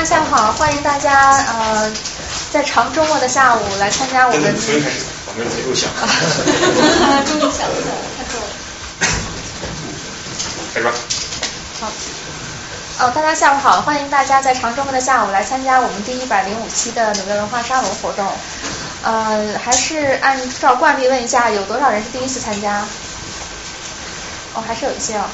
大家下午好，欢迎大家呃在长周末的下午来参加我们。从开始，我们没录响。终于响了，太够了。开始吧。好。哦，大家下午好，欢迎大家在长周末的下午来参加我们第一百零五期的纽约文化沙龙活动。呃，还是按照惯例问一下，有多少人是第一次参加？哦，还是有一些哦。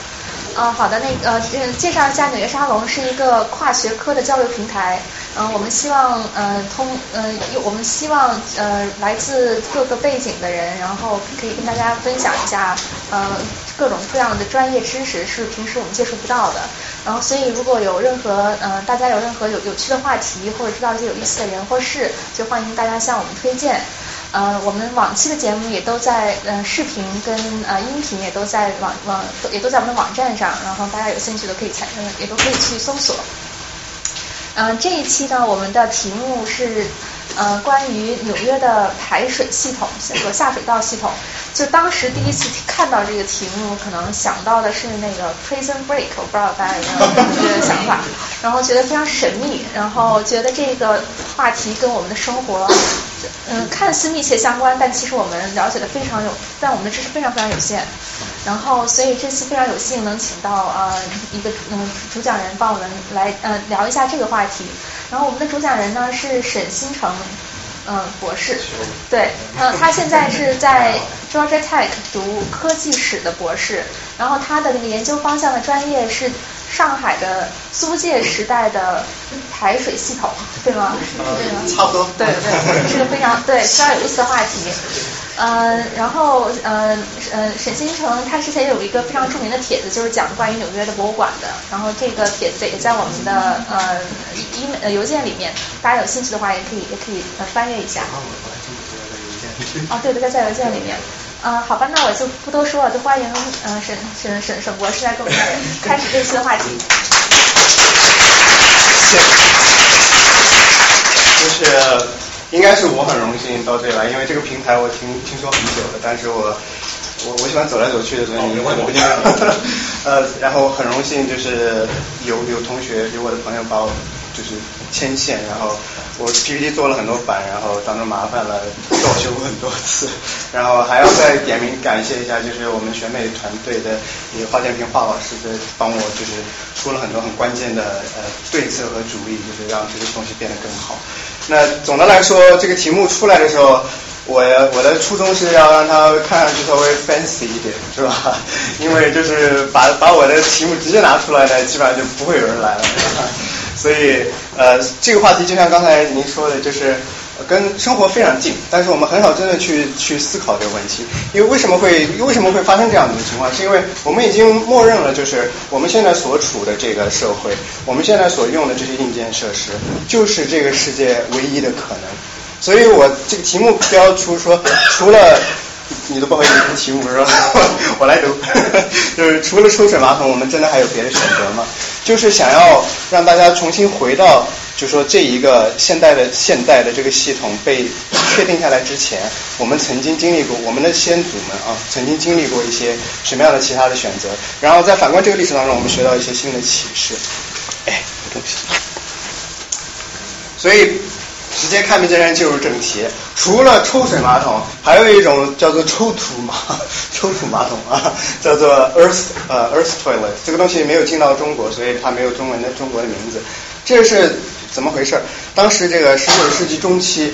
嗯，好的，那呃，介绍一下纽约沙龙是一个跨学科的交流平台。嗯，我们希望呃通呃，我们希望呃来自各个背景的人，然后可以跟大家分享一下呃各种各样的专业知识，是平时我们接触不到的。然后，所以如果有任何呃大家有任何有有趣的话题，或者知道一些有意思的人或事，就欢迎大家向我们推荐。呃，我们往期的节目也都在呃视频跟呃音频也都在网网也都在我们的网站上，然后大家有兴趣的可以参，也都可以去搜索。嗯，这一期呢，我们的题目是呃关于纽约的排水系统和下水道系统。就当时第一次看到这个题目，可能想到的是那个 Prison Break，我不知道大家有没有这个想法，然后觉得非常神秘，然后觉得这个话题跟我们的生活。嗯，看似密切相关，但其实我们了解的非常有，但我们的知识非常非常有限。然后，所以这次非常有幸能请到呃一个嗯主讲人帮我们来呃聊一下这个话题。然后我们的主讲人呢是沈新成嗯博士，对，嗯他现在是在 Georgia Tech 读科技史的博士，然后他的那个研究方向的专业是。上海的租界时代的排水系统，对吗？差不多。对对，是个非常对非常有意思的话题。嗯，然后嗯嗯，沈新成他之前有一个非常著名的帖子，就是讲关于纽约的博物馆的。然后这个帖子也在我们的呃 e 邮件里面，大家有兴趣的话也可以也可以呃翻阅一下。哦，对对，在在邮件里面。嗯，好吧，那我就不多说了，就欢迎呃沈沈沈沈博士来跟我们 开始这期的话题。谢谢。就是应该是我很荣幸到这里来，因为这个平台我听听说很久了，但是我我我喜欢走来走去的，所以你问我不见呃，然后很荣幸就是有有同学有我的朋友把我就是牵线，然后。我 PPT 做了很多版，然后当中麻烦了，倒修很多次，然后还要再点名感谢一下，就是我们选美团队的一个华建平华老师在帮我，就是出了很多很关键的呃对策和主意，就是让这个东西变得更好。那总的来说，这个题目出来的时候，我我的初衷是要让它看上去稍微 fancy 一点，是吧？因为就是把把我的题目直接拿出来呢，基本上就不会有人来了。所以，呃，这个话题就像刚才您说的，就是跟生活非常近，但是我们很少真的去去思考这个问题。因为为什么会为什么会发生这样的情况？是因为我们已经默认了，就是我们现在所处的这个社会，我们现在所用的这些硬件设施，就是这个世界唯一的可能。所以我这个题目标出说，除了你都不好意思题目是吧？我来读，就是除了抽水马桶，我们真的还有别的选择吗？就是想要让大家重新回到，就说这一个现代的现代的这个系统被确定下来之前，我们曾经经历过我们的先祖们啊，曾经经历过一些什么样的其他的选择，然后在反观这个历史当中，我们学到一些新的启示。哎，东西。所以。直接看明这人进入正题。除了抽水马桶，还有一种叫做抽土马 抽土马桶啊，叫做 earth 呃 earth toilet。这个东西没有进到中国，所以它没有中文的中国的名字。这是怎么回事？当时这个十九世纪中期，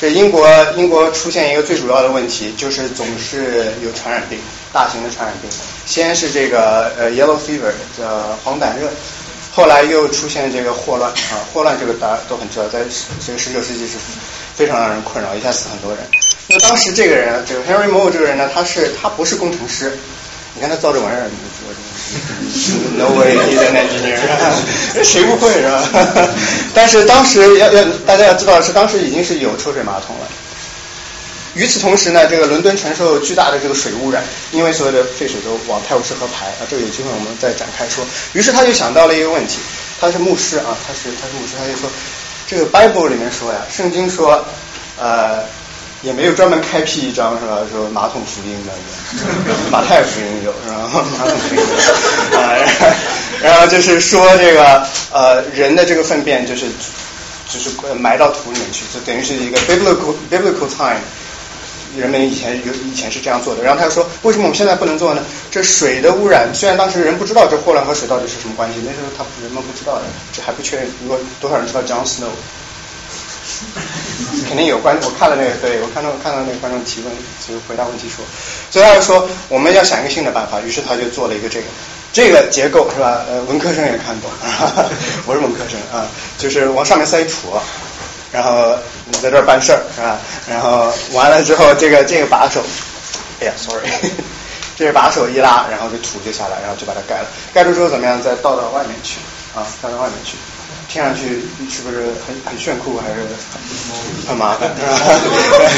这英国英国出现一个最主要的问题，就是总是有传染病，大型的传染病。先是这个呃 yellow fever，叫黄疸热。后来又出现这个霍乱啊，霍乱这个大家都很知道，在这个十九世纪是非常让人困扰，一下死很多人。那当时这个人，这个 Henry Moore 这个人呢，他是他不是工程师，你看他造这玩意儿，No way he's an engineer，谁不会是吧？但是当时要要大家要知道是当时已经是有抽水马桶了。与此同时呢，这个伦敦承受巨大的这个水污染，因为所有的废水都往泰晤士河排啊，这个有机会我们再展开说。于是他就想到了一个问题，他是牧师啊，他是他是牧师，他就说，这个 Bible 里面说呀，圣经说，呃，也没有专门开辟一章是吧？说马桶福音的，马太福音有是吧？马桶福音啊，然后就是说这个呃人的这个粪便就是就是埋到土里面去，就等于是一个 biblical biblical time。人们以前有以前是这样做的，然后他又说为什么我们现在不能做呢？这水的污染，虽然当时人不知道这霍乱和水到底是什么关系，那时候他人们不知道的，这还不确认。如果多少人知道 John Snow？肯定有观，我看了那个，对我看到看到那个观众提问，就回答问题说，所以他就说我们要想一个新的办法，于是他就做了一个这个这个结构是吧？呃，文科生也看懂，我是文科生啊，就是往上面塞土。然后你在这儿办事儿是吧？然后完了之后，这个这个把手，哎呀，sorry，这个把手一拉，然后这土就下来，然后就把它盖了。盖住之后怎么样？再倒到外面去啊，倒到外面去。听上去是不是很很炫酷，还是很麻烦？是吧？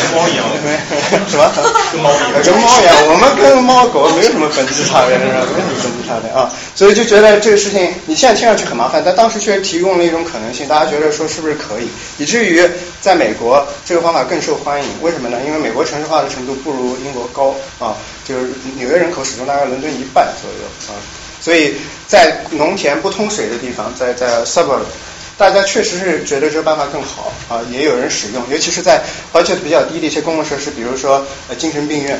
跟猫一样，什么？跟猫一样，跟猫一样。我们跟猫狗没有什么本质差别，是吧？没有什么本质差别啊。所以就觉得这个事情，你现在听上去很麻烦，但当时确实提供了一种可能性，大家觉得说是不是可以？以至于在美国这个方法更受欢迎。为什么呢？因为美国城市化的程度不如英国高啊，就是纽约人口始终大概伦敦一半左右啊。所以在农田不通水的地方，在在 suburb，大家确实是觉得这个办法更好啊，也有人使用，尤其是在而且比较低的一些公共设施，比如说呃精神病院，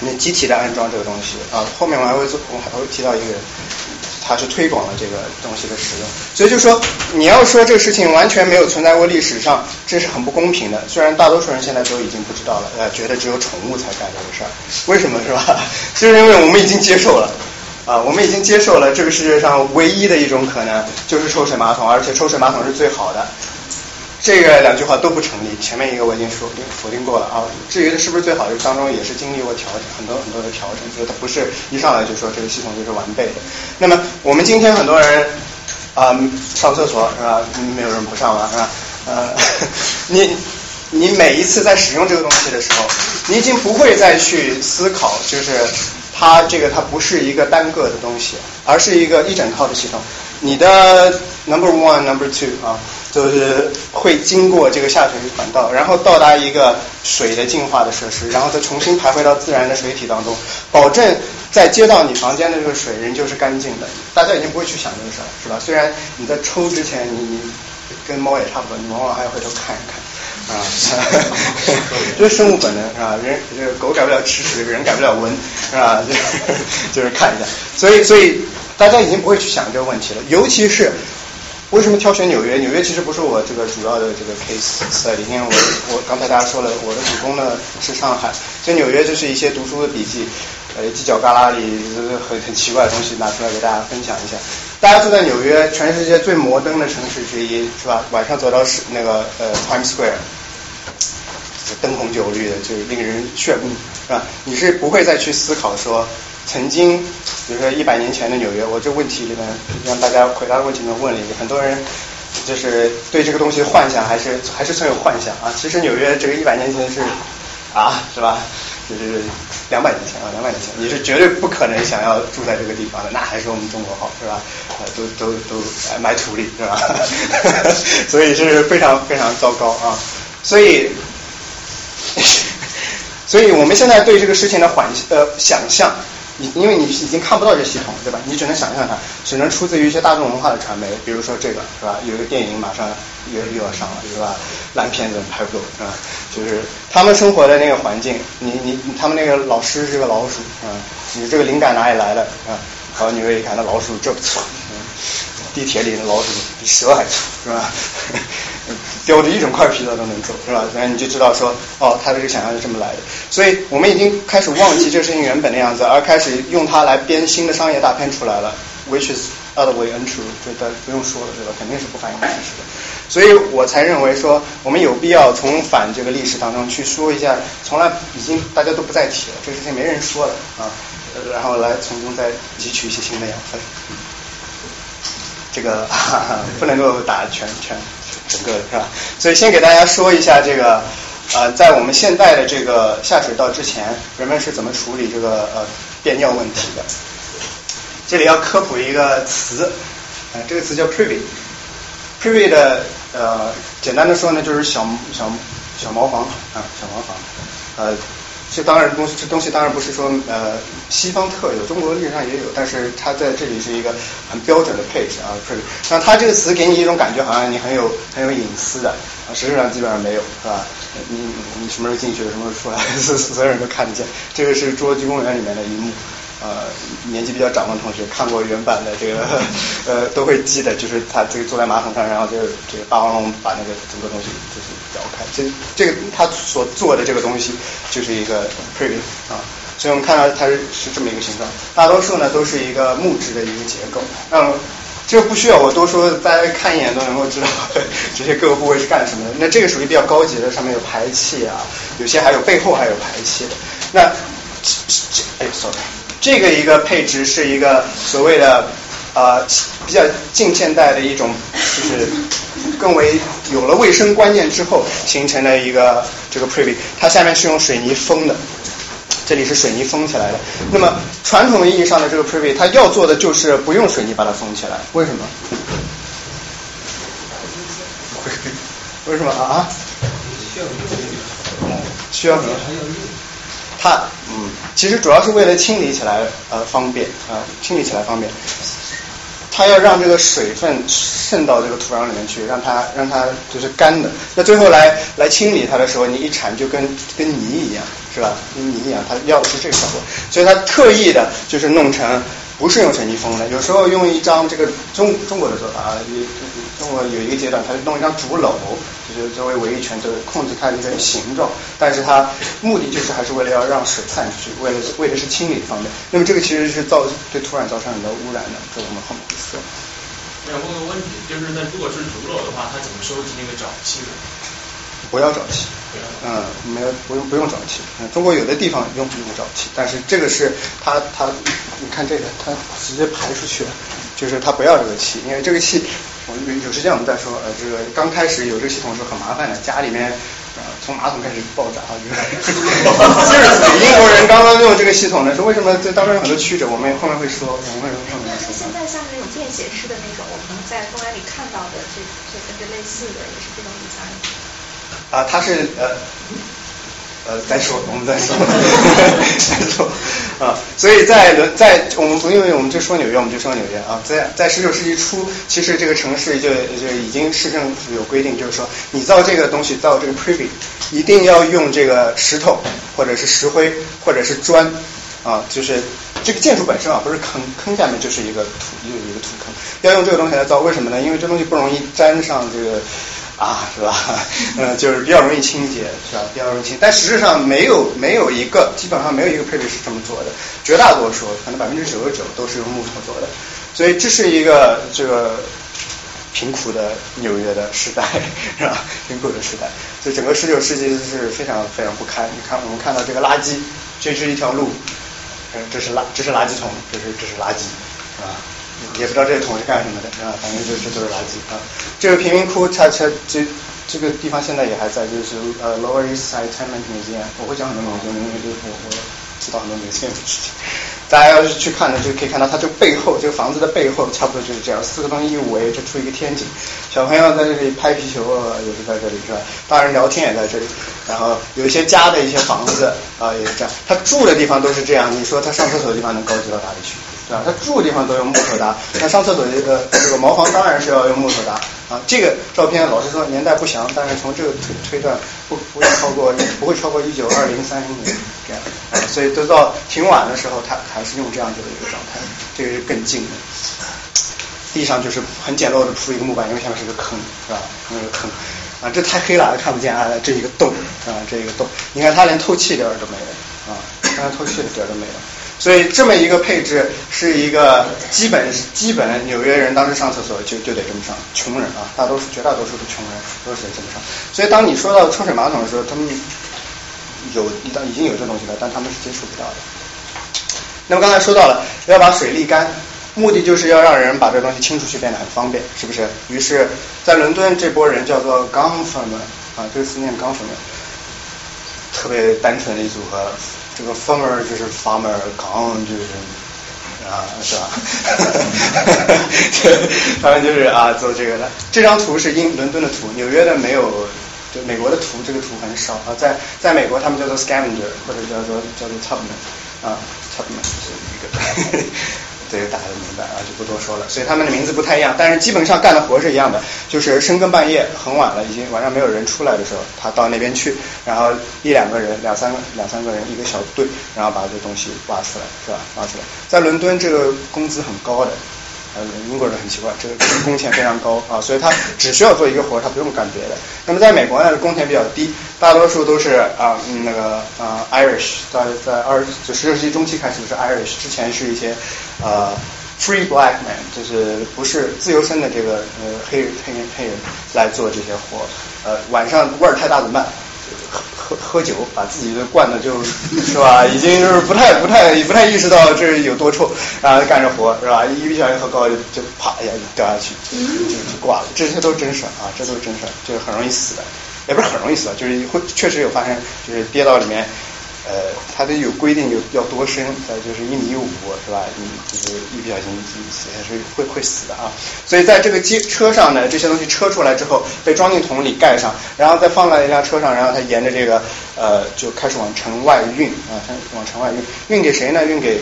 你集体的安装这个东西啊。后面我还会做，我还会提到一个人，他是推广了这个东西的使用。所以就说你要说这个事情完全没有存在过历史上，这是很不公平的。虽然大多数人现在都已经不知道了，呃，觉得只有宠物才干这个事儿，为什么是吧？就是因为我们已经接受了。啊，我们已经接受了这个世界上唯一的一种可能，就是抽水马桶，而且抽水马桶是最好的。这个两句话都不成立，前面一个我已经说否定过了啊。至于是不是最好，这当中也是经历过调整，很多很多的调整，就是它不是一上来就说这个系统就是完备的。那么我们今天很多人啊上厕所是吧？没有人不上了是吧？呃，你你每一次在使用这个东西的时候，你已经不会再去思考，就是。它这个它不是一个单个的东西，而是一个一整套的系统。你的 number one number two 啊，就是会经过这个下水管道，然后到达一个水的净化的设施，然后再重新排回到自然的水体当中，保证在接到你房间的这个水仍旧是干净的。大家已经不会去想这个事儿，是吧？虽然你在抽之前，你你跟猫也差不多，你往往还要回头看一看。啊，这是生物本能是吧？人这个狗改不了吃屎，人改不了闻是吧？就就是看一下，所以所以大家已经不会去想这个问题了。尤其是为什么挑选纽约？纽约其实不是我这个主要的这个 case study，因为我我刚才大家说了，我的主攻呢是上海，所以纽约就是一些读书的笔记，呃犄角旮旯里很很奇怪的东西拿出来给大家分享一下。大家住在纽约，全世界最摩登的城市之一，是吧？晚上走到是那个呃 Times Square。灯红酒绿的，就是令人炫目，是吧？你是不会再去思考说，曾经，比如说一百年前的纽约，我这问题里面让大家回答的问题里面问了一个，很多人就是对这个东西幻想还是还是存有幻想啊。其实纽约这个一百年前是啊，是吧？就是两百年前啊，两百年前你是绝对不可能想要住在这个地方的，那还是我们中国好，是吧？啊，都都都埋土里，是吧？所以是非常非常糟糕啊，所以。所以我们现在对这个事情的幻呃想象，你因为你已经看不到这系统，对吧？你只能想象它，只能出自于一些大众文化的传媒，比如说这个是吧？有一个电影马上又又要上了，是吧？烂片子拍不够，是吧？就是他们生活的那个环境，你你他们那个老师是个老鼠，啊，你这个灵感哪里来的啊？好，你会看那老鼠这不错，嗯，地铁里的老鼠比蛇还粗，是吧？叼着一整块皮子都能走，是吧？然后你就知道说，哦，他这个想象是这么来的。所以我们已经开始忘记这事情原本的样子，而开始用它来编新的商业大片出来了，which is utterly untrue，这大不用说了，对吧？肯定是不反映事实的。所以我才认为说，我们有必要从反这个历史当中去说一下，从来已经大家都不再提了，这个事情没人说了啊，然后来从中再汲取一些新的养分。这个 不能够打全全。整个是吧？所以先给大家说一下这个，呃，在我们现代的这个下水道之前，人们是怎么处理这个呃便尿问题的？这里要科普一个词，呃，这个词叫 privy。privy 的呃，简单的说呢，就是小小小茅房啊，小茅房，呃，这当然东这东西当然不是说呃西方特有，中国历史上也有，但是它在这里是一个很标准的配置啊。那它这个词给你一种感觉，好像你很有很有隐私的啊，实际上基本上没有，是吧？你你什么时候进去，什么时候出来，所有人都看得见。这个是侏罗纪公园里面的一幕。呃，年纪比较长的同学看过原版的这个，呃，都会记得，就是他这个坐在马桶上，然后就这个霸王龙把那个整个东西就是摇开，这这个他所做的这个东西就是一个 preview 啊，所以我们看到它是是这么一个形状，大多数呢都是一个木质的一个结构，那这个不需要我多说，大家看一眼都能够知道 这些各个部位是干什么的。那这个属于比较高级的，上面有排气啊，有些还有背后还有排气的。那这这哎，sorry。这个一个配置是一个所谓的呃比较近现代的一种，就是更为有了卫生观念之后形成的一个这个 privy，它下面是用水泥封的，这里是水泥封起来的。那么传统意义上的这个 privy，它要做的就是不用水泥把它封起来，为什么？为什么啊？需要什么？它嗯，其实主要是为了清理起来呃方便啊，清理起来方便。它要让这个水分渗到这个土壤里面去，让它让它就是干的。那最后来来清理它的时候，你一铲就跟跟泥一样，是吧？跟泥一样，它要的是这个效果。所以它特意的就是弄成不是用水泥封的，有时候用一张这个中中国的做法啊，中国有一个阶段，它是弄一张竹篓。就作为围一圈，就是控制它的一个形状，但是它目的就是还是为了要让水散出去，为了为的是清理方面。那么这个其实是造对土壤造成很多污染的，这我们后面会说。我想问个问题，就是那如果是竹篓的话，它怎么收集那个沼气呢？不要沼气，嗯，没有不用不用沼气。嗯，中国有的地方用不用沼气，但是这个是它它，你看这个它直接排出去了，就是它不要这个气，因为这个气。我们有时间我们再说，呃，这个刚开始有这个系统是很麻烦的，家里面呃从马桶开始爆炸，就是英国人刚刚用这个系统的时候，为什么这当中有很多曲折？我们后面会说，我们会后面说。现在像那种便携式的那种，我们在公园里看到的，这这跟这类似的，也是这种底下。啊，它是呃。呃，再说，我们再说，再说啊。所以在伦，在我们因为我们就说纽约，我们就说纽约啊。在在十九世纪初，其实这个城市就就已经市政府有规定，就是说你造这个东西，造这个 privy，一定要用这个石头或者是石灰或者是砖啊，就是这个建筑本身啊，不是坑，坑下面就是一个土，一个一个土坑，要用这个东西来造，为什么呢？因为这东西不容易粘上这个。啊，是吧？嗯，就是比较容易清洁，是吧？比较容易清，但实质上没有没有一个，基本上没有一个配置是这么做的。绝大多数，可能百分之九十九都是用木头做的。所以这是一个这个贫苦的纽约的时代，是吧？贫苦的时代，所以整个十九世纪是非常非常不堪。你看，我们看到这个垃圾，这是一条路，这是垃这是垃圾桶，这是这是垃圾，是吧？也不知道这个桶是干什么的，啊，反正就是都是垃圾啊。这个贫民窟，它它这这个地方现在也还在，就是呃 Lower East Side Tenement Museum。我会讲很多东西，因为就是我我知道很多美国的事情。大家要是去看的，就可以看到它这背后，这个房子的背后，差不多就是这样，四个东西一围，就出一个天井。小朋友在这里拍皮球，也是在这里是吧？大人聊天也在这里。然后有一些家的一些房子啊，也是这样。他住的地方都是这样，你说他上厕所的地方能高级到哪里去？对吧？他住的地方都用木头搭，那上厕所这个这个茅房当然是要用木头搭啊。这个照片老实说年代不详，但是从这个推推断不不会超过不会超过一九二零三零年这样，所以都到挺晚的时候，他还是用这样子的一个状态，这个是更近的。地上就是很简陋的铺一个木板，因为下面是个坑，是吧？那个坑啊，这太黑了，看不见啊。这一个洞啊，这一个洞，你看它连透气点儿都没有啊，连透气的点儿都没有。所以这么一个配置是一个基本基本纽约人当时上厕所就就得这么上，穷人啊，大多数绝大多数的穷人都是这么上。所以当你说到抽水马桶的时候，他们有已已经有这东西了，但他们是接触不到的。那么刚才说到了要把水沥干，目的就是要让人把这东西清出去变得很方便，是不是？于是，在伦敦这波人叫做 g o n f e r m 啊，这个词念 g o n f e r m 特别单纯的一组合。这个 farmer 就是 farmer，gang 就是啊，是吧？他们就是啊做这个的。这张图是英伦敦的图，纽约的没有就美国的图这个图很少啊，在在美国他们叫做 scavenger 或者叫做叫做 tubman 啊 tubman 是一个。这个大家都明白啊，就不多说了。所以他们的名字不太一样，但是基本上干的活是一样的，就是深更半夜很晚了，已经晚上没有人出来的时候，他到那边去，然后一两个人、两三个、两三个人一个小队，然后把这东西挖出来，是吧？挖出来，在伦敦这个工资很高的。呃，英国人很奇怪，这个工钱非常高啊，所以他只需要做一个活，他不用干别的。那么在美国呢，工钱比较低，大多数都是啊，那个啊，Irish，在在二就十六世纪中期开始是 Irish，之前是一些呃 free black man，就是不是自由身的这个呃黑黑人黑人来做这些活，呃，晚上味儿太大怎么办？喝喝酒，把自己的灌的就，是吧？已经就是不太不太不太意识到这有多臭，然后干着活，是吧？一不小心喝高就就啪一下就掉下去，就就挂了。这些都是真事啊，这都是真事，就是很容易死的，也不是很容易死的，就是会确实有发生，就是跌到里面。呃，它得有规定，有要多深，呃，就是一米五，是吧？你就是一不小心也是会会死的啊。所以在这个机车上呢，这些东西车出来之后，被装进桶里盖上，然后再放在一辆车上，然后它沿着这个呃就开始往城外运啊，往城外运，运给谁呢？运给。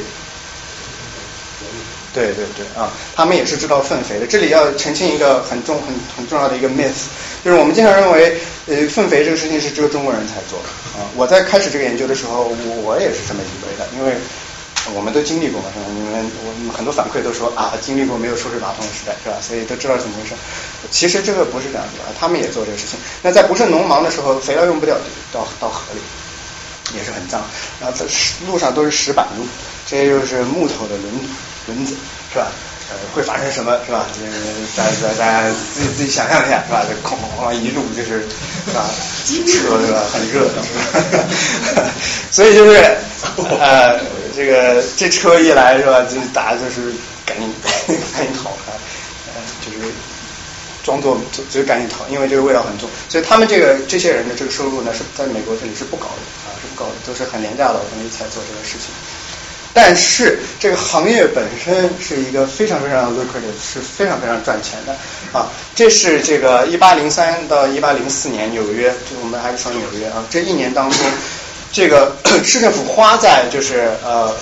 对对对啊，他们也是知道粪肥的。这里要澄清一个很重很很重要的一个 myth，就是我们经常认为，呃，粪肥这个事情是只有中国人才做的啊。我在开始这个研究的时候，我我也是这么以为的，因为我们都经历过嘛，是吧？你们我们很多反馈都说啊，经历过没有抽水马桶的时代，是吧？所以都知道怎么回事。其实这个不是这样子的，他们也做这个事情。那在不是农忙的时候，肥料用不掉，到到河里也是很脏。然后在路上都是石板路，这些就是木头的轮轮子是吧？呃，会发生什么是吧？呃，大家大家自己自己想象一下是吧？这哐哐哐一路就是是吧？车是吧？很热的，所以就是呃，这个这车一来是吧？就大家就是赶紧 赶紧逃开，呃，就是装作就就赶紧逃，因为这个味道很重。所以他们这个这些人的这个收入呢，是在美国这里是不高的啊，是不高的，都是很廉价劳动力才做这个事情。但是这个行业本身是一个非常非常 lucrative，是非常非常赚钱的啊。这是这个一八零三到一八零四年纽约，就我们还是说纽约啊，这一年当中，这个 市政府花在就是呃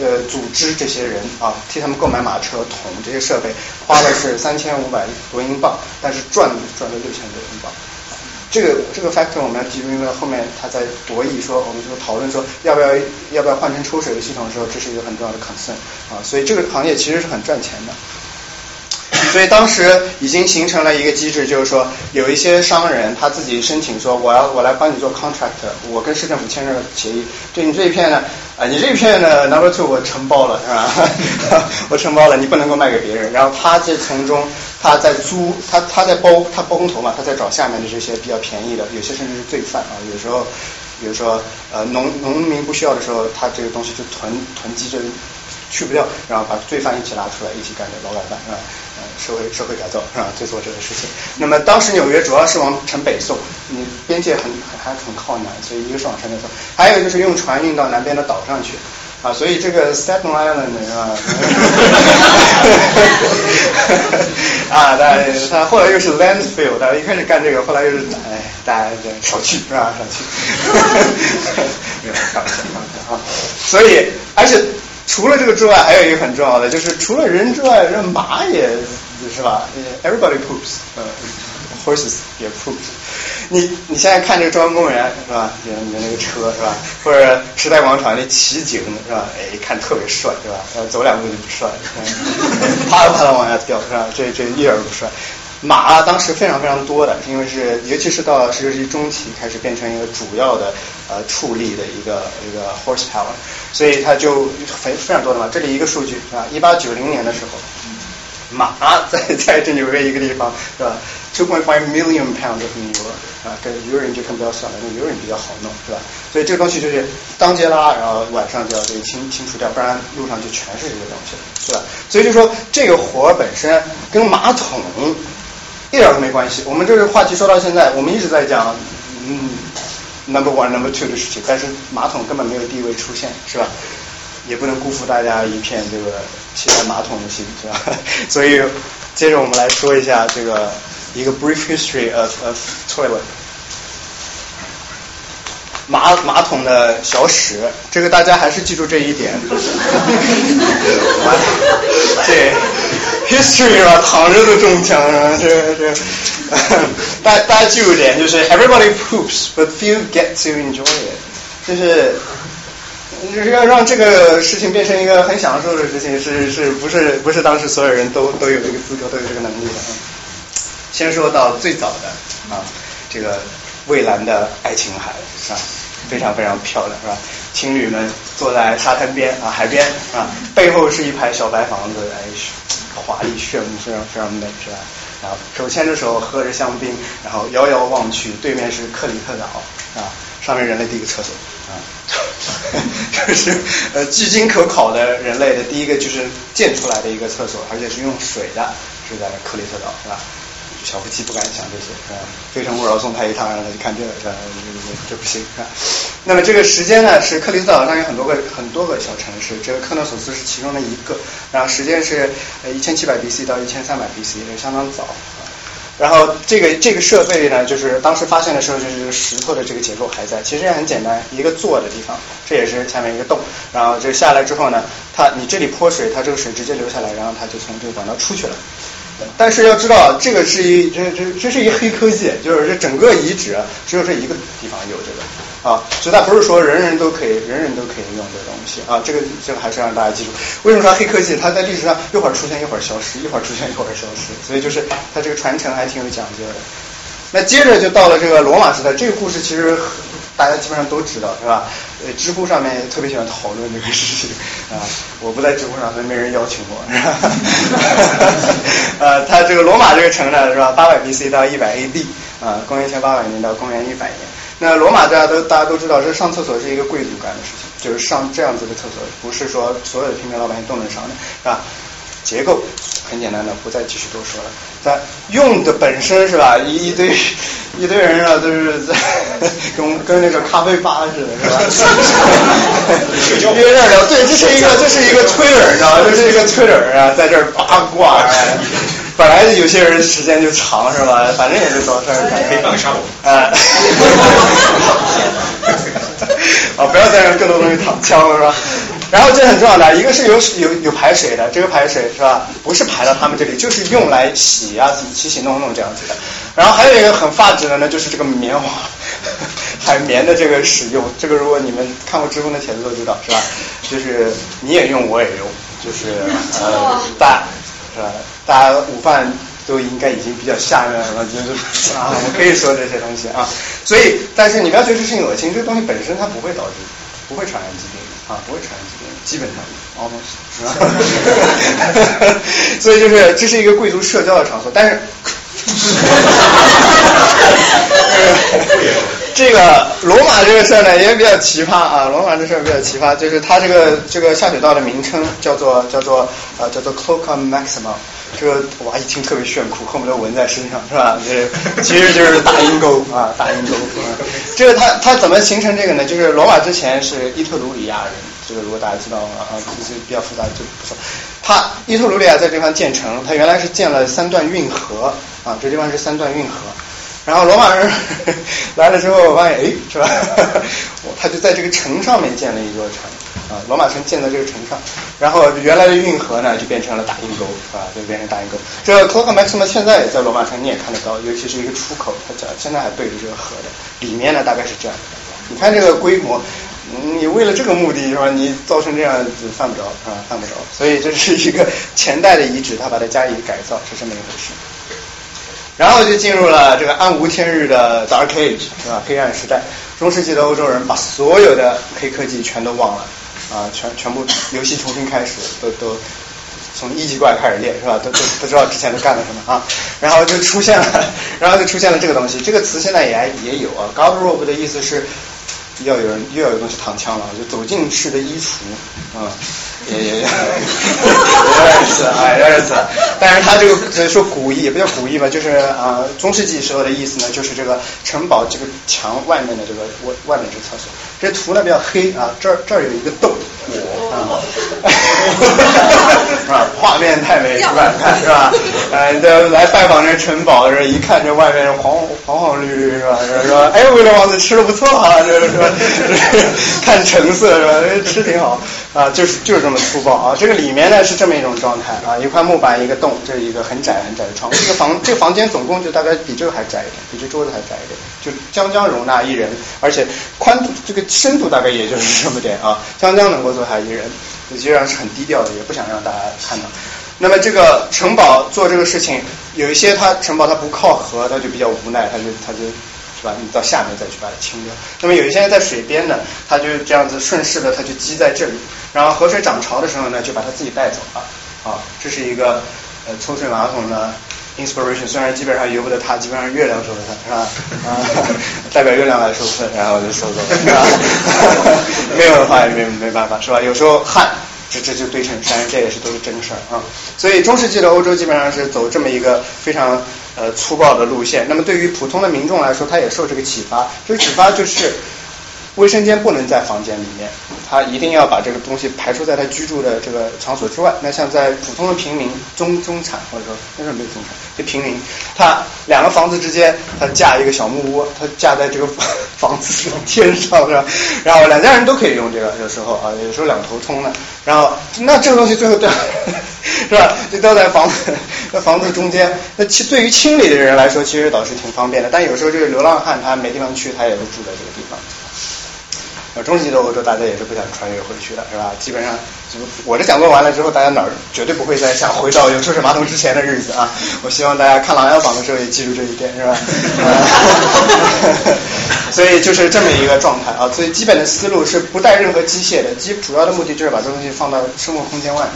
呃组织这些人啊，替他们购买马车、桶这些设备，花的是三千五百多英镑，但是赚赚了六千多英镑。这个这个 factor 我们要记住，因为后面他在博弈说，我们就讨论说要不要要不要换成抽水的系统的时候，这是一个很重要的 concern 啊，所以这个行业其实是很赚钱的。所以当时已经形成了一个机制，就是说有一些商人他自己申请说，我要我来帮你做 contract，我跟市政府签这个协议，就你这一片呢，啊你这一片呢 number two 我承包了是吧？我承包了，你不能够卖给别人。然后他这从中他在租他他在包他包工头嘛，他在找下面的这些比较便宜的，有些甚至是罪犯啊，有时候比如说呃农农民不需要的时候，他这个东西就囤囤积着去不掉，然后把罪犯一起拉出来一起干这劳改犯是吧？社会社会改造是吧？就做这个事情。那么当时纽约主要是往城北送，嗯边界很还很靠南，所以一个是往城北送，还有就是用船运到南边的岛上去啊。所以这个 Staten Island 是吧？啊，大他后来又是 landfill，大家一开始干这个，后来又是哎，大家少去是吧？少去。没有开玩笑，开玩笑啊。所以而且。除了这个之外，还有一个很重要的，就是除了人之外，这马也是吧？Everybody poops，呃，horses 也 poops。你你现在看这个中央公园是吧？你的那个车是吧？或者时代广场那奇景是吧？哎，看特别帅是吧？走两步就不帅，啪啦啪啦往下掉是吧？这这一点都不帅。马当时非常非常多的，因为是尤其是到十六世纪中期开始变成一个主要的呃畜力的一个一个 horsepower，所以它就非非常多的嘛。这里一个数据啊，一八九零年的时候，马在 在这纽约一个地方是吧，two point five million pounds of manure 啊，跟鱼人就更不要算了，因为鱼人比较好弄是吧？所以这个东西就是当街拉，然后晚上就要这个清清除掉，不然路上就全是这个东西了是吧？所以就说这个活本身跟马桶。一点都没关系。我们这个话题说到现在，我们一直在讲嗯 number one number two 的事情，但是马桶根本没有地位出现，是吧？也不能辜负大家一片这个期待马桶的心，是吧？所以接着我们来说一下这个一个 brief history of of toilet 马马桶的小屎，这个大家还是记住这一点。对，history 是吧？躺着都中枪啊，这这，大大家记住一点，就是 everybody poops but few get to enjoy it，就是。就是要让这个事情变成一个很享受的事情，是是不是不是当时所有人都都有这个资格，都有这个能力的？先说到最早的啊，这个蔚蓝的爱琴海是吧？非常非常漂亮是吧？情侣们坐在沙滩边啊，海边啊，背后是一排小白房子，哎，华丽炫目，非常非常美是吧？然后手牵着手，喝着香槟，然后遥遥望去，对面是克里特岛啊，上面人类第一个厕所啊，就是呃距今可考的人类的第一个就是建出来的一个厕所，而且是用水的，是在克里特岛是吧？小夫妻不敢想这些，啊？非诚勿扰送他一趟，让他去看这个，是吧？这不行，是吧？那么这个时间呢，是克里斯岛上有很多个很多个小城市，这个克诺索斯是其中的一个，然后时间是呃一千七百 BC 到一千三百 BC，也相当早。然后这个这个设备呢，就是当时发现的时候，就是石头的这个结构还在，其实也很简单，一个坐的地方，这也是下面一个洞，然后这下来之后呢，它你这里泼水，它这个水直接流下来，然后它就从这个管道出去了。但是要知道，这个是一这这这是一黑科技，就是这整个遗址只有这一个地方有这个啊，所以它不是说人人都可以人人都可以用这个东西啊，这个这个还是让大家记住。为什么说黑科技？它在历史上一会儿出现一会儿消失，一会儿出现一会儿消失，所以就是它这个传承还挺有讲究的。那接着就到了这个罗马时代，这个故事其实大家基本上都知道，是吧？呃，知乎上面特别喜欢讨论这个事情啊，我不在知乎上，所以没人邀请我，是吧？呃，它这个罗马这个城呢，是吧？八百 BC 到一百 AD 啊，公元前八百年到公元一百年。那罗马大家都大家都知道，这上厕所是一个贵族干的事情，就是上这样子的厕所，不是说所有的平民老百姓都能上的，是吧？结构很简单的，不再继续多说了。但用的本身是吧？一一堆一堆人啊，都是在 跟跟那个咖啡吧似的，是吧？约这儿聊，对，这是一个这是一个推人，你知道吗？这是一个推人啊，在这儿八卦。本来有些人时间就长是吧？反正也是找事儿干。可以放个沙龙。啊。啊，不要再让更多东西躺枪了是吧？然后这很重要的，一个是有有有排水的，这个排水是吧？不是排到他们这里，就是用来洗啊、洗洗弄弄这样子的。然后还有一个很发指的呢，就是这个棉花 海绵的这个使用。这个如果你们看过知乎的帖子都知道是吧？就是你也用，我也用，就是呃大是吧？大家午饭都应该已经比较下面了，就是啊，我可以说这些东西啊。所以，但是你不要觉得这事情恶心，这个东西本身它不会导致，不会传染疾病。啊，不会传染疾病，基本上，almost？所以就是这是一个贵族社交的场所，但是，这个罗马这个事儿呢也比较奇葩啊，罗马这事儿比较奇葩，就是它这个这个下水道的名称叫做叫做呃叫做 Cloaca Maxima，这个哇一听特别炫酷，恨不得纹在身上是吧？就是其实就是大阴沟啊，大阴沟。这个它它怎么形成这个呢？就是罗马之前是伊特鲁里亚人，这个如果大家知道啊，其实比较复杂就不说。它伊特鲁里亚在这地方建成，它原来是建了三段运河啊，这地方是三段运河。然后罗马人 来了之后，发现哎，是吧？他就在这个城上面建了一座城啊，罗马城建在这个城上。然后原来的运河呢，就变成了大阴沟啊，就变成大阴沟。这个 Cloaca Maxima 现在也在罗马城，你也看得到，尤其是一个出口，它现在还对着这个河的。里面呢，大概是这样的。你看这个规模，你为了这个目的是吧？你造成这样子犯不着啊，犯不着。所以这是一个前代的遗址，他把它加以改造，是这么一回事。然后就进入了这个暗无天日的 Dark Age，是吧？黑暗时代。中世纪的欧洲人把所有的黑科技全都忘了，啊，全全部游戏重新开始，都都从一级怪开始练，是吧？都都不知道之前都干了什么啊。然后就出现了，然后就出现了这个东西。这个词现在也也有啊 g a r d r o b e 的意思是要有人又要有东西躺枪了，就走进去的衣橱啊。也也也认识啊，认识。但是它这个说古意，也不叫古意吧，就是啊、呃中世纪时候的意思呢，就是这个城堡这个墙外面的这个外外面这个厕所。这图呢比较黑啊，这儿这儿有一个洞。我啊，是吧？画面太美，不敢？看是吧？呃，这来拜访这城堡，这一看这外面黄黄黄绿绿，是吧？就是说，哎，威廉王子吃的不错啊，就是说，看成色是吧？吃挺好啊，就是就是这么粗暴啊。这个里面呢是这么一种状态啊，一块木板，一个洞，这是一个很窄很窄的窗户。这个房这个房间总共就大概比这个还窄一点，比这桌子还窄一点，就将将容纳一人，而且宽度这个深度大概也就是这么点啊，将将能够坐下一人。实际上是很低调的，也不想让大家看到。那么这个城堡做这个事情，有一些它城堡它不靠河，它就比较无奈，它就它就是吧，你到下面再去把它清掉。那么有一些在水边的，它就这样子顺势的，它就积在这里，然后河水涨潮的时候呢，就把它自己带走了。啊，这是一个呃抽水马桶的 inspiration，虽然基本上由不得它，基本上月亮收的它，是吧？啊，代表月亮来收分，然后就收走了，是吧？没有的话也没没办法，是吧？有时候旱。这这就堆成山，这也是都是真事儿啊。所以中世纪的欧洲基本上是走这么一个非常呃粗暴的路线。那么对于普通的民众来说，他也受这个启发。这个启发就是卫生间不能在房间里面，他一定要把这个东西排除在他居住的这个场所之外。那像在普通的平民、中中产或者说那时候没有中产，就平民，他两个房子之间，他架一个小木屋，他架在这个房子天上是吧？然后两家人都可以用这个，有时候啊，有时候两头通的。然后那这个东西最后掉 是吧？就掉在房子在房子中间。那其对于清理的人来说，其实倒是挺方便的。但有时候这个流浪汉他没地方去，他也会住在这个地方。呃，中世纪的欧洲大家也是不想穿越回去的，是吧？基本上，我这讲座完了之后，大家哪儿绝对不会再想回到有抽水马桶之前的日子啊！我希望大家看《琅琊榜》的时候也记住这一点，是吧？所以就是这么一个状态啊。所以基本的思路是不带任何机械的，基主要的目的就是把这东西放到生活空间外面。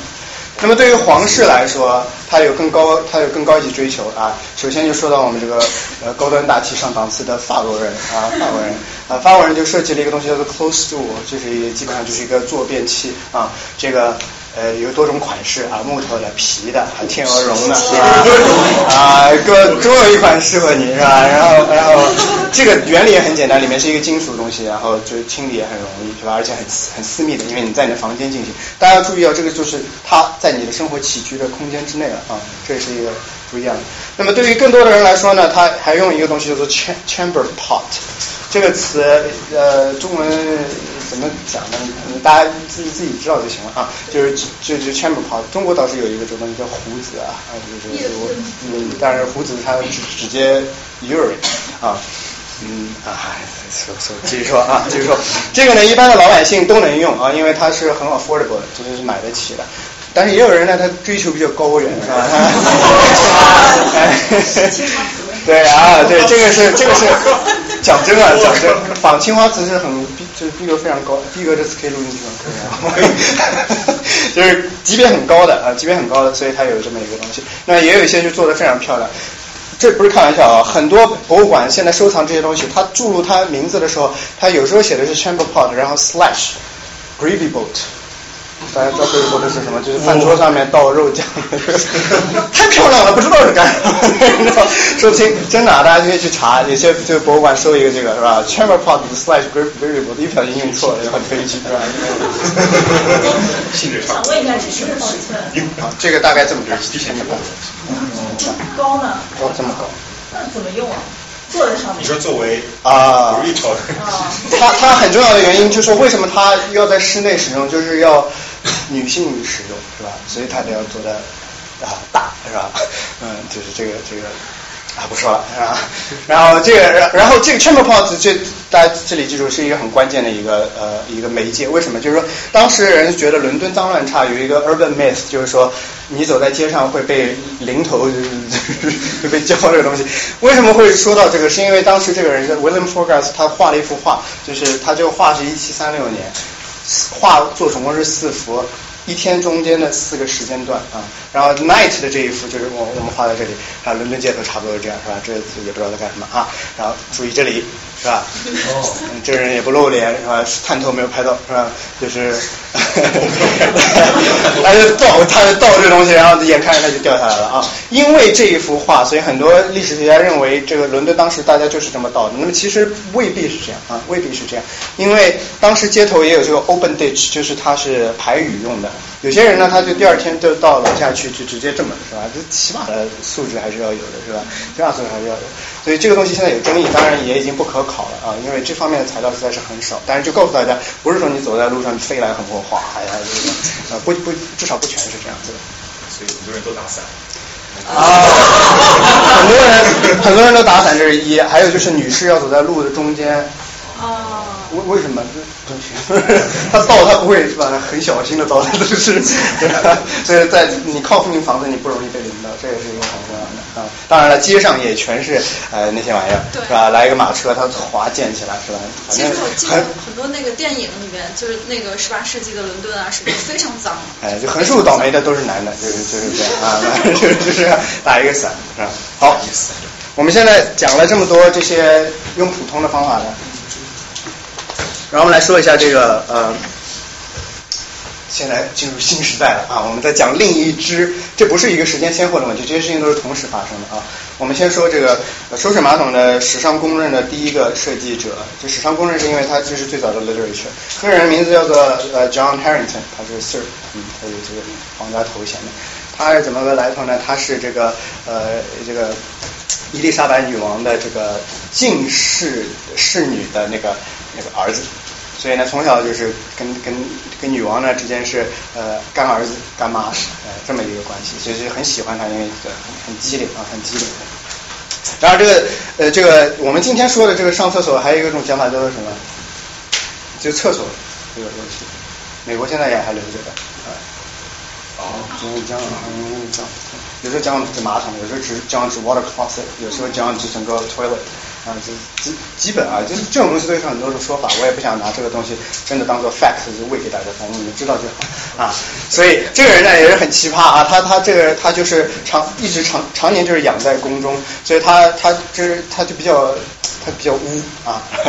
那么对于皇室来说，它有更高，它有更高级追求啊。首先就说到我们这个呃高端大气上档次的法国人啊，法国人啊，法国人就设计了一个东西叫做 close stool，就是一基本上就是一个坐便器啊，这个。呃，有多种款式啊，木头的、皮的、啊天鹅绒的，是吧？啊，各总有一款适合你，是吧？然后，然后这个原理也很简单，里面是一个金属东西，然后就清理也很容易，是吧？而且很很私密的，因为你在你的房间进行。大家要注意哦，这个就是它在你的生活起居的空间之内了啊，这是一个不一样的。那么对于更多的人来说呢，他还用一个东西叫做 chamber pot，这个词呃中文怎么讲呢？大家自己自己知道就行了啊。就是就就 chamber pot，中国倒是有一个这个东西叫胡子啊，啊就是我嗯，但是胡子它直直接 urine 啊。嗯啊，说说继续说啊，继续说，这个呢，一般的老百姓都能用啊，因为它是很 affordable 的，就是买得起的。但是也有人呢，他追求比较高远，是吧？对啊，对，这个是这个是讲真啊，讲真，仿青花瓷是很，就是逼格非常高，逼格这次可以录进去吗？可以啊，就是级别很高的啊，级别很高的，所以它有这么一个东西。那也有一些就做的非常漂亮。这不是开玩笑啊！很多博物馆现在收藏这些东西，它注入它名字的时候，它有时候写的是 chamber pot，然后 slash gravy boat。大家知道 gravy boat 是什么？就是饭桌上面倒肉酱的，太漂亮了，不知道是干什么，说不清。真的，啊大家可以去查，有些就博物馆收一个这个是吧？chamber pot slash gravy boat，一不小心用错了，就很悲剧，是吧？性质想问一下，这什么尺寸？好，这个大概这么直，几千米高。高呢？高这么高。那怎么用啊？坐在上面。你说作为啊，一朝它它很重要的原因就是为什么它要在室内使用，就是要 女性使用，是吧？所以它得要做的啊大，是吧？嗯，就是这个这个啊不说了，是吧？然后这个然后这个 chamber pot 这大家这里记住是一个很关键的一个呃一个媒介，为什么？就是说当时人觉得伦敦脏乱差，有一个 urban myth，就是说你走在街上会被零头会被浇这个东西。为什么会说到这个？是因为当时这个人 William Forgas 他画了一幅画，就是他这个画是一七三六年，画作总共是四幅。一天中间的四个时间段啊。然后 night 的这一幅就是我我们画在这里，啊，伦敦街头差不多是这样是吧？这也不知道在干什么啊。然后注意这里是吧？哦，这人也不露脸是吧？探头没有拍到是吧？就是，他就倒他就倒这东西，然后眼看着他就掉下来了啊。因为这一幅画，所以很多历史学家认为这个伦敦当时大家就是这么倒的。那么其实未必是这样啊，未必是这样，因为当时街头也有这个 open ditch，就是它是排雨用的。有些人呢，他就第二天就到楼下去，就直接这么是吧？这起码的素质还是要有的，是吧？起码素质还是要有。所以这个东西现在有争议，当然也已经不可考了啊，因为这方面的材料实在是很少。但是就告诉大家，不是说你走在路上飞来横祸，哗，还还这个呃不不，至少不全是这样子的。所以很多人都打伞。啊，很多人很多人都打伞，这是一。还有就是女士要走在路的中间。哦。为为什么？他倒他不会是吧？很小心的倒，都是，所以在你靠附近房子，你不容易被淋到，这也是一个很重要的啊。当然了，街上也全是呃那些玩意儿，是吧？来一个马车，它滑溅起来，是吧？其实我记得很多那个电影里面，就是那个十八世纪的伦敦啊，什么非常脏。哎，就横竖倒霉的都是男的，就是就是这样啊，就是就是打一个伞，是吧？好，我们现在讲了这么多这些用普通的方法的。然后我们来说一下这个呃，现在进入新时代了啊，我们在讲另一支，这不是一个时间先后的问题，这些事情都是同时发生的啊。我们先说这个收水马桶的史上公认的第一个设计者，这史上公认是因为他就是最早的 literature，这个人名字叫做呃 John Harrington，他是 Sir，嗯，他有这个皇家头衔的。他是怎么个来头呢？他是这个呃这个伊丽莎白女王的这个近侍侍女的那个。那个儿子，所以呢，从小就是跟跟跟女王呢之间是呃干儿子干妈呃这么一个关系，所以就很喜欢她，因为很很机灵啊，很机灵。然后这个呃这个我们今天说的这个上厕所还有一种讲法叫做什么？就厕所这个东西，美国现在也还留着的啊。哦。讲讲讲，有时候讲指马桶，有时候只讲指 water closet，有时候讲指整个 toilet。啊，就基基本啊，就是这种东西都有很多种说法，我也不想拿这个东西真的当做 fact 就喂给大家，反正你们知道就好啊。所以这个人呢也是很奇葩啊，他他这个他就是常一直常常年就是养在宫中，所以他他就是他就比较他比较污啊，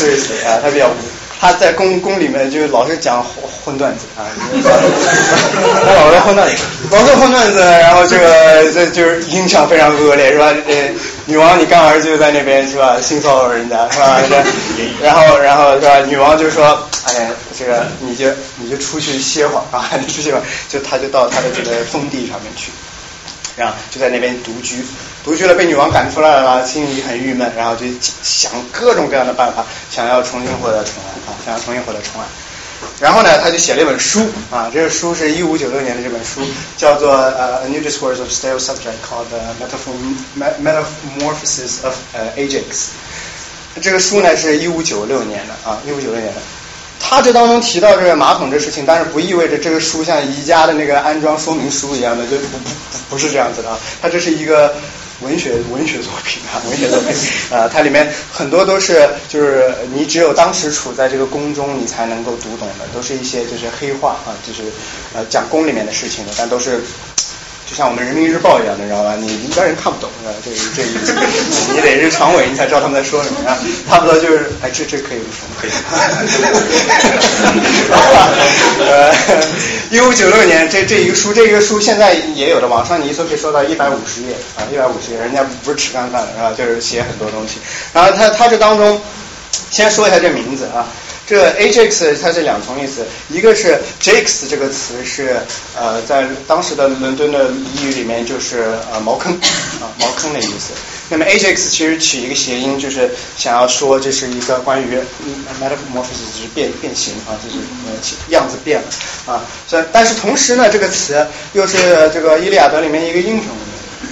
对对啊，他比较污。他在宫宫里面就老是讲荤段子啊，老是荤段子，老是荤段子，然后这个这就是影响非常恶劣，是吧？呃，女王你干儿子就在那边是吧？性骚扰人家 是吧？然后然后是吧？女王就说，哎，这个你就你就出去歇会儿啊，你出去吧，就他就到他的这个封地上面去。然后就在那边独居，独居了被女王赶出来了，心里很郁闷，然后就想各种各样的办法，想要重新获得宠爱啊，想要重新获得宠爱。然后呢，他就写了一本书啊，这个书是一五九六年的这本书，叫做呃《A New Discourse of Stale Subject》called the Metamorphosis of Ajax。这个书呢是一五九六年的啊，一五九六年的。他这当中提到这个马桶这事情，但是不意味着这个书像宜家的那个安装说明书一样的，就不不不是这样子的啊。它这是一个文学文学作品啊，文学作品啊，它里面很多都是就是你只有当时处在这个宫中，你才能够读懂的，都是一些就是黑话啊，就是呃讲宫里面的事情的，但都是。就像我们人民日报一样的，你知道吧？你一般人看不懂，是吧？这这意思，你得是常委，你才知道他们在说什么啊。差不多就是，哎，这这可以可以。呃，一五九六年，这这一个书，这一个书现在也有的，网上你一搜可以搜到一百五十页啊，一百五十页，人家不是吃干饭的，是吧？就是写很多东西。然后他他这当中，先说一下这名字啊。这 Ajax 它是两重意思，一个是 Jakes 这个词是呃在当时的伦敦的俚语里面就是呃茅坑啊茅坑的意思。那么 Ajax 其实取一个谐音，就是想要说这是一个关于 metamorphosis 就是变变形啊，就是呃样子变了啊。所以但是同时呢，这个词又是这个伊利亚德里面一个英雄。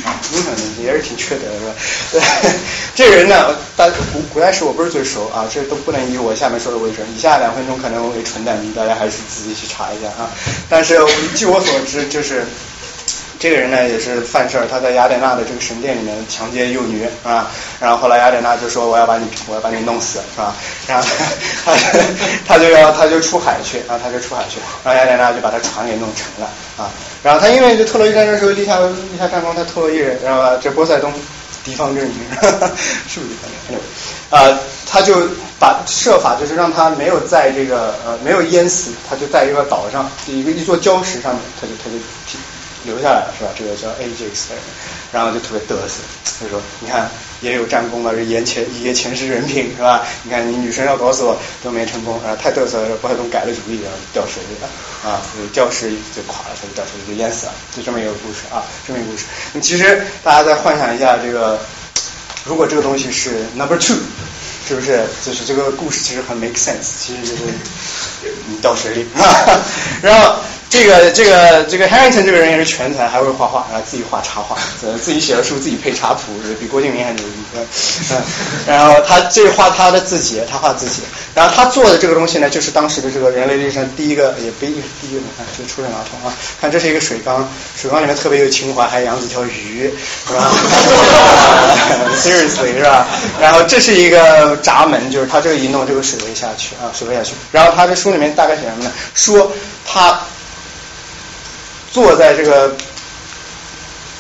啊，英雄也是挺缺德的，这人呢，大古古代史我不是最熟啊，这都不能以我下面说的为准。以下两分钟可能为纯蛋，大家还是自己去查一下啊。但是据我所知，就是这个人呢也是犯事儿，他在雅典娜的这个神殿里面强奸幼女啊，然后后来雅典娜就说我要把你我要把你弄死是吧？然后他他就要他就出海去啊，他就出海去，然后雅典娜就把他船给弄沉了啊，然后他因为这特洛伊战争时候立下立下战功，他特洛伊人，然后这波塞冬敌方阵营，是不是敌方阵营？啊，他就把设法就是让他没有在这个呃没有淹死，他就在一个岛上一个一座礁石上面，他就他就留下来了是吧？这个叫 Ajax 的人，然后就特别嘚瑟，他说你看也有战功了，这言前一夜前世人品是吧？你看你女生要搞死我都没成功，然后太嘚瑟了，波塞冬改了主意，然后掉水里了啊，掉水就垮了，他就掉水里就淹死了，就这么一个故事啊，这么一个故事。那其实大家再幻想一下这个。如果这个东西是 number two，是不是？就是这个故事其实很 make sense，其实就是你掉水里，然后这个这个这个 Harrington 这个人也是全才，还会画画，然后自己画插画，自己写的书自己配插图，比郭敬明还牛逼。嗯，然后他这画他的字节，他画字节，然后他做的这个东西呢，就是当时的这个人类历史上第一个，也不一定是第一个，看这个抽水马桶啊，看这是一个水缸，水缸里面特别有情怀，还养几条鱼，是吧？Seriously 是吧？然后这是一个闸门，就是他这个一弄，这个水位下去啊，水位下去。然后他这书里面大概写什么呢？说他坐在这个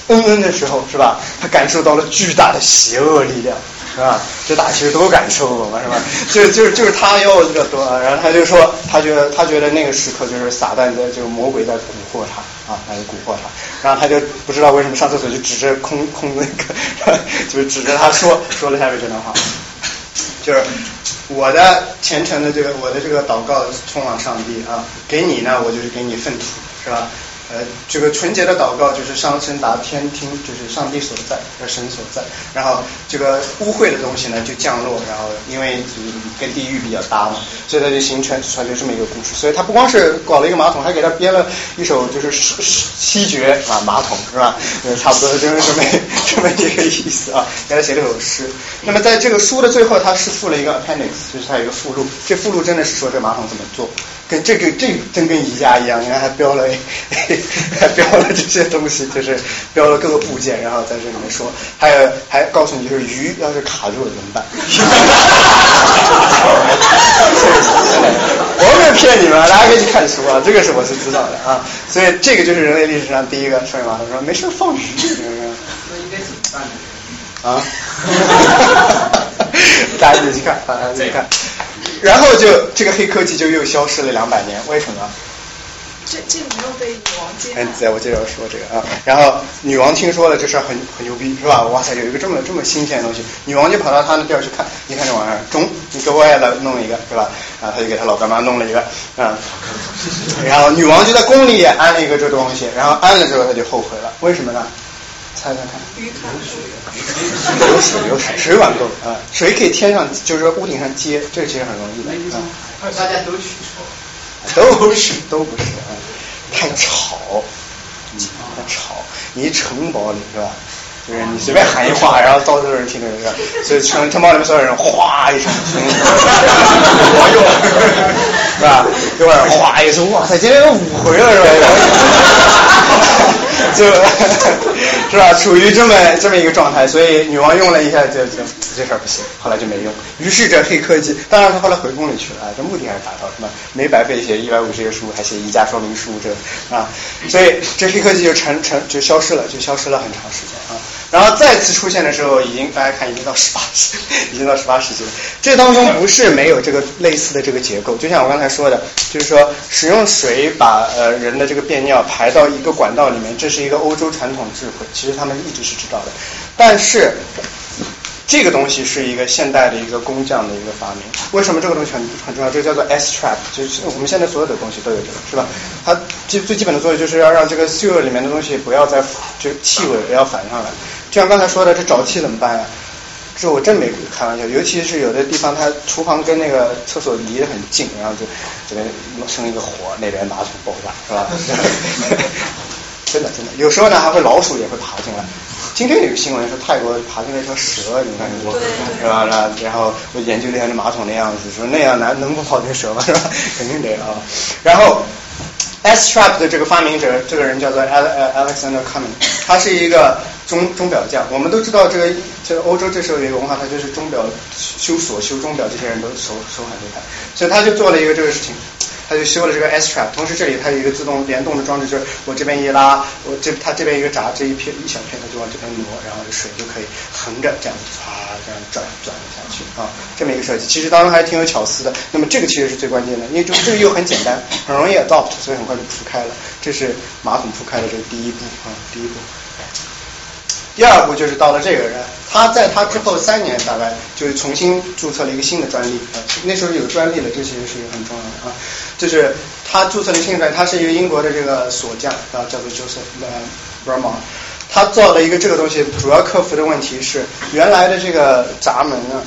恩恩的时候，是吧？他感受到了巨大的邪恶力量，是吧？这大家其实都感受过嘛，是吧？就就是就是他要这个多，然后他就说，他觉得他觉得那个时刻就是撒旦在，就是魔鬼在蛊惑他啊，在蛊惑他。然后他就不知道为什么上厕所就指着空空那个，就是指着他说说了下面这段话，就是我的虔诚的这个我的这个祷告通往上帝啊，给你呢我就是给你粪土，是吧？呃，这个纯洁的祷告就是上升达天听，就是上帝所在，呃神所在。然后这个污秽的东西呢就降落，然后因为跟地狱比较搭嘛，所以它就形成传就这么一个故事。所以他不光是搞了一个马桶，还给他编了一首就是七绝啊马桶是吧？呃，差不多就是这么这么一个意思啊，给他写了首诗。那么在这个书的最后，他是附了一个 appendix，就是他有一个附录。这附录真的是说这马桶怎么做。跟这个这真跟宜家一样，你看还标了，还标了这些东西，就是标了各个部件，然后在这里面说，还有还告诉你就是鱼要是卡住了怎么办？我没有骗你们，大家可以去看书啊，这个是我是知道的啊，所以这个就是人类历史上第一个顺马桶说没事放鱼，那应该怎么办呢？啊，大家自己去看，大家自己看。然后就这个黑科技就又消失了两百年，为什么？这这个没有被女王接嗯，在我接着说这个啊。然后女王听说了这事儿很很牛逼是吧？哇塞，有一个这么这么新鲜的东西，女王就跑到他那地儿去看，一看这玩意儿，中，你给我也来弄一个是吧？然后他就给他老干妈弄了一个嗯。然后女王就在宫里也安了一个这东西，然后安了之后他就后悔了，为什么呢？猜猜看。鱼看有水有水，水管够啊，水可以天上，就是说屋顶上接，这个其实很容易的啊。大家都取错。都不是，都不是啊，太吵，嗯，太吵。你城堡里是吧？就是你随便喊一话，然后到处有人听着，是吧？所以城城堡里面所有人哗一声，我用，是吧？一会儿哗一声，哇塞，今天有五回了，是吧？就是吧？处于这么这么一个状态，所以女王用了一下，就就这事儿不行，后来就没用。于是这黑科技，当然他后来回宫里去了，这目的还是达到，什么？没白费写一百五十页书，还写宜家说明书，这啊，所以这黑科技就成成就消失了，就消失了很长时间啊。然后再次出现的时候，已经大家看，已经到十八世，已经到十八世纪了。这当中不是没有这个类似的这个结构，就像我刚才说的，就是说使用水把呃人的这个便尿排到一个管道里面，这是一个欧洲传统智慧，其实他们一直是知道的。但是这个东西是一个现代的一个工匠的一个发明。为什么这个东西很很重要？这个叫做 S trap，就是我们现在所有的东西都有这个，是吧？它最最基本的作用就是要让这个 sewer 里面的东西不要再就气味不要反上来。就像刚才说的，这沼气怎么办呀？这我真没开玩笑，尤其是有的地方，它厨房跟那个厕所离得很近，然后就这边生一个火，那边马桶爆炸，是吧？真的真的，有时候呢还会老鼠也会爬进来。今天有个新闻说泰国爬进来一条蛇，你看过是吧？然然后我研究了一下那马桶的样子，说那样能能不跑进蛇吗？是吧？肯定得啊。然后。S trap 的这个发明者，这个人叫做 Alexander Cumming，他是一个钟钟表匠。我们都知道，这个这个欧洲这时候有一个文化，他就是钟表修锁、修钟表这些人都手手很厉害，所以他就做了一个这个事情。他就修了这个 S trap，同时这里它有一个自动联动的装置，就是我这边一拉，我这它这边一个闸，这一片一小片它就往这边挪，然后水就可以横着这样子唰这样转转下去啊，这么一个设计，其实当中还挺有巧思的。那么这个其实是最关键的，因为就这个又很简单，很容易 adopt，所以很快就铺开了。这是马桶铺开的这个第一步啊，第一步。第二步就是到了这个人，他在他之后三年大概就是重新注册了一个新的专利啊，那时候有专利了，这其实是很重要的啊，就是他注册了新的，他是一个英国的这个锁匠啊，叫做 Joseph Vermont，他做了一个这个东西，主要克服的问题是原来的这个闸门呢。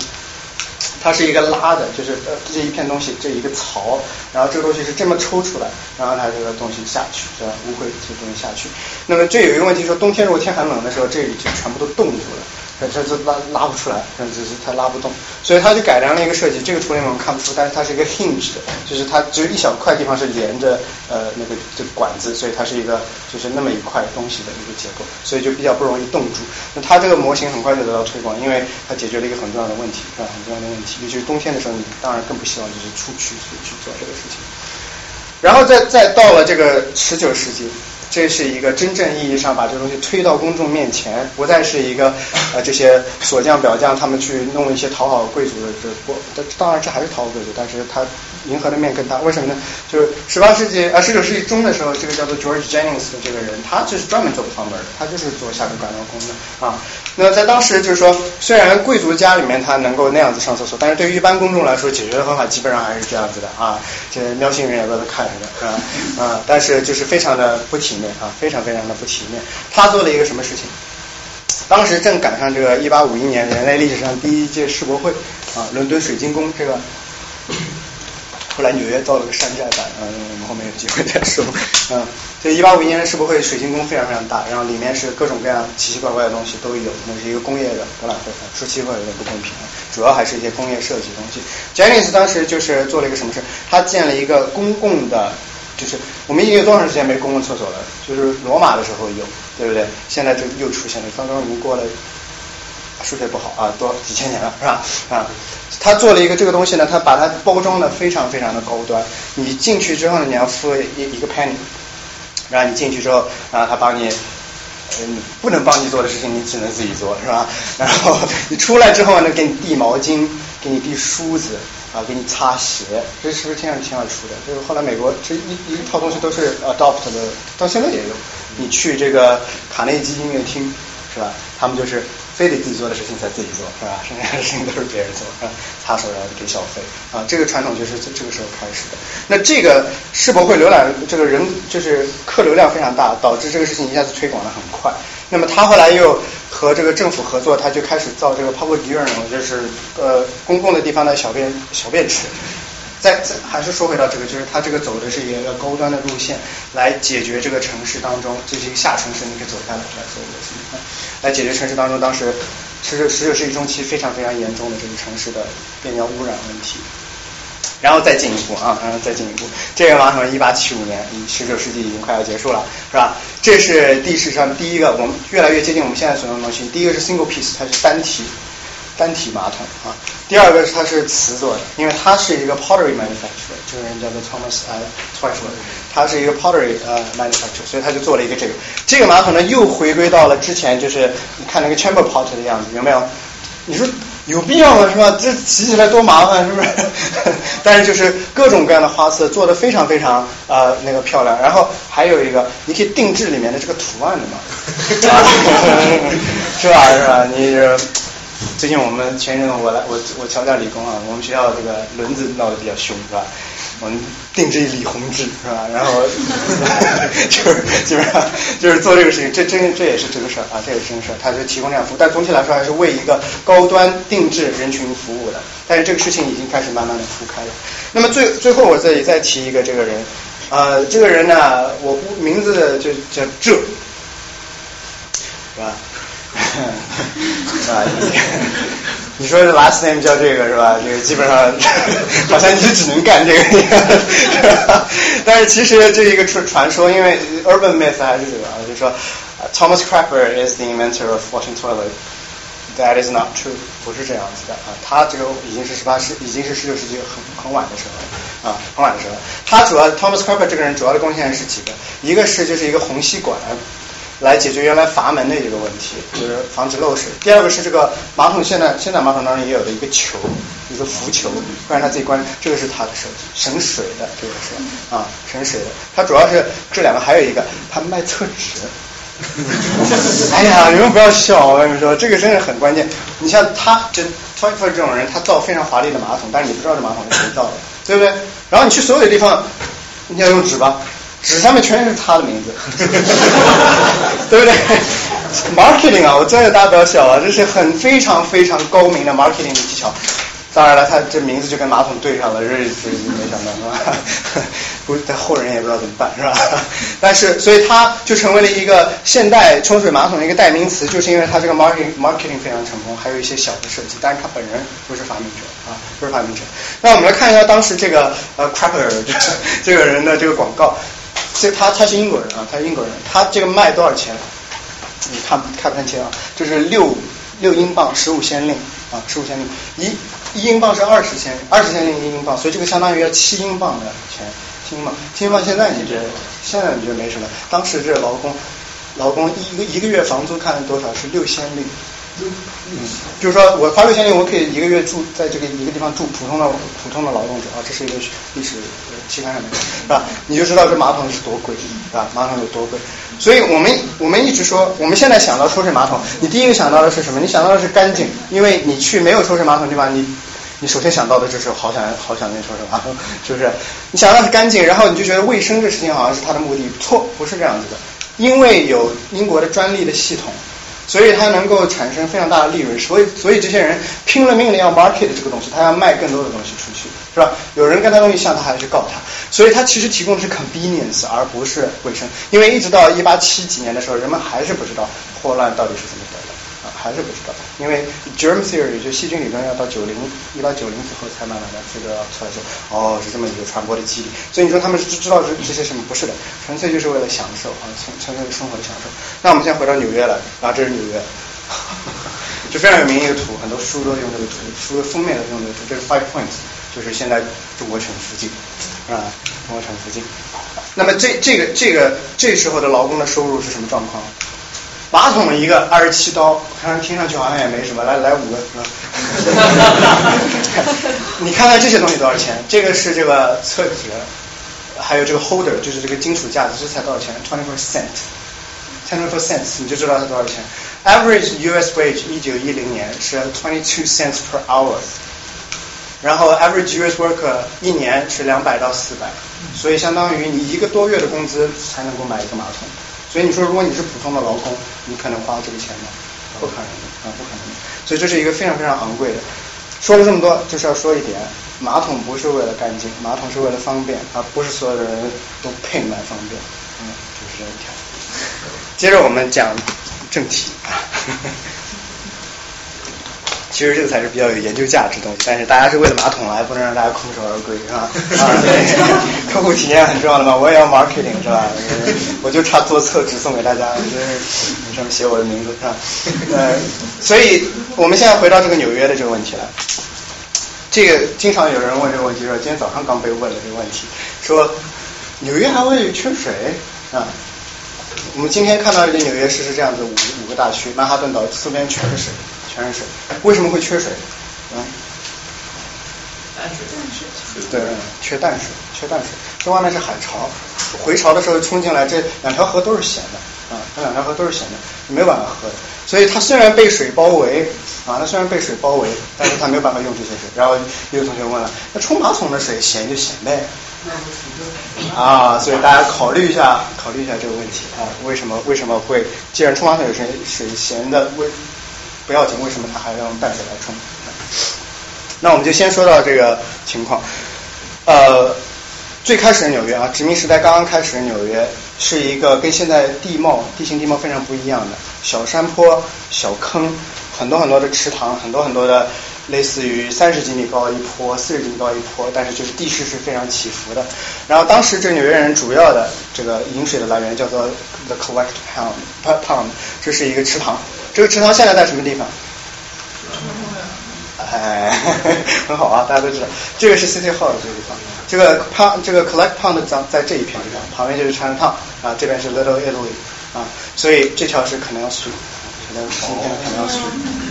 它是一个拉的，就是呃这一片东西，这一个槽，然后这个东西是这么抽出来，然后它这个东西下去，是吧？污秽这东西下去。那么这有一个问题，说冬天如果天很冷的时候，这里就全部都冻住了。它这这拉拉不出来，甚至是它拉不动，所以他就改良了一个设计。这个图里面我看不出，但是它是一个 hinge 的，就是它只有一小块地方是连着呃那个这个管子，所以它是一个就是那么一块东西的一个结构，所以就比较不容易冻住。那它这个模型很快就得到推广，因为它解决了一个很重要的问题，是吧？很重要的问题，尤其是冬天的时候，你当然更不希望就是出去去做这个事情。然后再再到了这个十九世纪。这是一个真正意义上把这个东西推到公众面前，不再是一个呃这些锁匠表匠他们去弄一些讨好贵族的这不，当然这还是讨好贵族，但是他银河的面更大。为什么呢？就是十八世纪啊十九世纪中的时候，这个叫做 George Jennings 的这个人，他就是专门做不方门的，他就是做下水管道工的啊。那在当时就是说，虽然贵族家里面他能够那样子上厕所，但是对于一般公众来说，解决的方法基本上还是这样子的啊，这喵星人也在那看着呢，啊？啊，但是就是非常的不体面啊，非常非常的不体面。他做了一个什么事情？当时正赶上这个一八五一年人类历史上第一届世博会啊，伦敦水晶宫这个。后来纽约造了个山寨版，嗯，我们后面有机会再说。嗯，这一八五一年的世博会水晶宫非常非常大，然后里面是各种各样奇奇怪怪的东西都有，那是一个工业的博览会。说奇怪有点不公平，主要还是一些工业设计东西。Jennings 当时就是做了一个什么事？他建了一个公共的，就是我们已经有多长时间没公共厕所了？就是罗马的时候有，对不对？现在就又出现了，刚刚已经过了，数学不好啊，多几千年了，是吧？啊。他做了一个这个东西呢，他把它包装的非常非常的高端。你进去之后呢，你要付一一个 penny，然后你进去之后，然后他帮你，嗯，不能帮你做的事情，你只能自己做，是吧？然后你出来之后呢，给你递毛巾，给你递梳子，啊，给你擦鞋，这是不是天上天上出的？就是后来美国这一一套东西都是 adopt 的，到现在也有。你去这个卡内基音乐厅，是吧？他们就是。非得自己做的事情才自己做，是吧？剩下的事情都是别人做，擦手然后给小费啊，这个传统就是这个时候开始的。那这个世博会浏览这个人就是客流量非常大，导致这个事情一下子推广的很快。那么他后来又和这个政府合作，他就开始造这个 public urinal，就是呃公共的地方的小便小便池。再再还是说回到这个，就是他这个走的是一个高端的路线，来解决这个城市当中这是一个下城市，你可以走下来来做这个事情，来解决城市当中当时其实十九世纪中期非常非常严重的这个城市的便尿污染问题。然后再进一步啊，然后再进一步，这个马桶一八七五年，十九世纪已经快要结束了，是吧？这是历史上第一个，我们越来越接近我们现在所用的东西。第一个是 single piece，它是单体。单体马桶啊，第二个是它是瓷做的，因为它是一个 pottery manufacturer，这个人叫做 Thomas 呃 t w i c e r 他是一个 pottery 呃 manufacturer，所以他就做了一个这个。这个马桶呢又回归到了之前，就是你看那个 chamber pot 的样子，有没有？你说有必要吗？是吧？这洗起来多麻烦，是不是？但是就是各种各样的花色做的非常非常呃那个漂亮，然后还有一个你可以定制里面的这个图案的嘛，是吧？是吧？你。最近我们前一阵我来我我乔家理工啊，我们学校这个轮子闹得比较凶是吧？我们定制李洪志是吧？然后 就是基本上就是做这个事情，这真这也是这个事儿啊，这也是真事儿，他是提供这样服务，但总体来说还是为一个高端定制人群服务的。但是这个事情已经开始慢慢的铺开了。那么最最后我这里再提一个这个人，呃，这个人呢，我名字就叫这，是吧？啊，你说 last name 叫这个是吧？这个基本上好像你就只能干这个，但是其实这一个传传说，因为 urban myth 还是这个啊，就是说 Thomas Crapper is the inventor of washing toilet。That is not true，不是这样子的啊，他这个已经是十八世，已经是十九世纪很很晚的时候了啊，很晚的时候。他主要 Thomas Crapper 这个人主要的贡献是几个，一个是就是一个虹吸管。来解决原来阀门的一个问题，就是防止漏水。第二个是这个马桶，现在现在马桶当中也有的一个球，一个浮球，不然它自己关。这个是它的设计，省水的，这个是啊，省水的。它主要是这两个，还有一个，它卖厕纸。哎呀，你们不要笑，我跟你们说，这个真的很关键。你像他，这 t o y f e r 这种人，他造非常华丽的马桶，但是你不知道这马桶是谁造的，对不对？然后你去所有的地方，你要用纸吧。纸上面全是他的名字，对不对？Marketing 啊，我真的大家不要笑啊，这是很非常非常高明的 marketing 的技巧。当然了，他这名字就跟马桶对上了，这是没想到是吧？不，他后人也不知道怎么办是吧？但是，所以他就成为了一个现代冲水马桶的一个代名词，就是因为他这个 marketing marketing 非常成功，还有一些小的设计，但是他本人不是发明者啊，不是发明者。那我们来看一下当时这个呃 Crapper 这个人的这个广告。这他他是英国人啊，他是英国人，他这个卖多少钱？你看看不看清啊？这是六六英镑十五先令啊，十五先令一一英镑是二十先二十先令一英镑，所以这个相当于要七英镑的钱，七英镑七英镑现在你觉得现在你觉得没什么？当时这劳工劳工一个一个月房租看了多少是六先令。嗯，就是说我发六千令，我可以一个月住在这个一个地方住，普通的普通的劳动者啊，这是一个历史期刊上面是吧？你就知道这马桶是多贵，是吧？马桶有多贵，所以我们我们一直说，我们现在想到抽水马桶，你第一个想到的是什么？你想到的是干净，因为你去没有抽水马桶地方，你你首先想到的就是好想好想念抽水马桶，是不是？你想到是干净，然后你就觉得卫生这事情好像是它的目的，错，不是这样子的，因为有英国的专利的系统。所以它能够产生非常大的利润，所以所以这些人拼了命的要 market 这个东西，他要卖更多的东西出去，是吧？有人跟他东西像，他还是告他，所以他其实提供的是 convenience 而不是卫生。因为一直到一八七几年的时候，人们还是不知道霍乱到底是怎么得的。还是不知道，因为 germ theory 就细菌理论要到九零一八九零之后才慢慢的这个出来说，哦是这么一个传播的机理。所以你说他们是知道这这些什么？不是的，纯粹就是为了享受啊，纯纯粹生活的享受。那我们先回到纽约来，啊这是纽约，就非常有名一个图，很多书都用这个图，书的封面都用这个图，这是 five points，就是现在中国城附近啊，中国城附近。那么这这个这个这时候的劳工的收入是什么状况？马桶一个二十七刀，看听上去好像也没什么，来来五个是吧？你看看这些东西多少钱？这个是这个厕纸，还有这个 holder，就是这个金属架子，这才多少钱？Twenty four cent，twenty four cents，你就知道它多少钱。Average U.S. wage 一九一零年是 twenty two cents per hour，然后 average U.S. worker 一年是两百到四百，所以相当于你一个多月的工资才能够买一个马桶。所以你说，如果你是普通的劳工，你可能花这个钱吗？不可能的啊，不可能的。所以这是一个非常非常昂贵的。说了这么多，就是要说一点：马桶不是为了干净，马桶是为了方便，而不是所有的人都配买方便。嗯，就是这一条。接着我们讲正题啊。其实这个才是比较有研究价值的东西，但是大家是为了马桶来，不能让大家空手而归，是吧？啊，对，客户体验很重要的嘛，我也要 marketing，是吧？我就差做厕纸送给大家，就是上面写我的名字，是吧？呃，所以我们现在回到这个纽约的这个问题了。这个经常有人问这个问题，说今天早上刚被问了这个问题，说纽约还会缺水啊？我们今天看到的纽约市是这样子，五五个大区，曼哈顿岛四边全是水。全是水，为什么会缺水？嗯，淡水，淡水，对，缺淡水，缺淡水。这外面是海潮，回潮的时候冲进来，这两条河都是咸的啊，这两条河都是咸的，没有办法喝的。所以它虽然被水包围啊，它虽然被水包围，但是它没有办法用这些水。然后有同学问了，那冲马桶的水咸就咸呗？啊，所以大家考虑一下，考虑一下这个问题啊，为什么为什么会？既然冲马桶有水水咸的，为不要紧，为什么他还要用淡水来冲？那我们就先说到这个情况。呃，最开始的纽约啊，殖民时代刚刚开始的纽约，是一个跟现在地貌、地形地貌非常不一样的，小山坡、小坑，很多很多的池塘，很多很多的类似于三十几米高一坡、四十几米高一坡，但是就是地势是非常起伏的。然后当时这纽约人主要的这个饮水的来源叫做 The Collect Pond Pond，这是一个池塘。这个池塘现在在什么地方？哎，很好啊，大家都知道，这个是 City Hall 的这个地方。这个 Pond 这个 Collect Pond 在在这一片地方，旁边就是 Chinatown 啊，这边是 Little Italy 啊，所以这条是 Canal Street，这条是今天的 Canal Street。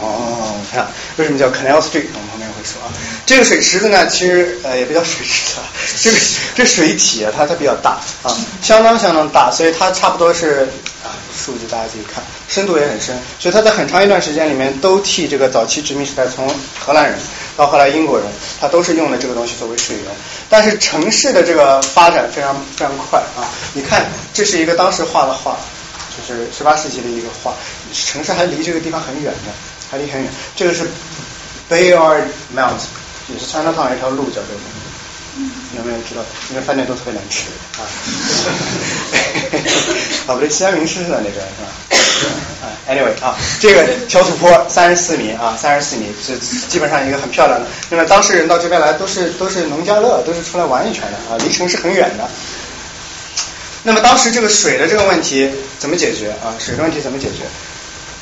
哦，看为什么叫 Canal Street？我们后面会说啊。这个水池子呢，其实呃也不叫水池子，这个这水体啊，它它比较大啊，相当相当大，所以它差不多是啊，数据大家自己看，深度也很深，所以它在很长一段时间里面都替这个早期殖民时代从荷兰人到后来英国人，他都是用的这个东西作为水源。但是城市的这个发展非常非常快啊，你看这是一个当时画的画，就是十八世纪的一个画，城市还离这个地方很远的。还离很远，这个是 Bayard Mount，也是 Chinatown 一条路叫这个，有没有知道？因为饭店都特别难吃啊。啊，不对，西安名师是在那边是吧？，Anyway 啊，这个小土坡三十四米啊，三十四米是基本上一个很漂亮的。那么当事人到这边来都是都是农家乐，都是出来玩一圈的啊，离城市很远的。那么当时这个水的这个问题怎么解决啊？水的问题怎么解决？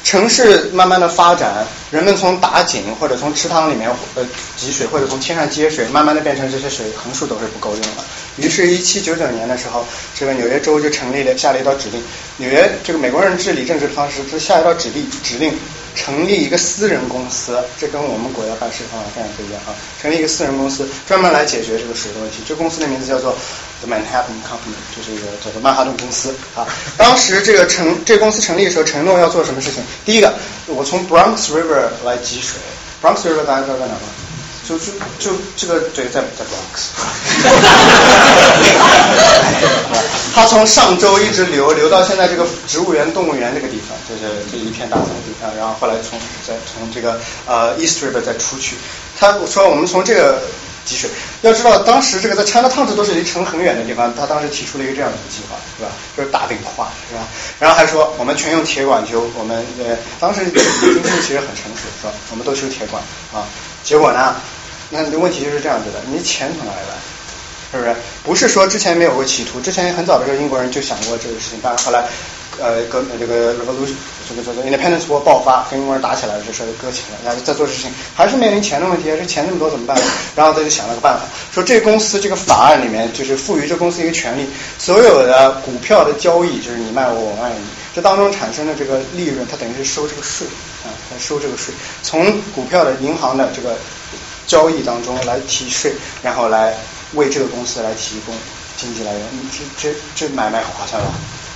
城市慢慢的发展，人们从打井或者从池塘里面呃汲水，或者从天上接水，慢慢的变成这些水横竖都是不够用了。于是，一七九九年的时候，这个纽约州就成立了，下了一道指令。纽约这个美国人治理政治的方式是下一道指令，指令成立一个私人公司，这跟我们国家办事方法非常不一样啊。成立一个私人公司，专门来解决这个水的问题。这公司的名字叫做 The Manhattan Company，就是一个叫做曼哈顿公司啊。当时这个成这公司成立的时候，承诺要做什么事情？第一个，我从 Bronx River 来汲水。Bronx River 大家知道在哪吗？就就就这个对，在在 Bronx，它从上周一直流流到现在这个植物园、动物园这个地方，就是这一片大草地啊。然后后来从再从这个呃 East River 再出去，他说我们从这个积水，要知道当时这个在 Chinatown 这都是离城很远的地方，他当时提出了一个这样的计划，是吧？就是大饼画，是吧？然后还说我们全用铁管修，我们呃当时经济其实很成熟，是吧？我们都修铁管啊。结果呢？那问题就是这样子的，你钱从哪里来？是不是？不是说之前没有过企图，之前很早的时候英国人就想过这个事情，但是后来呃革这个 revolution 这个叫做 independence war 爆发，跟英国人打起来了，这事儿就搁浅了。然后在做事情，还是面临钱的问题，这钱那么多怎么办？然后他就想了个办法，说这公司这个法案里面就是赋予这公司一个权利，所有的股票的交易就是你卖我，我卖你，这当中产生的这个利润，它等于是收这个税啊，收这个税，从股票的银行的这个。交易当中来提税，然后来为这个公司来提供经济来源，这这这买卖划算吧？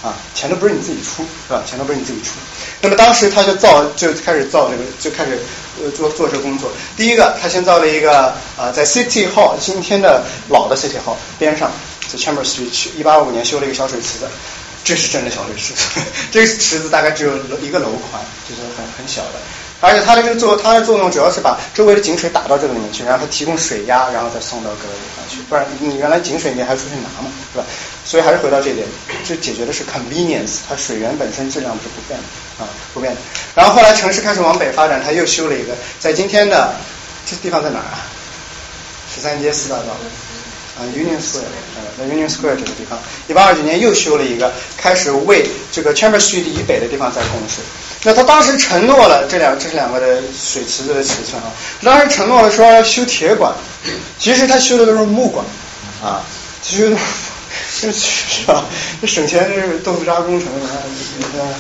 啊，钱都不是你自己出，是吧？钱都不是你自己出。那么当时他就造，就开始造这个，就开始呃做做这个工作。第一个，他先造了一个啊，在 City Hall 今天的老的 City Hall 边上，在 Chambers Street，一八五年修了一个小水池子，这是真的小水池子，这个池子大概只有一个楼宽，就是很很小的。而且它的这个作，它的作用主要是把周围的井水打到这个里面去，然后它提供水压，然后再送到各个地方去。不然你原来井水你还出去拿嘛，是吧？所以还是回到这点，这解决的是 convenience，它水源本身质量是不变的啊，不变的。然后后来城市开始往北发展，它又修了一个，在今天的这地方在哪儿啊？十三街四大道啊，Union Square，呃，在 Union Square 这个地方，一八二九年又修了一个，开始为这个 Chambers Street 以北的地方在供水。那他当时承诺了这两这是两个的水池子的尺寸啊，当时承诺了说要修铁管，其实他修的都是木管啊，其实。这是吧？这省钱这是豆腐渣工程，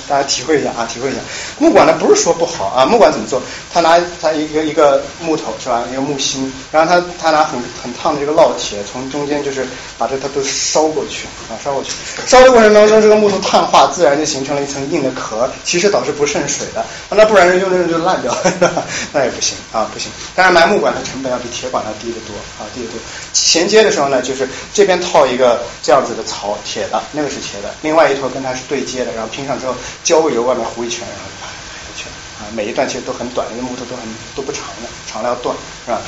大家体会一下啊，体会一下。木管呢不是说不好啊，木管怎么做？他拿他一个一个木头是吧，一个木芯，然后他他拿很很烫的这个烙铁，从中间就是把这它都烧过去啊，烧过去。烧的过程当中，这个木头碳化，自然就形成了一层硬的壳，其实导致不渗水的。那不然用着用就烂掉，那也不行啊，不行。当然埋木管的成本要比铁管要低得多啊，低得多。衔接的时候呢，就是这边套一个这样子。的槽铁的，那个是铁的，另外一头跟它是对接的，然后拼上之后浇油，外面糊一圈，然后就排排下去啊。每一段其实都很短，因为木头都很都不长的，长了要断，是吧？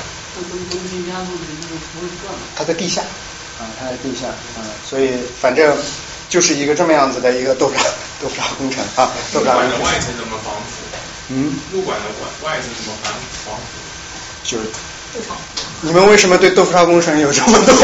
它在地下啊，它在地下啊，所以反正就是一个这么样子的一个豆腐 豆腐渣工程啊，豆腐渣工程。外层怎么防腐？嗯，木管的管外层怎么防防腐？就是你们为什么对豆腐渣工程有这么多？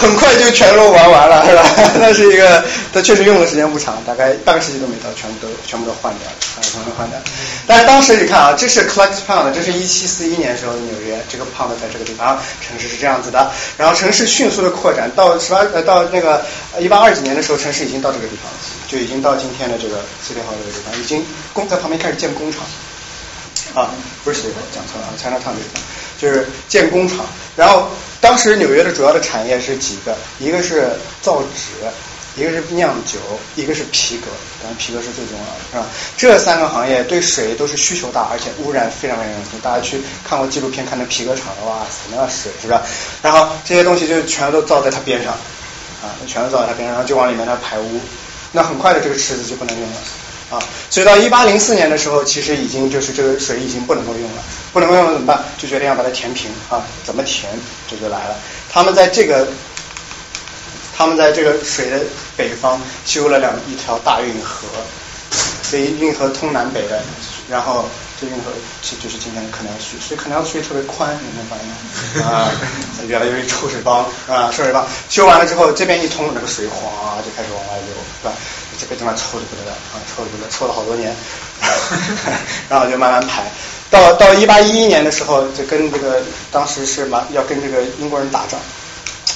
很快就全都玩完了，是吧？那是一个，它确实用的时间不长，大概半个世纪都没到，全部都全部都换掉了，啊，全部换掉。但是当时你看啊，这是 Collect Pound，这是一七四一年时候的纽约，这个 Pound 在这个地方，城市是这样子的。然后城市迅速的扩展，到十八呃到那个一八二几年的时候，城市已经到这个地方了，就已经到今天的这个 City Hall 这个地方，已经工在旁边开始建工厂。啊，不是这个，讲错了啊，Chinatown 这个就是建工厂。然后当时纽约的主要的产业是几个，一个是造纸，一个是酿酒，一个是皮革，当然皮革是最重要的，是吧？这三个行业对水都是需求大，而且污染非常非常严重。大家去看过纪录片，看那皮革厂的，哇，死那水是吧？然后这些东西就全都造在它边上，啊，全都造在它边上，然后就往里面那排污，那很快的这个池子就不能用了。啊，所以到一八零四年的时候，其实已经就是这个水已经不能够用了，不能够用了怎么办？就决定要把它填平啊，怎么填这就来了。他们在这个，他们在这个水的北方修了两一条大运河，所以运河通南北的，然后这运河其实就是今天的 Canal Street，所以 Canal Street 特别宽，你能发现啊，原来有一抽水帮啊，抽水帮修完了之后，这边一通，那个水哗就开始往外流，是吧？这个地方臭的不得了啊，臭的不得了，臭了好多年，然后就慢慢排。到到一八一一年的时候，就跟这个当时是马要跟这个英国人打仗，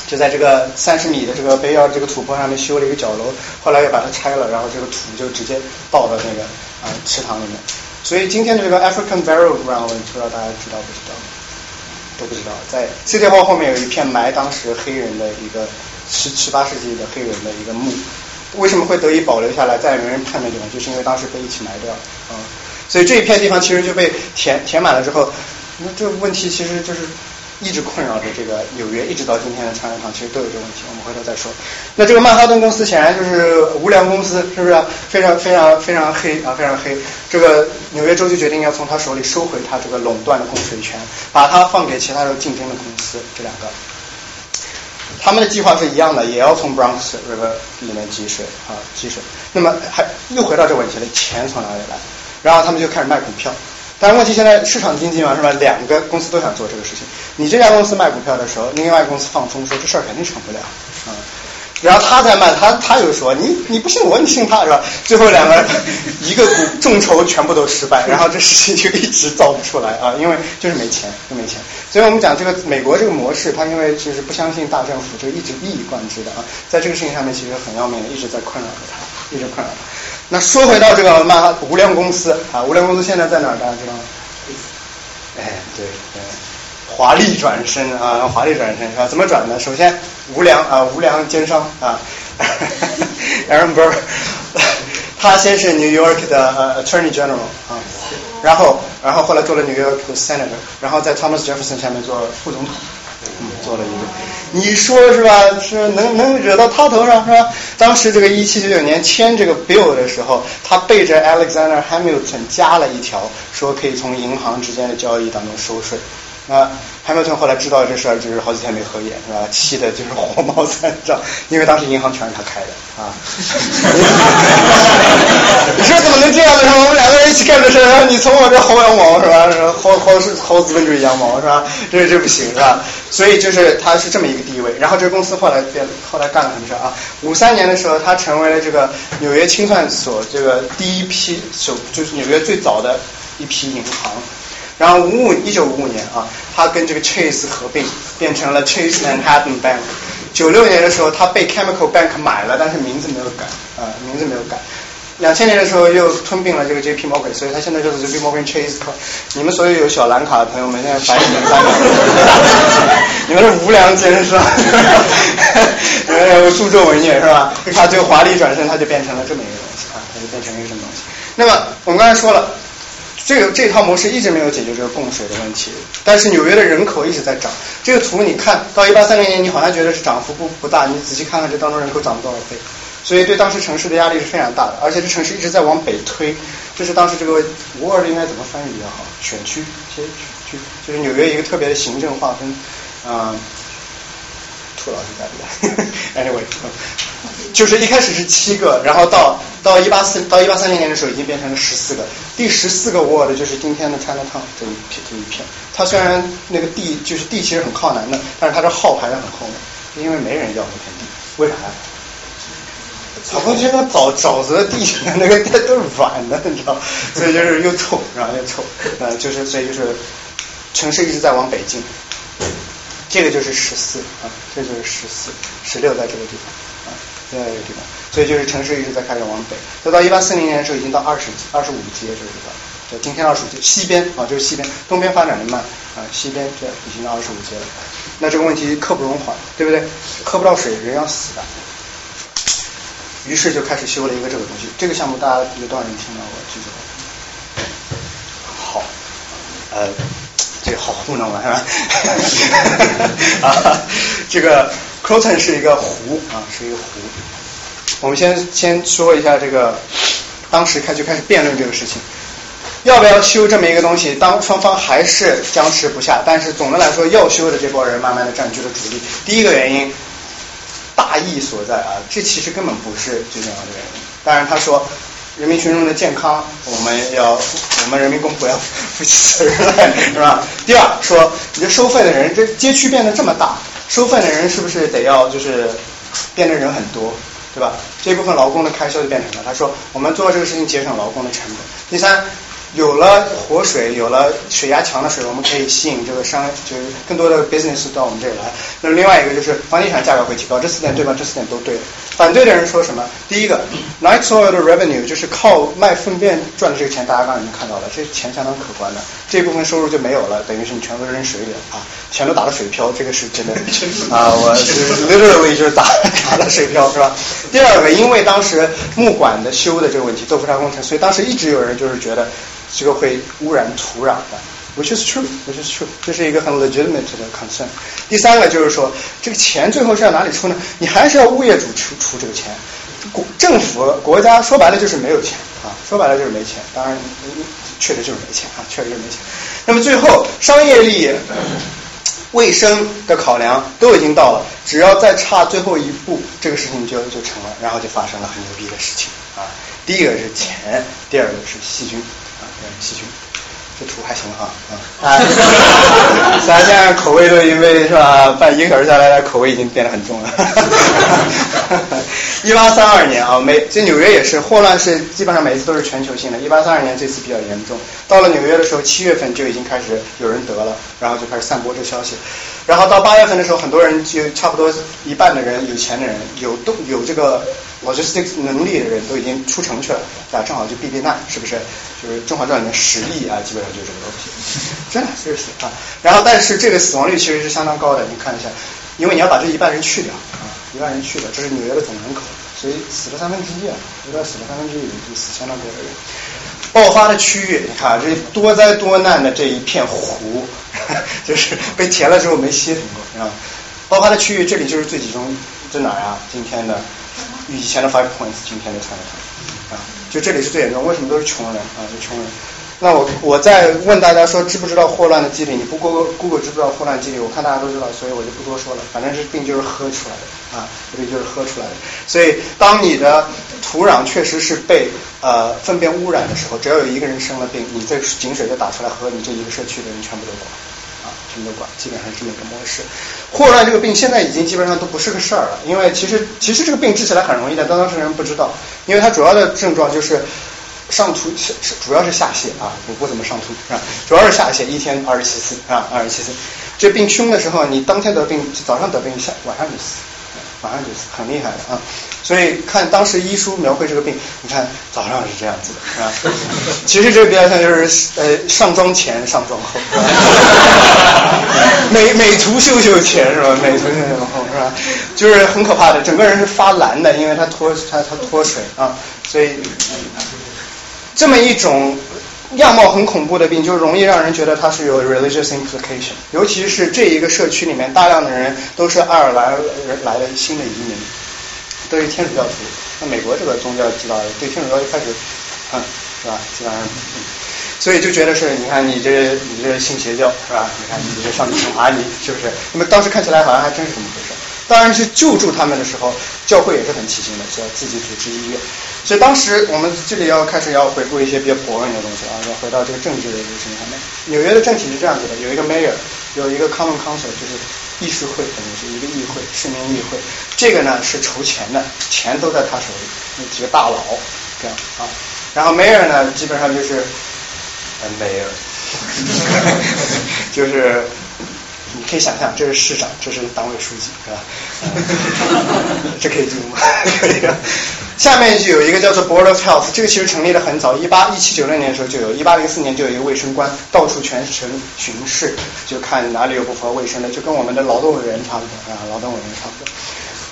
就在这个三十米的这个北要这个土坡上面修了一个角楼，后来又把它拆了，然后这个土就直接倒到那个啊池塘里面。所以今天的这个 African Burial Ground，不知道大家知道不知道？都不知道，在 City Hall 后面有一片埋当时黑人的一个十十八世纪的黑人的一个墓。为什么会得以保留下来，在也没人看那地方？就是因为当时被一起埋掉啊，所以这一片地方其实就被填填满了之后，那这个问题其实就是一直困扰着这个纽约，一直到今天的长乐堂，其实都有这个问题。我们回头再说。那这个曼哈顿公司显然就是无良公司，是不是？非常非常非常黑啊，非常黑。这个纽约州就决定要从他手里收回他这个垄断的供水权，把它放给其他有竞争的公司，这两个。他们的计划是一样的，也要从 Bronx River 里面积水啊，积水。那么还又回到这个问题了，钱从哪里来？然后他们就开始卖股票。但是问题现在市场经济嘛，是吧？两个公司都想做这个事情。你这家公司卖股票的时候，另外公司放风说这事儿肯定成不了啊。然后他在卖，他他又说你你不信我，你信他是吧？最后两个人一个股众筹全部都失败，然后这事情就一直造不出来啊，因为就是没钱，就没钱。所以我们讲这个美国这个模式，它因为就是不相信大政府，就一直一以贯之的啊，在这个事情上面其实很要命，一直在困扰着他，一直困扰他。那说回到这个曼哈无良公司啊，无良公司现在在哪儿？大家知道吗？哎，对对。华丽转身啊，华丽转身是吧？怎么转呢？首先，无良啊，无良奸商啊，Aaron Burr，他先是 New York 的呃 Attorney General 啊，然后然后后来做了 New York 的 Senator，然后在 Thomas Jefferson 下面做副总统，做了一个，你说是吧？是能能惹到他头上是吧？当时这个一七九九年签这个 bill 的时候，他背着 Alexander Hamilton 加了一条，说可以从银行之间的交易当中收税。啊潘麦村后来知道这事儿，就是好几天没合眼，是吧？气的就是火冒三丈，因为当时银行全是他开的啊。你说怎么能这样呢？我们两个人一起干的事儿，你从我这薅羊毛是吧？薅薅是薅资本主义羊毛是吧？这这不行是吧？所以就是他是这么一个地位。然后这个公司后来变，后来干了什么事啊？五三年的时候，他成为了这个纽约清算所这个第一批首，就是纽约最早的一批银行。然后五五一九五五年啊，他跟这个 Chase 合并，变成了 Chase Manhattan Bank。九六年的时候，他被 Chemical Bank 买了，但是名字没有改啊，名字没有改。两千年的时候又吞并了这个 JP Morgan，所以他现在就是 JP Morgan Chase。你们所有有小蓝卡的朋友们，现在白眼翻了，你们是无良奸商，呃，助纣为虐是吧？他就华丽转身，他就变成了这么一个东西啊，他就变成一个什么东西？那么我们刚才说了。这个这套模式一直没有解决这个供水的问题，但是纽约的人口一直在涨。这个图你看到一八三零年，你好像觉得是涨幅不不大，你仔细看看这当中人口涨了多少倍，所以对当时城市的压力是非常大的。而且这城市一直在往北推，这是当时这个 word 应该怎么翻译比较好？选区，其实区就是纽约一个特别的行政划分，啊，兔老师在不在？Anyway，就是一开始是七个，然后到到一八四到一八三零年的时候已经变成了十四个。第十四个 Word 就是今天的 Chinatown 这一片这一片。它虽然那个地就是地其实很靠南的，但是它的号排在很后面，因为没人要那片地，为啥呀？草坡区那沼沼泽地 那个都是软的，你知道，所以就是又臭，然后又臭，呃，就是所以就是城市一直在往北进。这个就是十四啊，这就是十四，十六在这个地方啊，在这个地方，所以就是城市一直在开始往北。再到一八四零年的时候，已经到二十二十五街这个地方，就今天二十五街西边啊，就是西边，东边发展的慢啊，西边这已经到二十五街了。那这个问题刻不容缓，对不对？喝不到水，人要死的。于是就开始修了一个这个东西。这个项目大家有多少人听到过？记住。好，呃。这好糊弄了是吧？啊，这个 Croton 是一个湖啊，是一个湖。我们先先说一下这个，当时开就开始辩论这个事情，要不要修这么一个东西？当双方还是僵持不下，但是总的来说要修的这波人慢慢的占据了主力。第一个原因，大义所在啊，这其实根本不是最重要的原因。当然他说。人民群众的健康，我们要我们人民公仆要 负起责任来，是吧？第二，说你这收费的人，这街区变得这么大，收费的人是不是得要就是变得人很多，对吧？这部分劳工的开销就变成了，他说我们做这个事情节省劳工的成本。第三。有了活水，有了水压强的水，我们可以吸引这个商，就是更多的 business 到我们这里来。那么另外一个就是房地产价格会提高，这四点对吗？这四点都对。反对的人说什么？第一个，night soil 的 revenue 就是靠卖粪便赚的这个钱，大家刚才已经看到了，这钱相当可观的，这部分收入就没有了，等于是你全部扔水里了啊，全都打了水漂，这个是真的 啊，我是 literally 就是打打了水漂是吧？第二个，因为当时木管的修的这个问题，豆腐渣工程，所以当时一直有人就是觉得。这个会污染土壤的，which is true，which is true，这是一个很 legitimate 的 concern。第三个就是说，这个钱最后是要哪里出呢？你还是要物业主出出这个钱，国政府国家说白了就是没有钱啊，说白了就是没钱。当然，确实就是没钱啊，确实是没钱。那么最后，商业利益、卫生的考量都已经到了，只要再差最后一步，这个事情就就成了，然后就发生了很牛逼的事情啊。第一个是钱，第二个是细菌。细菌，这图还行哈啊！咱现在口味都因为是吧，半一个小时下来，口味已经变得很重了。一八三二年啊，每这纽约也是霍乱是基本上每一次都是全球性的。一八三二年这次比较严重，到了纽约的时候，七月份就已经开始有人得了，然后就开始散播这消息。然后到八月份的时候，很多人就差不多一半的人，有钱的人，有都有这个。Logistics 能力的人都已经出城去了，啊，正好就避避难，是不是？就是《甄嬛传》里面十亿啊，基本上就是这个东西，真的 就是啊。然后，但是这个死亡率其实是相当高的，你看一下，因为你要把这一半人去掉啊，一半人去掉，这是纽约的总人口，所以死了三分之一啊，纽约死了三分之一人，就死相当多的人。爆发的区域，你看这多灾多难的这一片湖，就是被填了之后没吸过，啊。爆发的区域，这里就是最集中，在哪儿啊？今天的。以前的 Five Points，今天的 Chinatown，啊，就这里是最严重。为什么都是穷人啊？就穷人。那我我在问大家说，知不知道霍乱的机理？你不 Google Google 知不知道霍乱机理？我看大家都知道，所以我就不多说了。反正这病就是喝出来的啊，这病就是喝出来的。所以当你的土壤确实是被呃粪便污染的时候，只要有一个人生了病，你这井水就打出来喝，你这一个社区的人全部都管。全都管，基本上是这么一个模式。霍乱这个病现在已经基本上都不是个事儿了，因为其实其实这个病治起来很容易的，但当时人不知道，因为它主要的症状就是上吐，主要是下泻啊，我不怎么上吐啊，主要是下泻，一天二十七次啊，二十七次。这病凶的时候，你当天得病，早上得病，下晚上就死，晚上就死，很厉害的啊。所以看当时医书描绘这个病，你看早上是这样子的，是吧？其实这个比较像就是呃上妆前上妆后，美美图秀秀前是吧？美图秀秀后是吧？就是很可怕的，整个人是发蓝的，因为他脱他他脱水啊，所以这么一种样貌很恐怖的病，就容易让人觉得它是有 religious implication，尤其是这一个社区里面大量的人都是爱尔兰人来的新的移民。都是天主教徒，那美国这个宗教知道对天主教一开始，嗯，是吧？基本上，所以就觉得是，你看你这你这信邪教是吧？你看你这上帝惩罚你是不是？那么当时看起来好像还真是这么回事。当然去救助他们的时候，教会也是很起心的，是要自己组织医院。所以当时我们这里要开始要回顾一些比较博文的东西啊，要回到这个政治的这个事情上面。纽约的政体是这样子的，有一个 mayor，有一个 common council，就是议事会，等于是一个议会，市民议会。这个呢是筹钱的，钱都在他手里，那几个大佬这样啊。然后 mayor 呢，基本上就是呃 mayor，就是可以想象，这是市长，这是党委书记，是吧？这可以记吗？可以。下面就有一个叫做 Board of Health，这个其实成立的很早，一八一七九六年的时候就有，一八零四年就有一个卫生官到处全城巡视，就看哪里有不符合卫生的，就跟我们的劳动委员差不多啊，劳动委员差不多。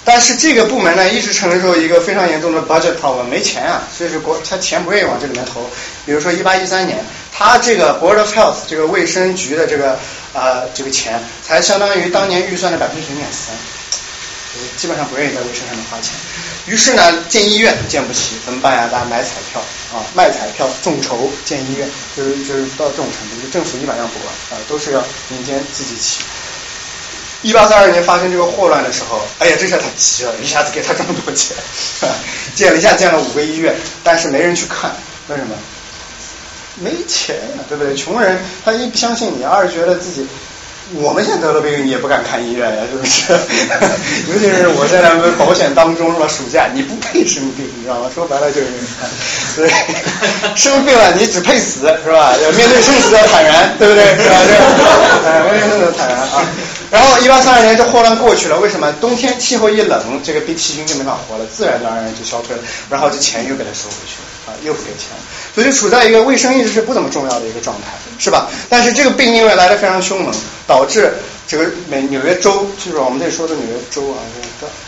但是这个部门呢，一直承受一个非常严重的 budget problem，没钱啊，所以说国他钱不愿意往这里面投。比如说一八一三年，他这个 Board of Health 这个卫生局的这个啊这个钱，才相当于当年预算的百分之零点三，基本上不愿意在卫生上面花钱。于是呢，建医院建不起，怎么办呀？大家买彩票啊，卖彩票众筹建医院，就是就是到这种程度，就政府一般让不管啊，都是要民间自己起。一八三二年发生这个霍乱的时候，哎呀，这下他急了，一下子给他这么多钱，建了一下建了五个医院，但是没人去看，为什么？没钱呀，对不对？穷人他一不相信你，二觉得自己。我们现在得了病，你也不敢看医院呀，是不是？尤其是我在咱们保险当中是吧？暑假你不配生病，你知道吗？说白了就是，对，生病了你只配死，是吧？要面对生死要坦然，对不对？是吧？这，哎，面对生死坦然啊。然后一八三二年这霍乱过去了，为什么？冬天气候一冷，这个病细菌就没法活了，自然而然就消退了。然后这钱又给他收回去了啊，又不给钱，所以就处在一个卫生一直是不怎么重要的一个状态，是吧？但是这个病因为来的非常凶猛，导致这个美纽约州，就是我们这里说的纽约州啊，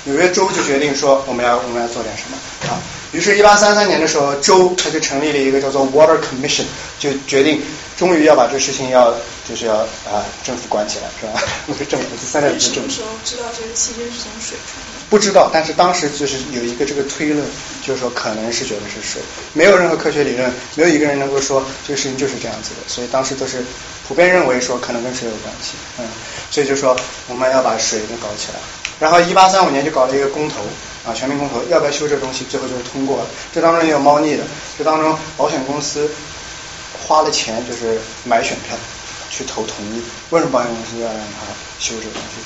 纽约州就决定说我们要我们要做点什么啊。于是，一八三三年的时候，州他就成立了一个叫做 Water Commission，就决定终于要把这事情要就是要啊政府管起来，是吧？政府第三代什么时候知道这个细菌是从水传的？不知道，但是当时就是有一个这个推论，就是说可能是觉得是水，没有任何科学理论，没有一个人能够说这个事情就是这样子的，所以当时都是普遍认为说可能跟水有关系，嗯，所以就说我们要把水给搞起来。然后一八三五年就搞了一个公投啊，全民公投，要不要修这东西？最后就是通过了。这当中也有猫腻的，这当中保险公司花了钱，就是买选票去投同意。为什么保险公司要让他修这个东西？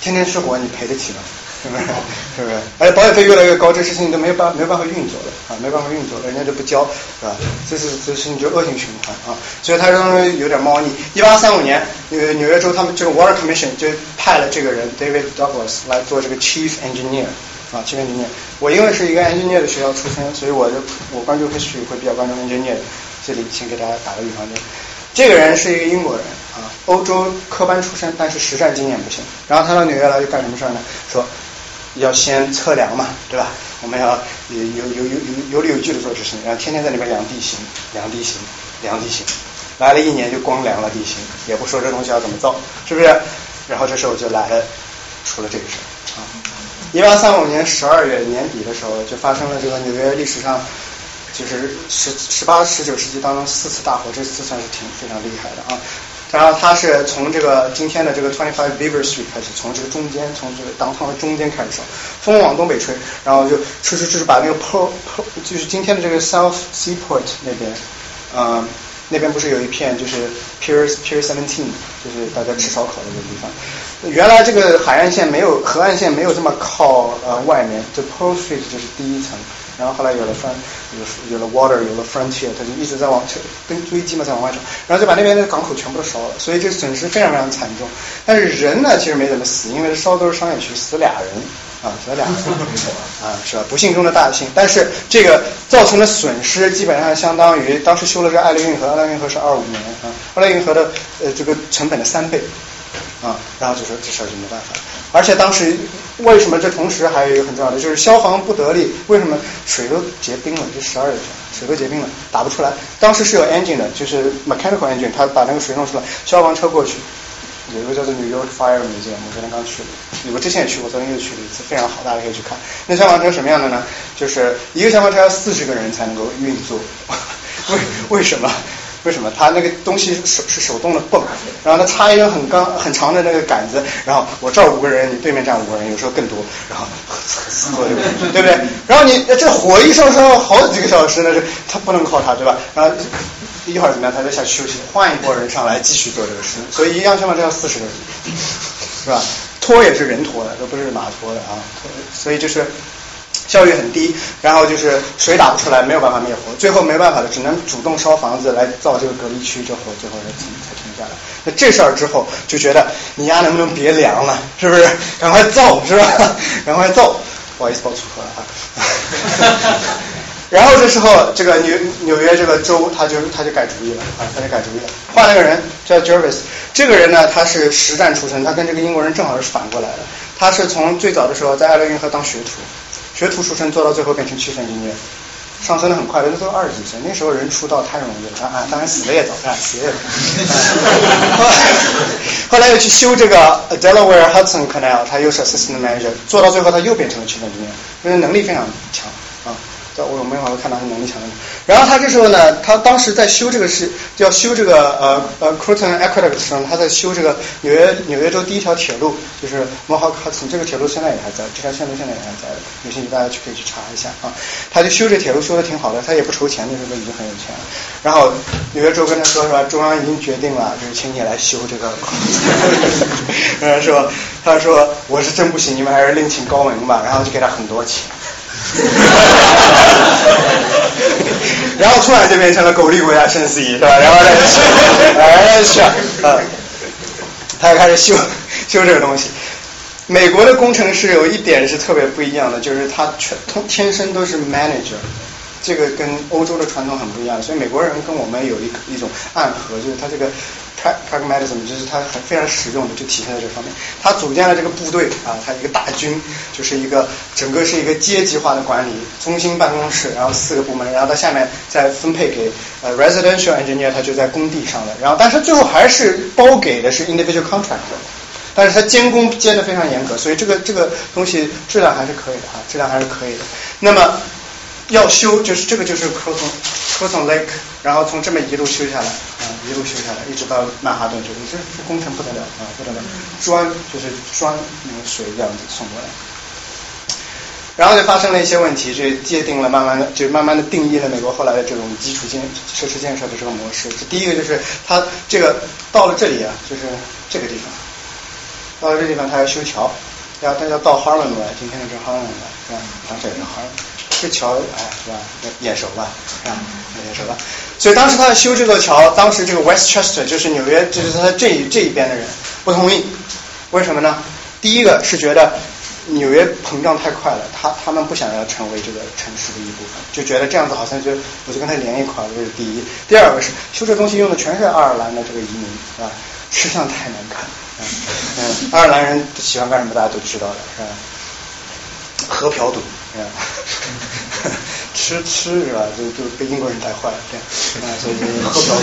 天天吃活，你赔得起吗？是不是？是不是？而且保险费越来越高，这事情都没有办没有办法运作了啊，没办法运作了，人家就不交，是吧？这是这事情就恶性循环啊，所以它当中有点猫腻。一八三五年，纽纽约州他们这个 Water Commission 就派了这个人 David Douglas 来做这个 Chief Engineer 啊，Chief Engineer。我因为是一个 Engineer 的学校出身，所以我就我关注 history 会比较关注 Engineer。这里先给大家打个预防针。这个人是一个英国人啊，欧洲科班出身，但是实战经验不行。然后他到纽约来就干什么事儿呢？说。要先测量嘛，对吧？我们要有有有有有理有据的做事情，然后天天在里边量地形，量地形，量地形，来了一年就光量了地形，也不说这东西要怎么造，是不是？然后这时候就来了，出了这个事儿。一八三五年十二月年底的时候，就发生了这个纽约历史上就是十十八十九世纪当中四次大火，这次算是挺非常厉害的啊。然后它是从这个今天的这个 Twenty Five Beaver Street 开始，从这个中间，从这个当趟的中间开始烧，风往东北吹，然后就吹吹吹，把那个 Po Po 就是今天的这个 South Seaport 那边，嗯，那边不是有一片就是 Pier Pier Seventeen，就是大家吃烧烤的那个地方。原来这个海岸线没有河岸线没有这么靠呃外面，这 Port Street 就是第一层。然后后来有了 front，有有了 water，有了 frontier，它就一直在往跟追击嘛在往外走，然后就把那边的港口全部都烧了，所以这损失非常非常惨重。但是人呢，其实没怎么死，因为烧都是商业区，死俩人啊，死俩人啊，是吧？不幸中的大幸。但是这个造成的损失基本上相当于当时修了这爱勒运河，爱勒运河是二五年啊，爱勒运河的呃这个成本的三倍啊，然后就说这事儿就没办法。而且当时为什么这同时还有一个很重要的，就是消防不得力，为什么水都结冰了？就十二月份，水都结冰了，打不出来。当时是有 engine 的，就是 mechanical engine，他把那个水弄出来，消防车过去，有一个叫做 New York Fire Museum，我昨天刚去了，我之前也去过，昨天又去了一次，非常好，大家可以去看。那消防车什么样的呢？就是一个消防车要四十个人才能够运作，为为什么？为什么？他那个东西手是手动的泵，然后他插一根很刚很长的那个杆子，然后我这儿五个人，你对面站五个人，有时候更多，然后四个对不对？然后你这火一烧烧好几个小时，那是他不能靠它，对吧？然后一会儿怎么样？他就下去休息，换一拨人上来继续做这个事，所以一辆车嘛，这要四十个人，是吧？拖也是人拖的，都不是马拖的啊，所以就是。效率很低，然后就是水打不出来，没有办法灭火，最后没办法了，只能主动烧房子来造这个隔离区，这火最后才才停下来。那这事儿之后就觉得你丫能不能别凉了，是不是？赶快造是吧？赶快造，不好意思报粗口了啊。然后这时候这个纽纽约这个州他就他就改主意了啊，他就改主意了，换了个人叫 Jervis，这个人呢他是实战出身，他跟这个英国人正好是反过来的，他是从最早的时候在爱伦运河当学徒。学徒出身做到最后变成七分音乐，上升的很快，那都二十几岁，那时候人出道太容易了啊！当然死的也早，啊死的也早。后来又去修这个 Delaware Hudson Canal，他又是 assistant manager，做到最后他又变成了七分音乐，因为能力非常强啊。我有没有看到他能力强的？然后他这时候呢，他当时在修这个是要修这个呃呃 Croton Aqueduct 上，他在修这个纽约纽约州第一条铁路，就是 Mohawk Hudson，这个铁路现在也还在，这条线路现在也还在，有兴趣大家去可以去查一下啊。他就修这铁路修的挺好的，他也不筹钱，那时候都已经很有钱了。然后纽约州跟他说是吧，中央已经决定了，就是请你来修这个。然后说他说我是真不行，你们还是另请高明吧。然后就给他很多钱。然后突然就变成了狗力国家生死一，是吧？然后再哎是啊，他就开始修修这个东西。美国的工程师有一点是特别不一样的，就是他全通天生都是 manager，这个跟欧洲的传统很不一样。所以美国人跟我们有一一种暗合，就是他这个。pragmatism 就是他很非常实用的，就体现在这方面。他组建了这个部队啊，他一个大军，就是一个整个是一个阶级化的管理，中心办公室，然后四个部门，然后到下面再分配给呃 residential engineer，他就在工地上的，然后但是最后还是包给的是 individual contractor，但是他监工监的非常严格，所以这个这个东西质量还是可以的啊，质量还是可以的。那么要修就是这个就是 Croton Lake，然后从这么一路修下来啊，一路修下来，一直到曼哈顿这里，这这工程不得了啊，不得了，砖就是砖那个水这样子送过来，然后就发生了一些问题，就界定了慢慢的就慢慢的定义了美国后来的这种基础建设施建设的这个模式。这第一个就是它这个到了这里啊，就是这个地方，到了这地方它要修桥，要它要到 Harlem 来，今天的这 Harlem 来，是吧？啊，这是 Harlem。这桥哎是吧？眼熟吧？啊，眼熟吧？所以当时他要修这座桥，当时这个 Westchester 就是纽约，就是他这这一边的人不同意。为什么呢？第一个是觉得纽约膨胀太快了，他他们不想要成为这个城市的一部分，就觉得这样子好像就我就跟他连一块儿这是第一。第二个是修这东西用的全是爱尔兰的这个移民，是吧？吃相太难看。嗯，爱尔兰人喜欢干什么？大家都知道的，是吧？喝嫖赌。吃吃是吧？就就被英国人带坏了，对，啊，所以喝嫖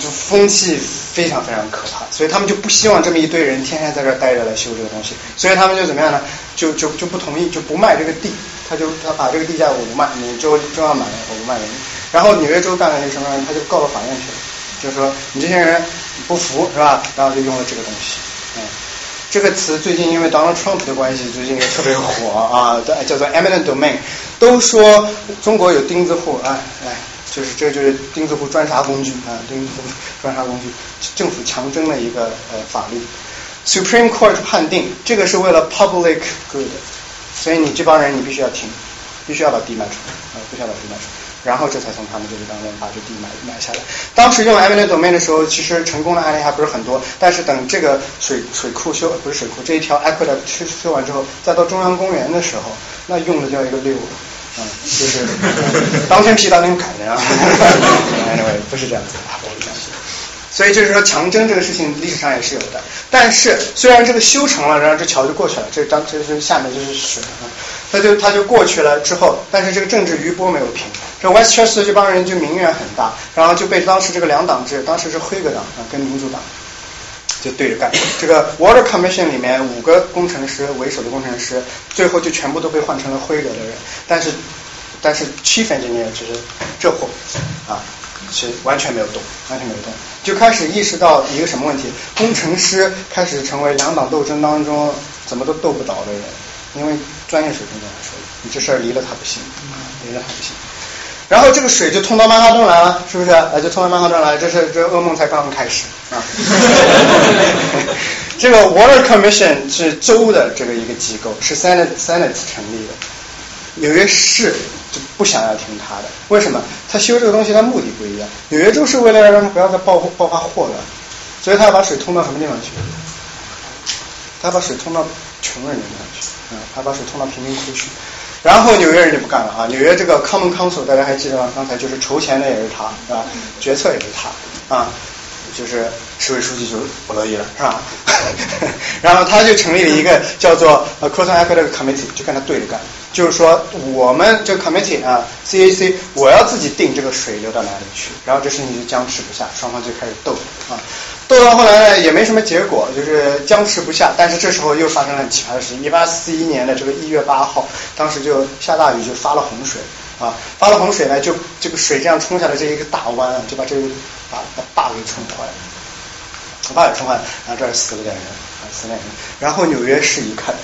就风气非常非常可怕，所以他们就不希望这么一堆人天天在这儿待着来修这个东西，所以他们就怎么样呢？就就就不同意，就不卖这个地，他就他把这个地价我不卖，你州中央买我不卖给你。然后纽约州干了一个什么人？他就告到法院去了，就是说你这些人不服是吧？然后就用了这个东西，嗯。这个词最近因为 Donald Trump 的关系，最近也特别火啊，叫做 eminent domain。都说中国有钉子户，哎哎，就是这就是钉子户专杀工具啊，钉子户 专杀工具，政府强征的一个呃法律。Supreme Court 判定这个是为了 public good，所以你这帮人你必须要听，必须要把地卖出啊，必须要把地卖出。然后这才从他们这里当中把这地买买下来。当时用 eminent domain 的时候，其实成功的案例还不是很多。但是等这个水水库修不是水库这一条 aqueduct 修修完之后，再到中央公园的时候，那用的叫一个溜，嗯，就是当天批当天砍的啊。Anyway，不是这样子的，不是这样子。所以就是说强征这个事情历史上也是有的。但是虽然这个修成了，然后这桥就过去了，这当这是下面就是水啊。他就他就过去了之后，但是这个政治余波没有平，这 Westchester 这帮人就民怨很大，然后就被当时这个两党制，当时是辉格党啊跟民主党就对着干。这个 Water Commission 里面五个工程师为首的工程师，最后就全部都被换成了辉格的人，但是但是 Chief Engineer 就是这货啊，是完全没有动，完全没有动，就开始意识到一个什么问题？工程师开始成为两党斗争当中怎么都斗不倒的人，因为专业水平上来说，你这事儿离了他不行，离了他不行。然后这个水就通到曼哈顿来了，是不是？啊，就通到曼哈顿来，这是这噩梦才刚刚开始啊。这个 Water Commission 是州的这个一个机构，是 Senate Senate 成立的。纽约市就不想要听他的，为什么？他修这个东西，他目的不一样。纽约州是为了让他不要再爆爆发霍乱，所以他要把水通到什么地方去？他把水通到穷人地方去，嗯，他把水通到贫民窟去。然后纽约人就不干了啊！纽约这个 Common Council 大家还记得吗？刚才就是筹钱的也是他，是吧？决策也是他啊，就是市委书记就不乐意了，是吧？然后他就成立了一个叫做呃 Croton Academic Committee，就跟他对着干。就是说，我们这个 committee 啊，CAC，我要自己定这个水流到哪里去，然后这事情就僵持不下，双方就开始斗啊，斗到后来呢也没什么结果，就是僵持不下。但是这时候又发生了很奇葩的事情，一八四一年的这个一月八号，当时就下大雨，就发了洪水啊，发了洪水呢，就这个水这样冲下来这一个大湾，就把这个把把坝给冲坏了，把坝给冲坏了，然后这儿死了点人，死了点人，然后纽约市一看。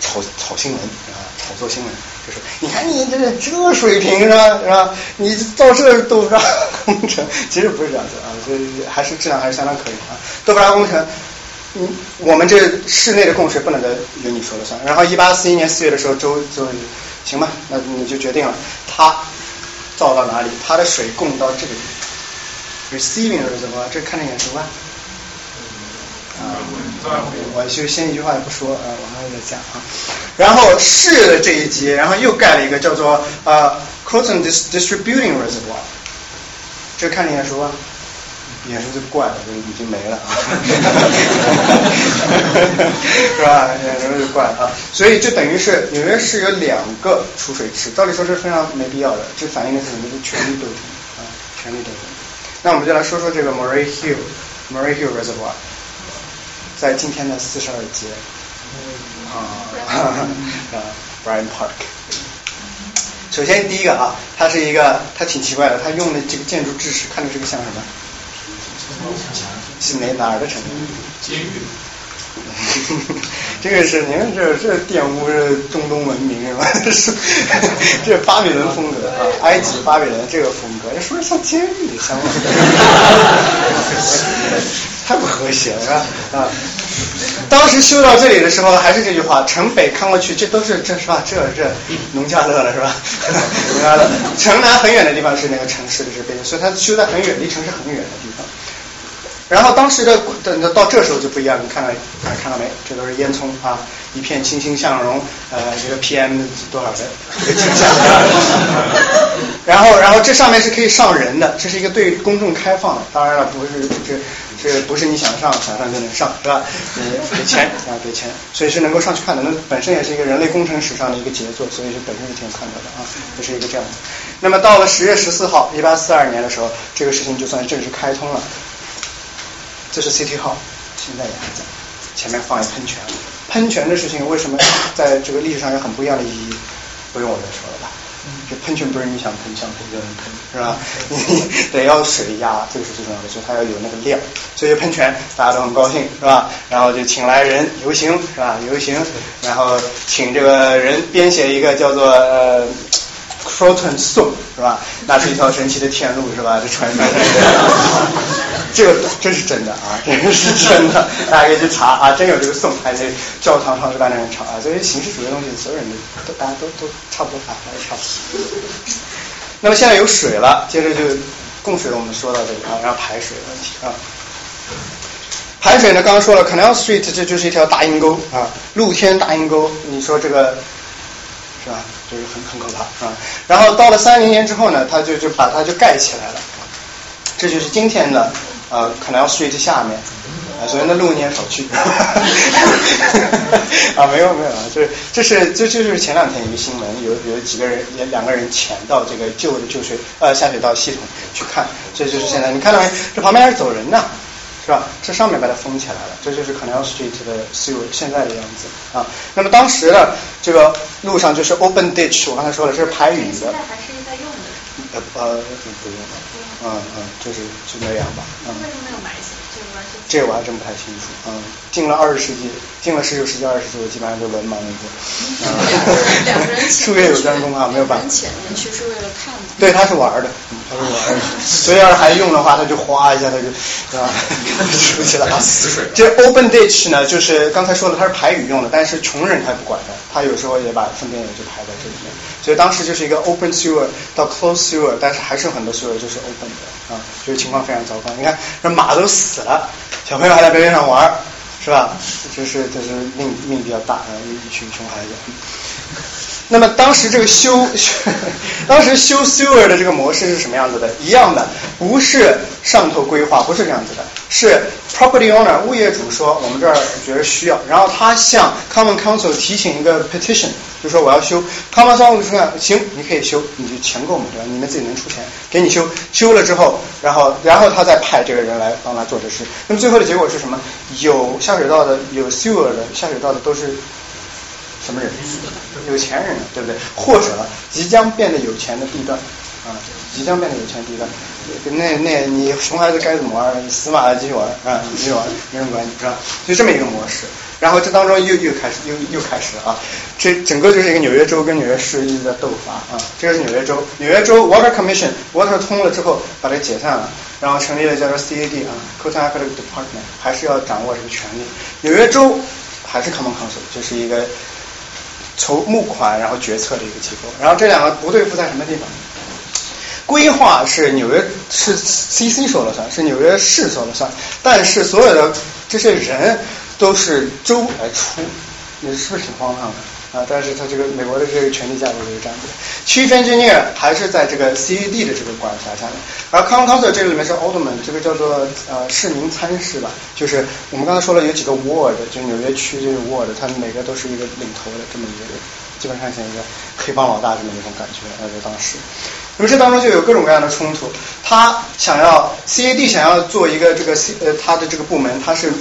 炒炒新闻啊，炒作新闻，就是你看你这这水平是吧是吧？你到这都不上工程，其实不是这样子啊，这还是质量还是相当可以啊。都不拉工程，嗯，我们这室内的供水不能再由你说了算。然后一八四一年四月的时候，周就行吧，那你就决定了，他造到哪里，他的水供到这个地方，receiving 是什么？这看着眼熟吧？啊，我就先一句话也不说啊，往上再讲啊。然后市的这一级，然后又盖了一个叫做呃 c o t o n Distributing Reservoir，这看着眼熟吧？眼熟就怪了，就已经没了啊，是吧？眼熟就怪了啊。所以就等于是纽约市有两个储水池，照理说是非常没必要的，这反映的是什么？就权力斗争啊，权力斗争。那我们就来说说这个 Murray Hill，Murray Hill Reservoir。在今天的四十二街，啊，Brian Park。首先第一个啊，它是一个，它挺奇怪的，它用的这个建筑制式，看着这个像什么？是哪哪儿的城？监狱。这个是您这这玷污是中东文明是吧？是这巴比伦风格啊，埃及巴比伦这个风格，说像监狱像。太不和谐了，是吧？啊，当时修到这里的时候，还是这句话：城北看过去，这都是这是吧？这这农家乐了，是吧？农家乐。城南很远的地方是那个城市的这边，所以它修在很远，离城市很远的地方。然后当时的等到这时候就不一样，你看到看到没？这都是烟囱啊，一片欣欣向荣。呃，这个 PM 多少的？然后，然后这上面是可以上人的，这是一个对公众开放的。当然了，不是这。这不是你想上想上就能上，是吧？嗯，给钱啊，给钱，所以是能够上去看的。那本身也是一个人类工程史上的一个杰作，所以是本身是挺有看头的啊，就是一个这样子。那么到了十月十四号，一八四二年的时候，这个事情就算正式开通了。这是 City Hall，现在也还在，前面放一喷泉。喷泉的事情为什么在这个历史上有很不一样的意义？不用我再说了吧。这喷泉不是你想喷想喷就能喷，是吧？你得要水压，这个是最重要的，所以它要有那个量。所以喷泉大家都很高兴，是吧？然后就请来人游行，是吧？游行，然后请这个人编写一个叫做呃 Croton Song，是吧？那是一条神奇的天路，是吧？这传传传。这个真是真的啊，这个是真的，大家可以去查啊，真有这个颂，还在教堂上是大量人唱啊，所以形式主义的东西，所有人都都大家都都差不多啊，还差不多。那么现在有水了，接着就供水，我们说到这里啊，然后排水的问题啊。排水呢，刚刚说了，Canal Street 这就是一条大阴沟啊，露天大阴沟，你说这个是吧？就是很很可怕啊。然后到了三零年之后呢，他就就把它就盖起来了，这就是今天的。呃，可能要睡这下面，啊，所以那路你也少去。啊，没有没有，就是这是这就是前两天一个新闻，有有几个人也两个人潜到这个旧的旧水呃下水道系统去看，这就是现在你看到没？这旁边还是走人呢，是吧？这上面把它封起来了，这就是 Canal Street 的 sewer 现在的样子啊。那么当时的这个路上就是 open ditch，我刚才说了这是排雨的。现在还是在用的。呃呃不用了，嗯嗯，就是就那样吧，嗯。为什么没有埋起来？这个关系。这我还真不太清楚，嗯，进了二十世纪，进了十九世纪、二十世纪，我基本上就文盲了一个。两个人 术业有专攻啊，没有办法。潜进去是为了看的。对，他是玩的，他是玩的，所以要是还用的话，他就哗一下，他就，是吧？出去了死水。这 open ditch 呢，就是刚才说的，它是排雨用的，但是穷人他不管的，他有时候也把粪便也就排在这里面。所以当时就是一个 open sewer 到 close sewer，但是还是有很多 sewer 就是 open 的啊，就是情况非常糟糕。你看，这马都死了，小朋友还在边上玩，是吧？就是就是命命比较大啊，一群熊孩子。那么当时这个修，当时修 sewer 的这个模式是什么样子的？一样的，不是上头规划，不是这样子的，是 property owner 物业主说我们这儿觉得需要，然后他向 common council 提请一个 petition，就说我要修，common council 说行，你可以修，你就钱够嘛，对吧？你们自己能出钱，给你修，修了之后，然后然后他再派这个人来帮他做这事。那么最后的结果是什么？有下水道的，有 sewer 的，下水道的都是。什么人？有钱人，对不对？或者即将变得有钱的地段啊，即将变得有钱地段，那那你熊孩子该怎么玩，死马继续玩啊，继续玩，没人管你，是吧？就这么一个模式。然后这当中又又开始又又开始啊，这整个就是一个纽约州跟纽约市一直在斗法啊。这个是纽约州，纽约州 Water Commission，Water 通了之后把它解散了，然后成立了叫做 CAD 啊，Cotton Athletic Department，还是要掌握这个权利。纽约州还是 Common Council，就是一个。筹募款，然后决策的一个机构，然后这两个不对付在什么地方？规划是纽约是 CC 说了算，是纽约市说了算，但是所有的这些人都是州来出，你是不是挺荒唐的？啊，但是他这个美国的这个权力架构就是这样子。区分之念还是在这个 CAD 的这个管辖下面，而 common council 这个里面是 alderman，这个叫做呃市民参事吧，就是我们刚才说了有几个 ward，就纽约区这个 ward，它每个都是一个领头的这么一个人，基本上像一个黑帮老大这么一种感觉，呃，在当时。那么这当中就有各种各样的冲突，他想要 CAD 想要做一个这个 C 呃他的这个部门，他是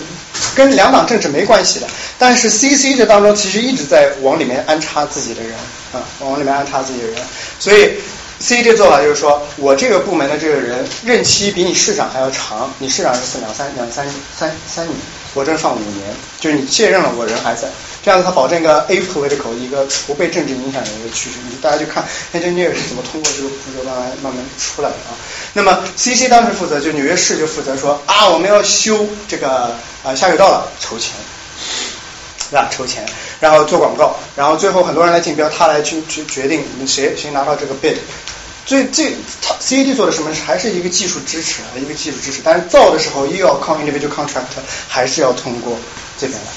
跟两党政治没关系的，但是 CC 这当中其实一直在往里面安插自己的人啊，往里面安插自己的人，所以 C 这做法就是说我这个部门的这个人任期比你市长还要长，你市长是两三两三三三年，我这放五年，就是你卸任了，我人还在。这样子，它保证一个 apolitical 一个不被政治影响的一个趋势。你大家就看 engineer 是怎么通过这个步骤慢慢慢慢出来的啊。那么 CC 当时负责，就纽约市就负责说啊，我们要修这个啊下水道了，筹钱，是吧？筹钱，然后做广告，然后最后很多人来竞标，他来去去决定谁谁拿到这个 bid。最最他 CAD 做的什么？还是一个技术支持啊，一个技术支持。但是造的时候又要靠 individual contract，还是要通过这边来。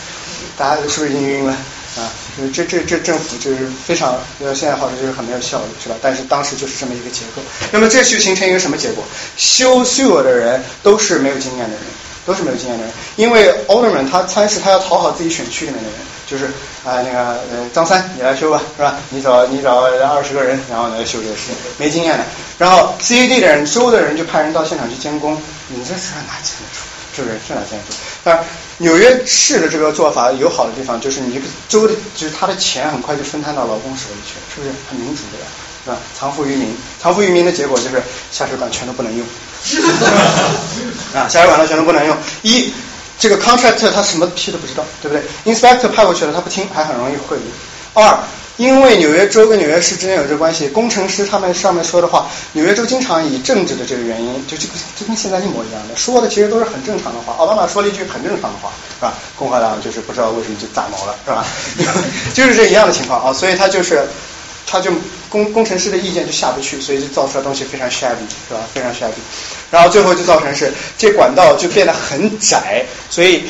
大家是不是已经晕了啊？这这这政府就是非常，现在好像就是很没有效率，是吧？但是当时就是这么一个结构。那么这就形成一个什么结果？修 sue 的人都是没有经验的人，都是没有经验的人。因为 alderman 他参事，他要讨好自己选区里面的人，就是啊那个呃张三你来修吧，是吧？你找你找二十个人，然后来修这个事情，没经验的。然后 CAD 的人，州的人就派人到现场去监工，你这是哪见得出？是不是？是哪见得出？但是。纽约市的这个做法有好的地方，就是你这个州的，就是他的钱很快就分摊到劳工手里去了，是不是很民主的呀？是吧？藏富于民，藏富于民的结果就是下水管全都不能用，啊，下水管道全都不能用。一，这个 contractor 他什么屁都不知道，对不对？inspector 派过去了，他不听，还很容易贿赂。二。因为纽约州跟纽约市之间有这个关系，工程师他们上面说的话，纽约州经常以政治的这个原因，就这个就跟现在一模一样的，说的其实都是很正常的话。奥巴马说了一句很正常的话，是吧？共和党就是不知道为什么就炸毛了，是吧？就是这一样的情况啊，所以他就是，他就工工程师的意见就下不去，所以就造出来东西非常 shabby，是吧？非常 shabby，然后最后就造成是这管道就变得很窄，所以。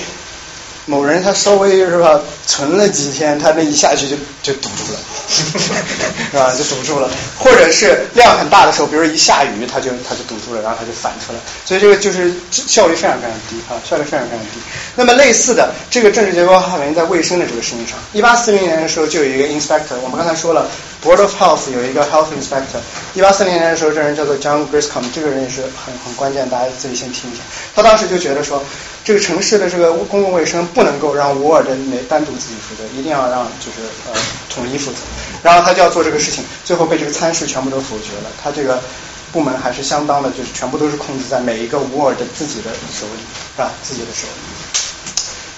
某人他稍微是吧，存了几天，他那一下去就就堵住了，是吧？就堵住了，或者是量很大的时候，比如一下雨，他就他就堵住了，然后他就反出来，所以这个就是效率非常非常低啊，效率非常非常低。那么类似的这个政治结构还原在卫生的这个事情上。一八四零年的时候就有一个 inspector，我们刚才说了，board of health 有一个 health inspector。一八四零年的时候，这人叫做 John Griscom，这个人也是很很关键，大家自己先听一下。他当时就觉得说。这个城市的这个公共卫生不能够让沃尔的每单独自己负责，一定要让就是呃统一负责。然后他就要做这个事情，最后被这个参事全部都否决了。他这个部门还是相当的，就是全部都是控制在每一个 ward 自己的手里，是吧？自己的手里。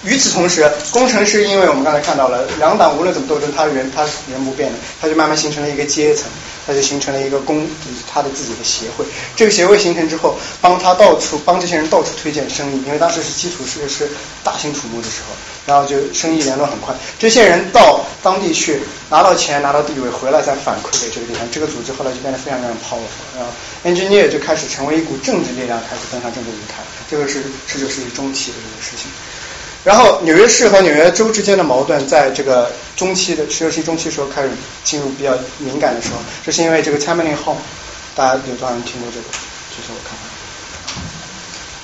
与此同时，工程师因为我们刚才看到了，两党无论怎么斗争，他人他是原不变的，他就慢慢形成了一个阶层，他就形成了一个工他的自己的协会。这个协会形成之后，帮他到处帮这些人到处推荐生意，因为当时是基础设施大兴土木的时候，然后就生意联络很快。这些人到当地去拿到钱拿到地位，回来再反馈给这个地方，这个组织后来就变得非常非常 powerful，然后 engineer 就开始成为一股政治力量，开始登上政治舞台。这个是这就是一中期的这个事情。然后纽约市和纽约州之间的矛盾，在这个中期的十六世纪中期时候开始进入比较敏感的时候，这是因为这个 Tammany Hall，大家有多少人听过这个？就是我看看。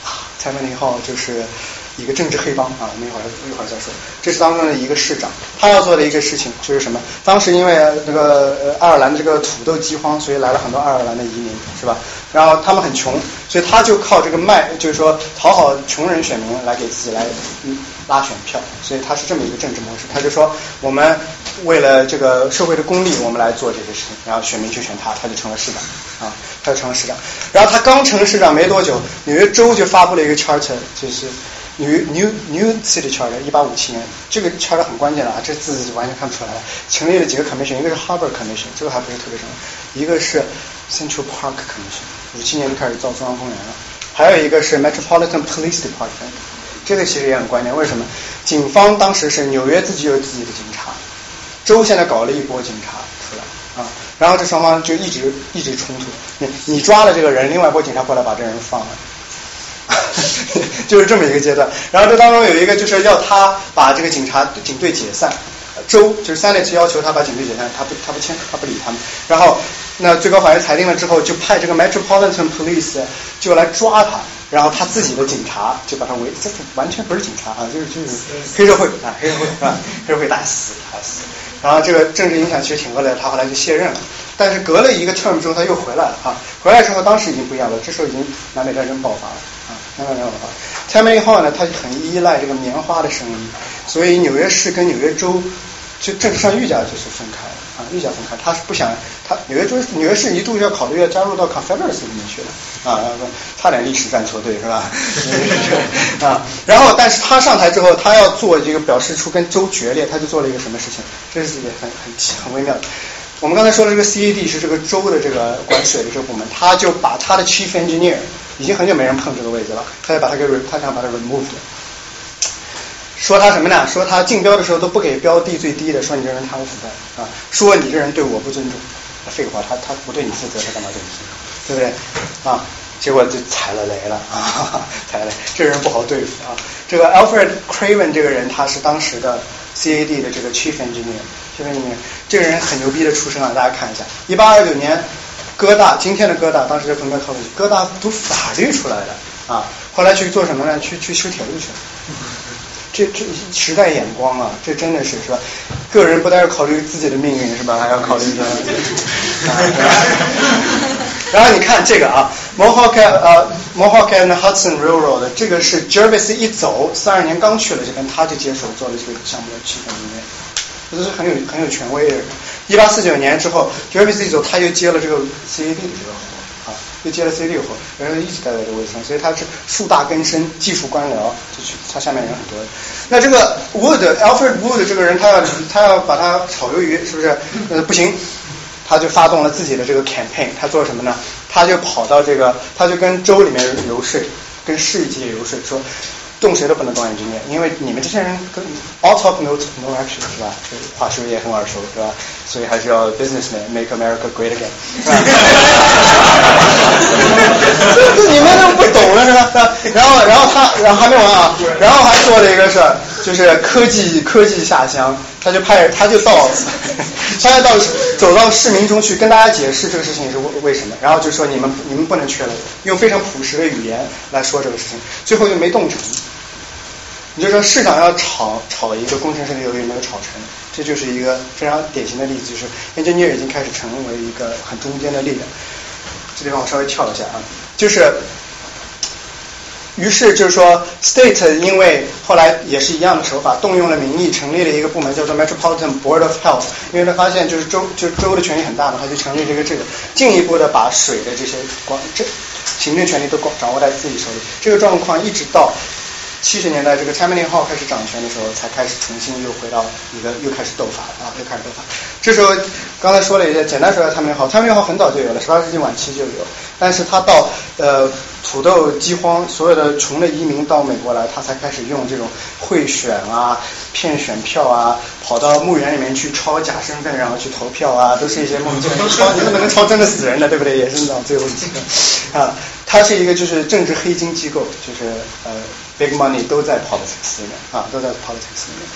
啊，Tammany Hall 就是一个政治黑帮啊，我们一会儿一会儿再说。这是当中的一个市长，他要做的一个事情就是什么？当时因为那个呃爱尔兰的这个土豆饥荒，所以来了很多爱尔兰的移民，是吧？然后他们很穷，所以他就靠这个卖，就是说讨好穷人选民来给自己来拉选票，所以他是这么一个政治模式。他就说我们为了这个社会的公利，我们来做这些事情，然后选民就选他，他就成了市长啊，他就成了市长。然后他刚成市长没多久，纽约州就发布了一个 charter，就是。New New New City Charter，一八五七年，这个 charter 很关键的啊，这字完全看不出来了。成立了几个 commission，一个是 Harbor Commission，这个还不是特别重要，一个是 Central Park Commission，五七年就开始造中央公园了。还有一个是 Metropolitan Police Department，这个其实也很关键。为什么？警方当时是纽约自己有自己的警察，州现在搞了一波警察出来啊，然后这双方就一直一直冲突。你你抓了这个人，另外一波警察过来把这人放了。就是这么一个阶段，然后这当中有一个就是要他把这个警察警队解散，州就是 Senate 要求他把警队解散，他不他不签，他不理他们。然后那最高法院裁定了之后，就派这个 Metropolitan Police 就来抓他，然后他自己的警察就把他围，这完全不是警察啊，就是就是黑社会啊，黑社会是吧？黑社会打死打死。然后这个政治影响其实挺恶劣，他后来就卸任了。但是隔了一个 term 之后，他又回来了啊，回来之后当时已经不一样了，这时候已经南北战争爆发了。明白没有啊？Tammany Hall 呢，它很依赖这个棉花的生意，所以纽约市跟纽约州就政治上愈加就是分开了啊，愈加分开。他是不想，他纽约州纽约市一度要考虑要加入到 Confederacy 里面去了啊，差点历史站错队是吧？啊，然后但是他上台之后，他要做这个表示出跟州决裂，他就做了一个什么事情？这是也很很很微妙的。我们刚才说的这个 CAD 是这个州的这个管水的这个部门，他就把他的 Chief Engineer。已经很久没人碰这个位置了，他就把他给 re，他想把它 remove 掉。说他什么呢？说他竞标的时候都不给标的最低的，说你这人贪污腐败啊，说你这人对我不尊重。废话，他他不对你负责，他干嘛对你负责？对不对？啊，结果就踩了雷了啊，踩了雷，这人不好对付啊。这个 Alfred Craven 这个人，他是当时的 CAD 的这个 Chief Engineer，Chief Engineer，这个人很牛逼的出身啊，大家看一下，一八二九年。哥大，今天的哥大，当时在彭德考哥大读法律出来的啊，后来去做什么呢？去去修铁路去了。这这时代眼光啊，这真的是是吧？个人不但要考虑自己的命运是吧，还要考虑这。然后你看这个啊，Mohawk 呃 Mohawk and Hudson Railroad，这个是 Jervis 一走，三二年刚去了这边，他就接手做了这个项目的气氛里面。这是很有很有权威的人。一八四九年之后，Jervis 一走，他又接了这个 CAD 的这个活啊，又接了 CAD 的活，然后一直待在这个位置上，所以他是树大根深，技术官僚，就去他下面人很多。那这个 Wood Alfred Wood 这个人，他要他要把他炒鱿鱼，是不是？呃，不行，他就发动了自己的这个 campaign，他做什么呢？他就跑到这个，他就跟州里面游说，跟市级游说说。动谁都不能动眼睛眼，因为你们这些人跟 out of no no action 是吧？这话是不是也很耳熟是吧？所以还是要 businessman make America great again。这 你们都不懂了是吧？然后然后他然后还没完啊，然后还做了一个事儿，就是科技科技下乡，他就派他就到 他就到走到市民中去跟大家解释这个事情是为为什么，然后就说你们你们不能缺了，用非常朴实的语言来说这个事情，最后就没动成。你就说市长要炒炒一个工程师的鱿鱼没有炒成，这就是一个非常典型的例子，就是 engineer 已经开始成为一个很中间的力量。这地方我稍微跳一下啊，就是于是就是说，state 因为后来也是一样的手法，动用了民意，成立了一个部门叫做 Metropolitan Board of Health，因为他发现就是州就州的权力很大嘛，他就成立这个这个，进一步的把水的这些管这行政权力都掌握在自己手里。这个状况一直到七十年代，这个 Tammany Hall 开始掌权的时候，才开始重新又回到一个又开始斗法啊，又开始斗法。这时候刚才说了一些，简单说一下 Tammany Hall，Tammany Hall 很早就有了，十八世纪晚期就有，但是他到呃土豆饥荒，所有的穷的移民到美国来，他才开始用这种贿选啊、骗选票啊，跑到墓园里面去抄假身份，然后去投票啊，都是一些莫名其妙。抄你怎么能抄真的死人的，对不对？也是到最后几个啊，它是一个就是政治黑金机构，就是呃 big money 都在 politics 里面啊，都在 politics 里面。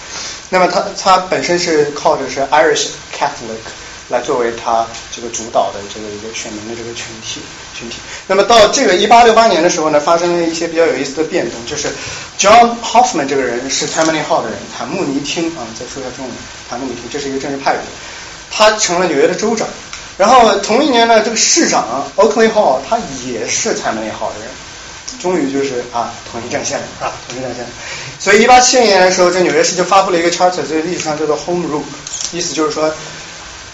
那么他他本身是靠着是 Irish Catholic 来作为他这个主导的这个一个选民的这个群体群体。那么到这个一八六八年的时候呢，发生了一些比较有意思的变动，就是 John Hoffman 这个人是 Tammany Hall 的人，坦慕尼厅啊，再说一下中文，坦慕尼厅，这是一个政治派别，他成了纽约的州长。然后同一年呢，这个市长 Oakley Hall 他也是 Tammany Hall 的人。终于就是啊，统一战线了啊，统一战线。所以一八七零年的时候，这纽约市就发布了一个 charter，这个历史上叫做 Home Rule，意思就是说，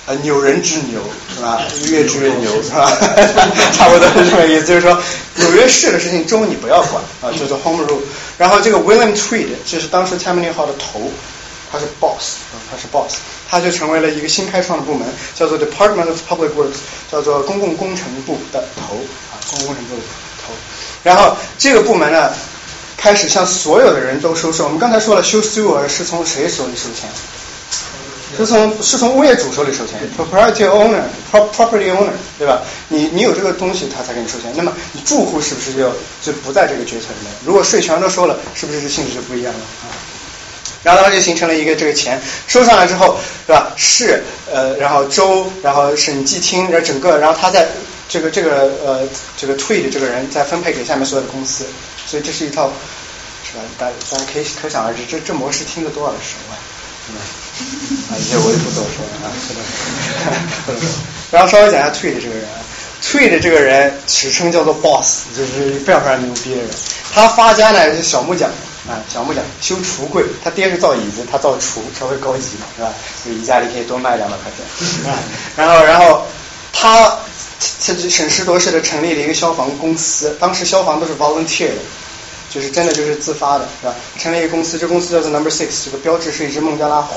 呃，纽人之牛是吧？越治越牛是吧？差不多是这个意思，就是说纽约市的事情州你不要管啊，叫做 Home Rule。然后这个 William Tweed 就是当时 Tammany Hall 的头，他是 boss，他是 boss，他就成为了一个新开创的部门，叫做 Department of Public Works，叫做公共工程部的头啊，公共工程部的头。然后这个部门呢，开始向所有的人都收税。我们刚才说了，修 sewer 是从谁手里收钱？是从是从物业主手里收钱，property owner，property owner，对吧？你你有这个东西，他才给你收钱。那么你住户是不是就就不在这个决策里面？如果税全都收了，是不是这性质就不一样了啊？然后它就形成了一个这个钱收上来之后，对吧？市呃，然后州，然后审计厅，然后整个，然后他在这个这个呃这个退的这个人再分配给下面所有的公司，所以这是一套是吧？大大家可以可想而知，这这模式听得多耳熟啊，是吧？啊，这些我就不多说了啊。然后稍微讲一下退的这个人，退的这个人史称叫做 boss，就是非常非常牛逼的人。他发家呢是小木匠啊，小木匠修橱柜，他爹是造椅子，他造橱，稍微高级嘛，是吧？所以一家里可以多卖两百块钱。啊，然后然后他他就审时度势的成立了一个消防公司，当时消防都是 volunteer 的。就是真的就是自发的，是吧？成立一个公司，这公司叫做 Number Six，这个标志是一只孟加拉虎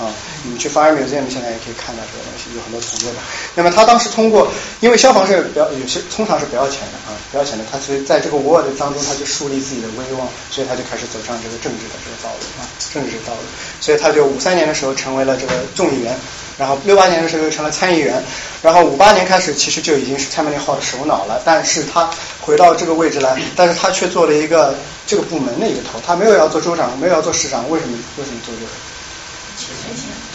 啊。你去 Fire Museum 现在也可以看到这个东西，有很多图片的。那么他当时通过，因为消防是不要有些通常是不要钱的啊，不要钱的。他所以在这个 world 当中，他就树立自己的威望，所以他就开始走上这个政治的这个道路啊，政治道路。所以他就五三年的时候成为了这个众议员，然后六八年的时候又成了参议员，然后五八年开始其实就已经是 Tammany Hall 的首脑了。但是他回到这个位置来，但是他却做了一个这个部门的一个头，他没有要做州长，没有要做市长，为什么？为什么做这个？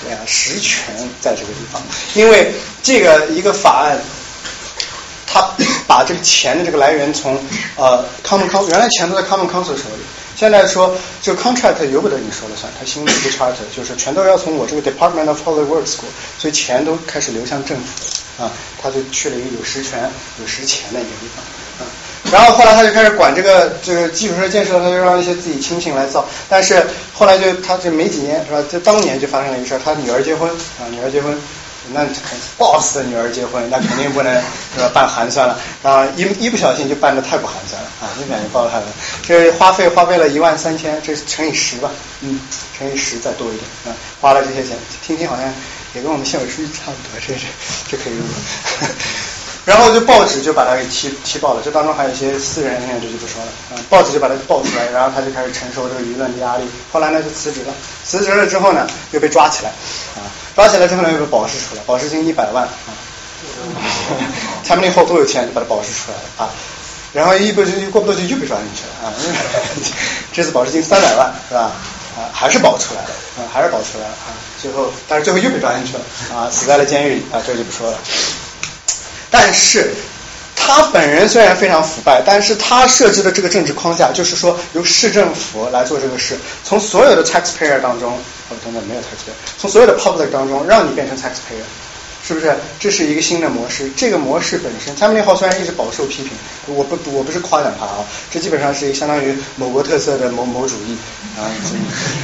对啊，实权在这个地方，因为这个一个法案，他把这个钱的这个来源从呃 Common Council 原来钱都在 Common Council 手里，现在说这个 contract 由不得你说了算，他新的一个 charter 就是全都要从我这个 Department of Public Works 过，所以钱都开始流向政府。啊，他就去了一个有实权、有实钱的一个地方。然后后来他就开始管这个这个基础设施建设，他就让一些自己亲戚来造。但是后来就他这没几年是吧？就当年就发生了一个事儿，他女儿结婚啊，女儿结婚，那肯 boss 的女儿结婚，那肯定不能是吧？办寒酸了，然后一一不小心就办的太不寒酸了啊，一不小心报了寒酸，这花费花费了一万三千，这乘以十吧，嗯，乘以十再多一点啊，花了这些钱，听听好像也跟我们县委书记差不多，这是这可以用。然后就报纸就把他给踢踢爆了，这当中还有一些私人恩怨，这就不说了。嗯，报纸就把他爆出来，然后他就开始承受这个舆论的压力。后来呢就辞职了，辞职了之后呢又被抓起来，啊，抓起来之后呢又被保释出来，保释金一百万。啊，他们那后多有钱就把他保释出来了。啊，然后一不就过不多久又被抓进去了。啊，这次保释金三百万是吧？啊，还是保出来了，啊，还是保出来了。啊，最后但是最后又被抓进去了。啊，死在了监狱里。啊，这就不说了。但是他本人虽然非常腐败，但是他设置的这个政治框架就是说由市政府来做这个事，从所有的 taxpayer 当中，哦等等没有 taxpayer，从所有的 public 当中让你变成 taxpayer，是不是？这是一个新的模式。这个模式本身，蔡明号虽然一直饱受批评，我不我不是夸奖他啊，这基本上是相当于某国特色的某某主义啊，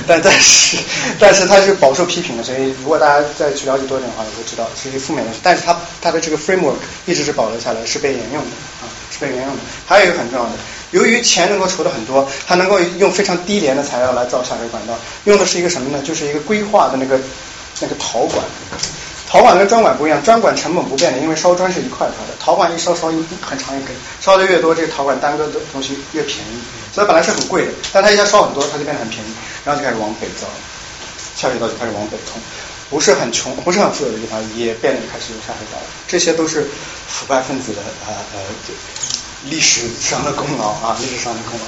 但但是但是它是饱受批评的，所以如果大家再去了解多点的话，也会知道是一负面的。但是它它的这个 framework 一直是保留下来，是被沿用的啊，是被沿用的。还有一个很重要的。由于钱能够筹的很多，它能够用非常低廉的材料来造下水管道，用的是一个什么呢？就是一个规划的那个那个陶管。陶管跟砖管不一样，砖管成本不变的，因为烧砖是一块块的，陶管一烧烧一很长一根，烧的越多，这个陶管单个的东西越便宜，所以本来是很贵的，但它一下烧很多，它就变得很便宜，然后就开始往北造，下水道就开始往北通，不是很穷、不是很富有的地方也变得开始有下水道了，这些都是腐败分子的呃呃。历史上的功劳啊，历史上的功劳。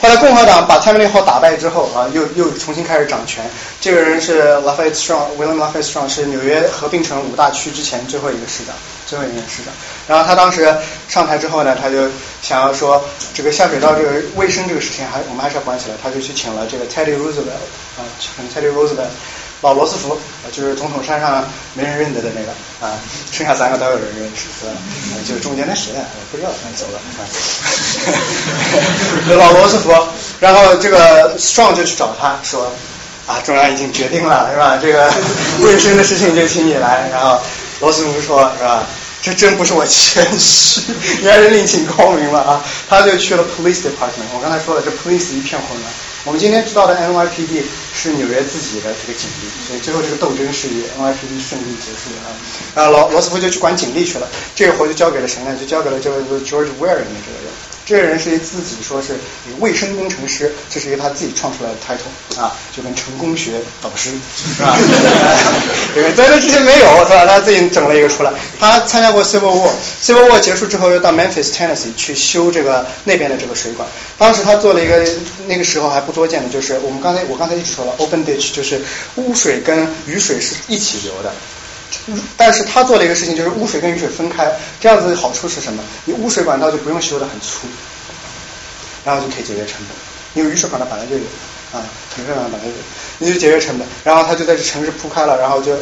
后来共和党把 Tammany 号打败之后啊，又又重新开始掌权。这个人是 Lafayette Strong，William Lafayette Strong 是纽约合并成五大区之前最后一个市长，最后一任市长。然后他当时上台之后呢，他就想要说这个下水道这个卫生这个事情还我们还是要管起来，他就去请了这个 Teddy Roosevelt 啊，请 Teddy Roosevelt。老罗斯福，就是总统山上没人认得的那个啊，剩下三个都有人认识，是吧？就是中间那谁啊？不知道，走了。老罗斯福，然后这个 Strong 就去找他说啊，中央已经决定了，是吧？这个 卫生的事情就请你来。然后罗斯福说，是吧？这真不是我谦虚，你还是另请高明了啊。他就去了 Police Department，我刚才说了，这 Police 一片混乱。我们今天知道的 NYPD 是纽约自己的这个警力，所以最后这个斗争是以 NYPD 胜利结束的啊。啊，罗罗斯福就去管警力去了，这个活就交给了谁呢？就交给了这个 George Waring 的这个人。这个人是自己说是卫生工程师，这是一个他自己创出来的 title 啊，就跟成功学导师是吧？对，在这之前没有是吧？他自己整了一个出来。他参加过 Civil War，Civil War 结束之后又到 Memphis Tennessee 去修这个那边的这个水管。当时他做了一个那个时候还不多见的，就是我们刚才我刚才一直说了 open ditch，就是污水跟雨水是一起流的。但是他做了一个事情，就是污水跟雨水分开，这样子好处是什么？你污水管道就不用修得很粗，然后就可以节约成本，因为雨水管道本来就有啊，城市管道本来就有，你就节约成本。然后他就在这城市铺开了，然后就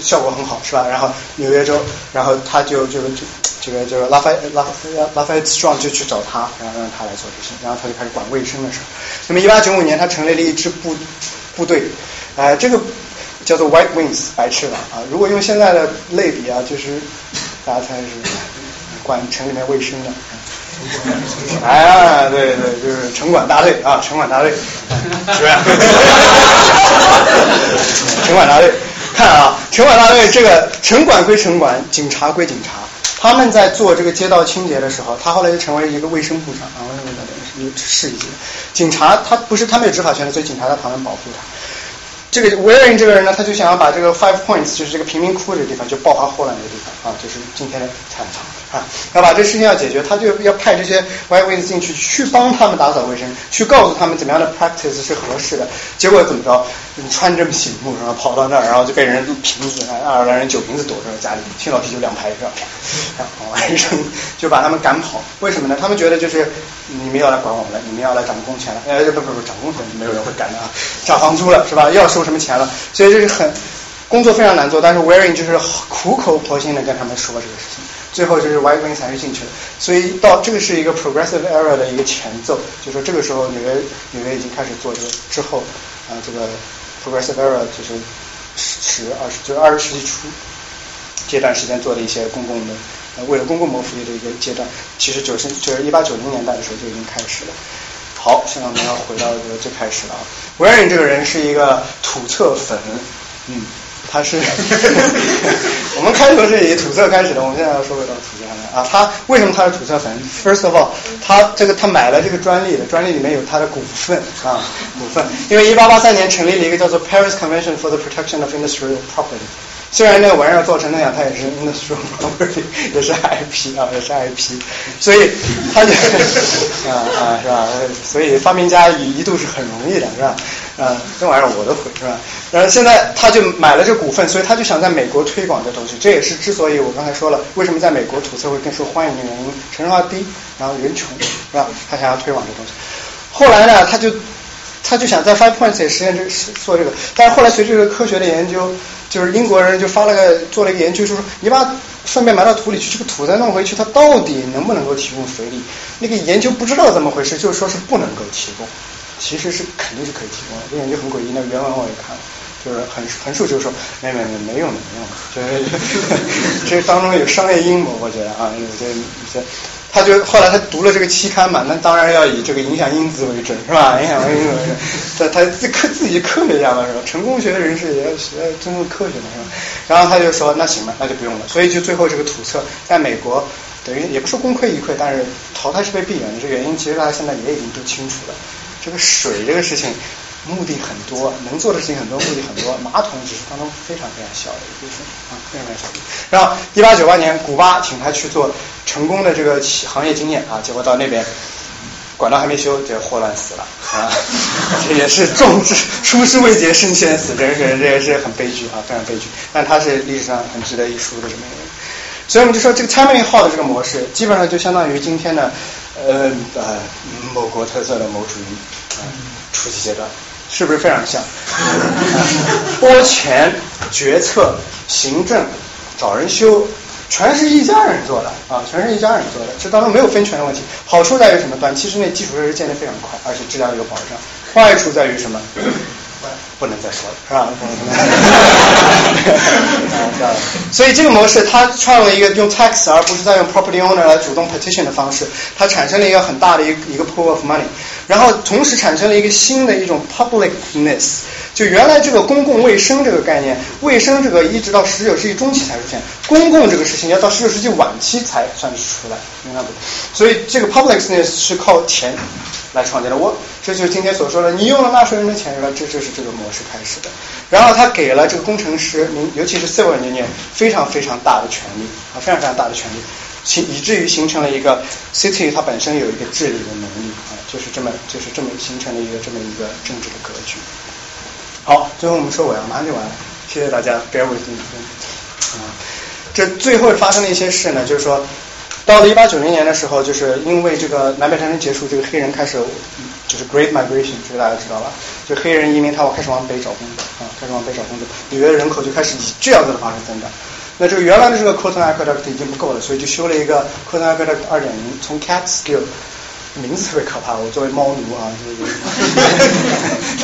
效果很好，是吧？然后纽约州，然后他就就就这个这个拉菲拉拉菲 strong 就去找他，然后让他来做这些，然后他就开始管卫生的事。那么一八九五年，他成立了一支部部队，呃，这个。叫做 White Wings 白翅膀啊，如果用现在的类比啊，就是大家猜是管城里面卫生的，哎，对对，就是城管大队啊，城管大队，是不是？城管大队，看啊，城管大队这个城管归城管，警察归警察，他们在做这个街道清洁的时候，他后来就成为一个卫生部长啊，卫生部长是一级。警察他不是他没有执法权的，所以警察在旁边保护他。这个 wearing 这个人呢，他就想要把这个 Five Points，就是这个贫民窟这个地方，就爆发祸乱这个地方啊，就是今天的惨场。啊，要把这事情要解决，他就要派这些 White Wings 进去，去帮他们打扫卫生，去告诉他们怎么样的 practice 是合适的。结果怎么着？你穿这么醒目，然后跑到那儿，然后就被人瓶子，爱尔兰人酒瓶子躲在家里，青岛啤酒两排是吧？然后往外扔，就把他们赶跑。为什么呢？他们觉得就是你们要来管我们了，你们要来涨工钱了。哎，不不不，涨工钱没有人会赶的啊，涨房租了是吧？要收什么钱了？所以这是很工作非常难做。但是 wearing 就是苦口婆心的跟他们说这个事情，最后就是 White Wings 才是进去了。所以到这个是一个 Progressive Era 的一个前奏，就说这个时候纽约纽约已经开始做这个之后啊这个。Progressive era 就是十二十，就是二十世纪初这段时间做的一些公共的，为了公共谋福利的一个阶段，其实九十就是一八九零年代的时候就已经开始了。好，现在我们要回到这个最开始了啊。维尔这个人是一个土测粉，嗯。他是，我们开头是以土色开始的，我们现在要说回到土色上啊。他为什么他是土色粉？First of all，他这个他买了这个专利的，专利里面有他的股份啊，股份。因为一八八三年成立了一个叫做 Paris Convention for the Protection of Industrial Property。虽然那玩意儿做成那样，它也是 industrial property，也是 IP 啊，也是 IP，所以他就 啊啊是吧？所以发明家一度是很容易的，是吧？啊，这玩意儿我都会，是吧？然后现在他就买了这股份，所以他就想在美国推广这东西。这也是之所以我刚才说了，为什么在美国土色会更受欢迎的原因，城市化低，然后人穷，是吧？他想要推广这东西。后来呢，他就他就想在 Five Points 实验这做这个，但是后来随着这个科学的研究，就是英国人就发了个做了一个研究，就是说你把粪便埋到土里去，这个土再弄回去，它到底能不能够提供肥力？那个研究不知道怎么回事，就是说是不能够提供，其实是肯定是可以提供的，这研究很诡异，那原文我也看了。就是横横竖就是说没没没没用的没用的，就是这 当中有商业阴谋，我觉得啊，有些有些，他就后来他读了这个期刊嘛，那当然要以这个影响因子为准，是吧？影响因子为准，他他自科自己科学家嘛，是吧？成功学的人士也要学尊重科学嘛，是吧？然后他就说那行吧，那就不用了。所以就最后这个土测在美国等于也不是功亏一篑，但是淘汰是被避免的，这原因其实大家现在也已经都清楚了。这个水这个事情。目的很多，能做的事情很多，目的很多。马桶只是当中非常非常小的一部分啊，非常非常小。然后一八九八年，古巴请他去做成功的这个行业经验啊，结果到那边管道还没修，就霍乱死了啊，这也是众志出师未捷身先死，真是这也是很悲剧啊，非常悲剧。但他是历史上很值得一书的这么一个人。所以我们就说这个 timing 号的这个模式，基本上就相当于今天的呃呃某国特色的某主义啊初级阶段。是不是非常像？拨钱、决策、行政、找人修，全是一家人做的啊，全是一家人做的。这当中没有分权的问题。好处在于什么？短期之内基础设施建得非常快，而且质量有保障。坏处在于什么？不能再说了，是吧？所以这个模式它创了一个用 tax 而不是在用 property owner 来主动 petition 的方式，它产生了一个很大的一一个 pool of money，然后同时产生了一个新的一种 publicness，就原来这个公共卫生这个概念，卫生这个一直到十九世纪中期才出现，公共这个事情要到十九世纪晚期才算是出来，明白不？所以这个 publicness 是靠钱。来创建的，我这就是今天所说的，你用了纳税人的钱，是吧？这就是这个模式是开始的。然后他给了这个工程师，您尤其是 civil engineer 非常非常大的权利啊，非常非常大的权利，形以至于形成了一个 city 它本身有一个治理的能力啊，就是这么就是这么形成了一个这么一个政治的格局。好，最后我们收尾啊，马上就完了，谢谢大家，bear with me 啊。这最后发生的一些事呢，就是说。到了一八九零年的时候，就是因为这个南北战争结束，这个黑人开始就是 Great Migration，这个大家知道吧？就黑人移民，他要开始往北找工作啊，开始往北找工作，纽约的人口就开始以这样子的方式增长。那这个原来的这个 Cotton Aqueduct 已经不够了，所以就修了一个 Cotton Aqueduct 二点零，从 Catskill。名字特别可怕，我作为猫奴啊，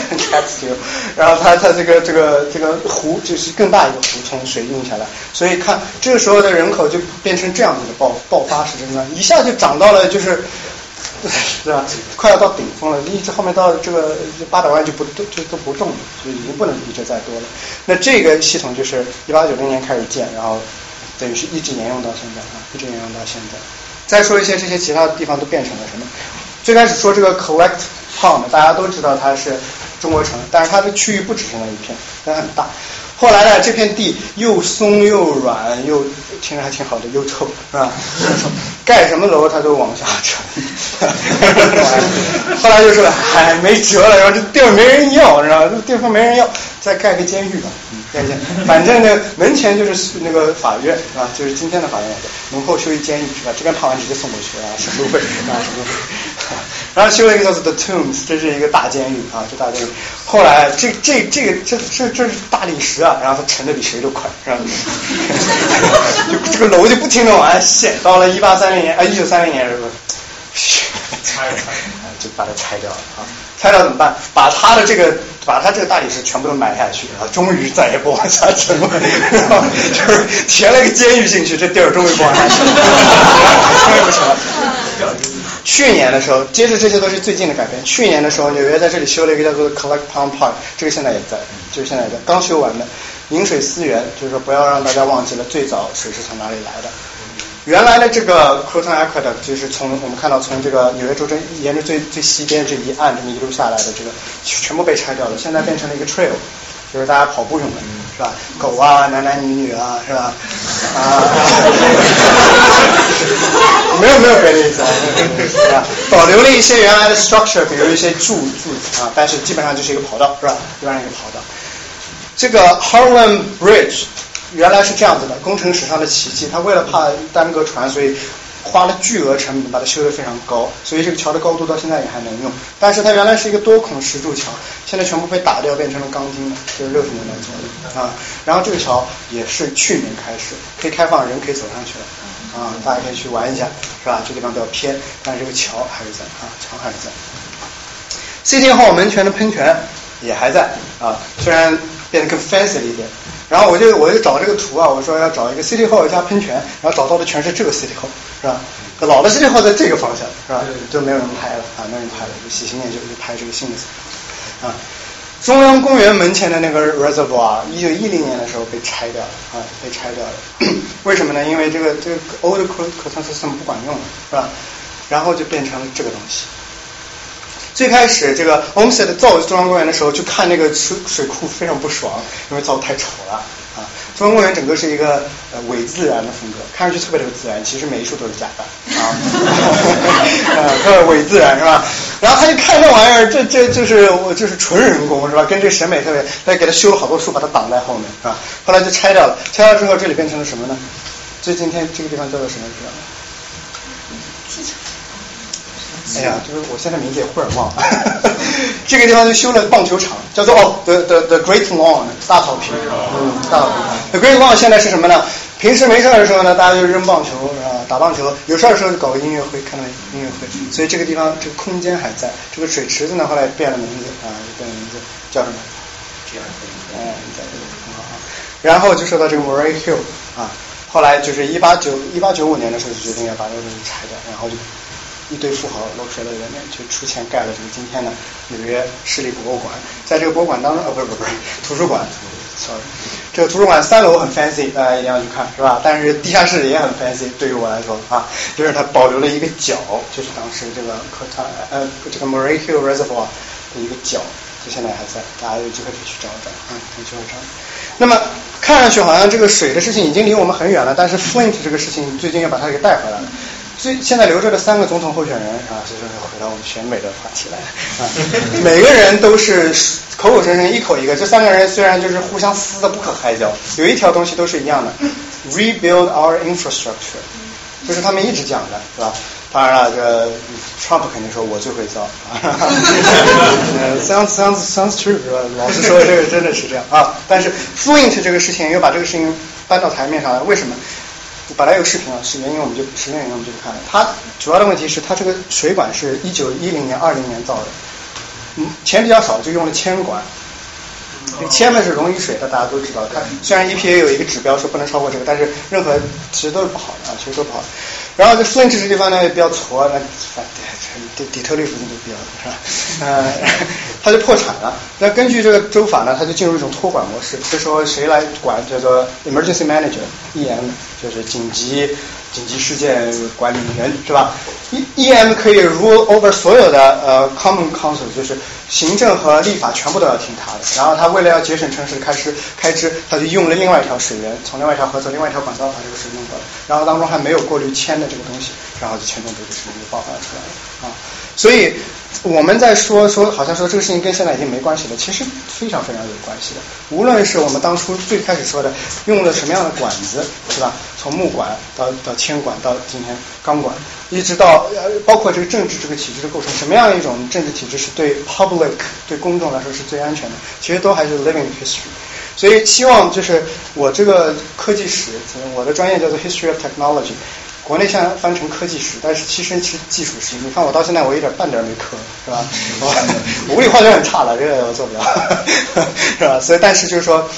这个 Catskill，然后它它这个这个这个湖就是更大一个湖，从水运下来，所以看这个时候的人口就变成这样子的爆爆发式增长，一下就涨到了就是 是吧，快要到顶峰了，一直后面到这个八百万就不动就都不动了，就已经不能比这再多了。那这个系统就是一八九零年开始建，然后等于是一直沿用到现在啊，一直沿用到现在。再说一些这些其他的地方都变成了什么？最开始说这个 collect pond，大家都知道它是中国城，但是它的区域不止是那一片，它很大。后来呢，这片地又松又软，又听着还挺好的，又臭，是吧？盖什么楼它都往下沉。后来就说，哎，没辙了，然后这地儿没人要，知道吧？这地方没人要，再盖个监狱吧。盖监，反正呢，门前就是那个法院，是吧？就是今天的法院，门后修一监狱，是吧？这边判完直接送过去啊，什么都会，啊，什么都会。然后修了一个叫做 The Tombs，这是一个大监狱啊，这大监狱。后来这这这个这这这是大理石啊，然后它沉的比谁都快，是吧？就这个楼就不停的往下陷，到了一八三零年啊，一九三零年的时候，拆拆，就把它拆掉了啊。拆掉怎么办？把它的这个，把它这个大理石全部都埋下去，啊终于再也不往下沉了，然 后就是填了个监狱进去，这地儿终于不往下沉了，终于不沉了。去年的时候，接着这些都是最近的改变。去年的时候，纽约在这里修了一个叫做 Collect Pond Park，这个现在也在，就是现在也在，刚修完的饮水思源，就是说不要让大家忘记了最早水是从哪里来的。原来的这个 Croton Aqueduct 就是从我们看到从这个纽约州这沿着最最西边这一岸这么一路下来的这个全部被拆掉了，现在变成了一个 trail，就是大家跑步什么的，是吧？狗啊，男男女女啊，是吧？啊，没有没有别的意思啊，保留了一些原来的 structure，比如一些柱柱子啊，但是基本上就是一个跑道，是吧？基本上一个跑道。这个 Harlem Bridge。原来是这样子的，工程史上的奇迹。他为了怕耽搁船，所以花了巨额成本把它修得非常高，所以这个桥的高度到现在也还能用。但是它原来是一个多孔石柱桥，现在全部被打掉变成了钢筋的，就是六十年代左右啊。然后这个桥也是去年开始可以开放，人可以走上去了。啊，大家可以去玩一下，是吧？这地方比较偏，但是这个桥还是在啊，桥还是在。City Hall 门泉的喷泉也还在啊，虽然变得更 fancy 了一点。然后我就我就找这个图啊，我说要找一个 City Hall 加喷泉，然后找到的全是这个 City Hall，是吧？老的 City Hall 在这个方向，是吧？就没有人拍了啊，没有人拍了，就喜新厌旧，就拍这个新的 City Hall 啊。中央公园门前的那个 reservoir，一九一零年的时候被拆掉了啊，被拆掉了。为什么呢？因为这个这个 old 可可穿 system 不管用了，是吧？然后就变成了这个东西。最开始这个 Olmsted 造中央公园的时候，就看那个水水库非常不爽，因为造太丑了啊。中央公园整个是一个呃伪自然的风格，看上去特别特别自然，其实每一处都是假的啊，特别伪自然是吧？然后他就看这玩意儿，这这就是我就是纯人工是吧？跟这审美特别，他给他修了好多树把它挡在后面是吧？后来就拆掉了，拆掉之后这里变成了什么呢？这今天这个地方叫做什么知道吗？哎呀，就是我现在名字也忽然忘了。这个地方就修了棒球场，叫做哦，the the the Great Lawn 大草坪，嗯，大草坪。The Great Lawn 现在是什么呢？平时没事的时候呢，大家就扔棒球啊，打棒球；有事的时候就搞个音乐会，看到音乐会。所以这个地方这个空间还在。这个水池子呢，后来变了名字啊，变了名字叫什么？哎，在这个很好啊。然后就说到这个 Murray Hill 啊，后来就是一八九一八九五年的时候就决定要把这个东西拆掉，然后就。一堆富豪落水了，人面就出钱盖了这个今天的纽约市立博物馆。在这个博物馆当中，哦，不是不是不是图书馆，sorry，这个图书馆三楼很 fancy，大家一定要去看，是吧？但是地下室也很 fancy，对于我来说啊，就是它保留了一个角，就是当时这个可它呃这个 Murray Hill Reservoir 的一个角，就现在还在，大家有机会可以去找找，嗯，有机会找。那么看上去好像这个水的事情已经离我们很远了，但是 Flint 这个事情最近又把它给带回来了。最现在留着的三个总统候选人啊，就是回到我们选美的话题来啊，每个人都是口口声声一口一个。这三个人虽然就是互相撕的不可开交，有一条东西都是一样的，rebuild our infrastructure，就是他们一直讲的，是吧？当然了，这 Trump 肯定说我最会造，sounds sounds sounds true，是吧？老实说，这个真的是这样啊。但是 Flint 这个事情又把这个事情搬到台面上来，为什么？本来有视频啊，是原因我们就时间原因我们就看了。它主要的问题是它这个水管是一九一零年、二零年造的，嗯，钱比较少，就用了铅管。铅呢是溶于水的，大家都知道。它虽然 EPA 有一个指标说不能超过这个，但是任何其实都是不好的啊，其实都不好。然后这 Flint 这地方呢也比较挫，那底底特律附近就比较是吧？呃，他就破产了。那根据这个州法呢，他就进入一种托管模式，就说谁来管叫做 Emergency Manager，EM 就是紧急紧急事件管理人是吧？E EM 可以 rule over 所有的呃 Common Council，就是行政和立法全部都要听他的。然后他为了要节省城市开支开支，他就用了另外一条水源，从另外一条河走另外一条管道把这个水弄过来。然后当中还没有过滤铅的这个东西，然后就铅中毒的事情就爆发出来了啊！所以我们在说说，好像说这个事情跟现在已经没关系了，其实非常非常有关系的。无论是我们当初最开始说的用了什么样的管子，是吧？从木管到到铅管到今天钢管，一直到呃包括这个政治这个体制的构成，什么样一种政治体制是对 public 对公众来说是最安全的？其实都还是 living history。所以希望就是我这个科技史，我的专业叫做 history of technology。国内现在翻成科技史，但是其实是技术史。你看我到现在我一点半点没磕，是吧？我物理化学很差了，这个我做不了，是吧？所以但是就是说，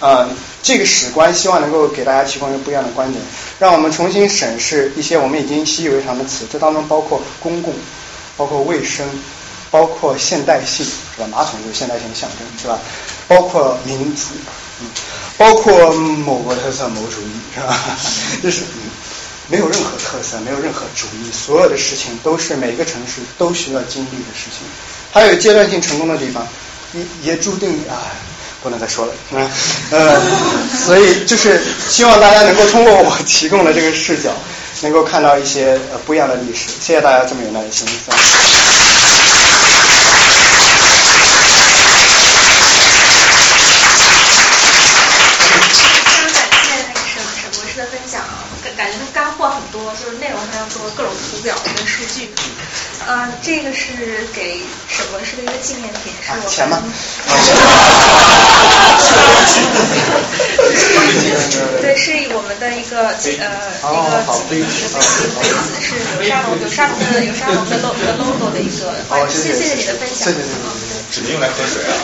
呃，这个史观希望能够给大家提供一个不一样的观点，让我们重新审视一些我们已经习以为常的词，这当中包括公共，包括卫生，包括现代性，是吧？马桶就是现代性的象征，是吧？包括民主，嗯，包括某国特色、某主义，是吧？就是没有任何特色，没有任何主义，所有的事情都是每个城市都需要经历的事情。还有阶段性成功的地方，也也注定啊，不能再说了，啊，呃，所以就是希望大家能够通过我提供的这个视角，能够看到一些呃不一样的历史。谢谢大家这么有耐心。非常感谢那个沈沈博士的分享，感感觉他干货很多。多，就是内容上要做各种图表呃，这个是给什么？是一个纪念品，是我钱吗？对，是我们的一个呃一个一个杯子，是有沙龙有沙龙的有沙龙的 logo 的 logo 的一个。哦，谢谢谢你的分享。谢谢谢谢。只能用来喝水啊。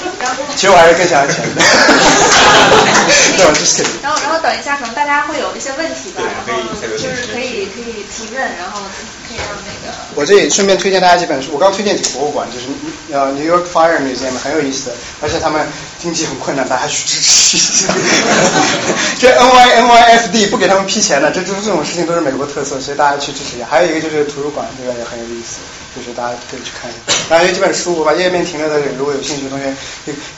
其实我还是更想要钱的。对，我就是。然后然后等一下，可能大家会有一些问题吧，然后就是可以可以提问，然后可以让那个。我这里顺便推荐大家几本书，我刚推荐几个博物馆，就是呃 New York Fire Museum 很有意思的，而且他们经济很困难，大家去支持 这 NY NYFD 不给他们批钱的，这这这种事情都是美国特色，所以大家去支持一下。还有一个就是图书馆，这个也很有意思，就是大家可以去看一下。然后有几本书，我把页面停留在这里，如果有兴趣的同学，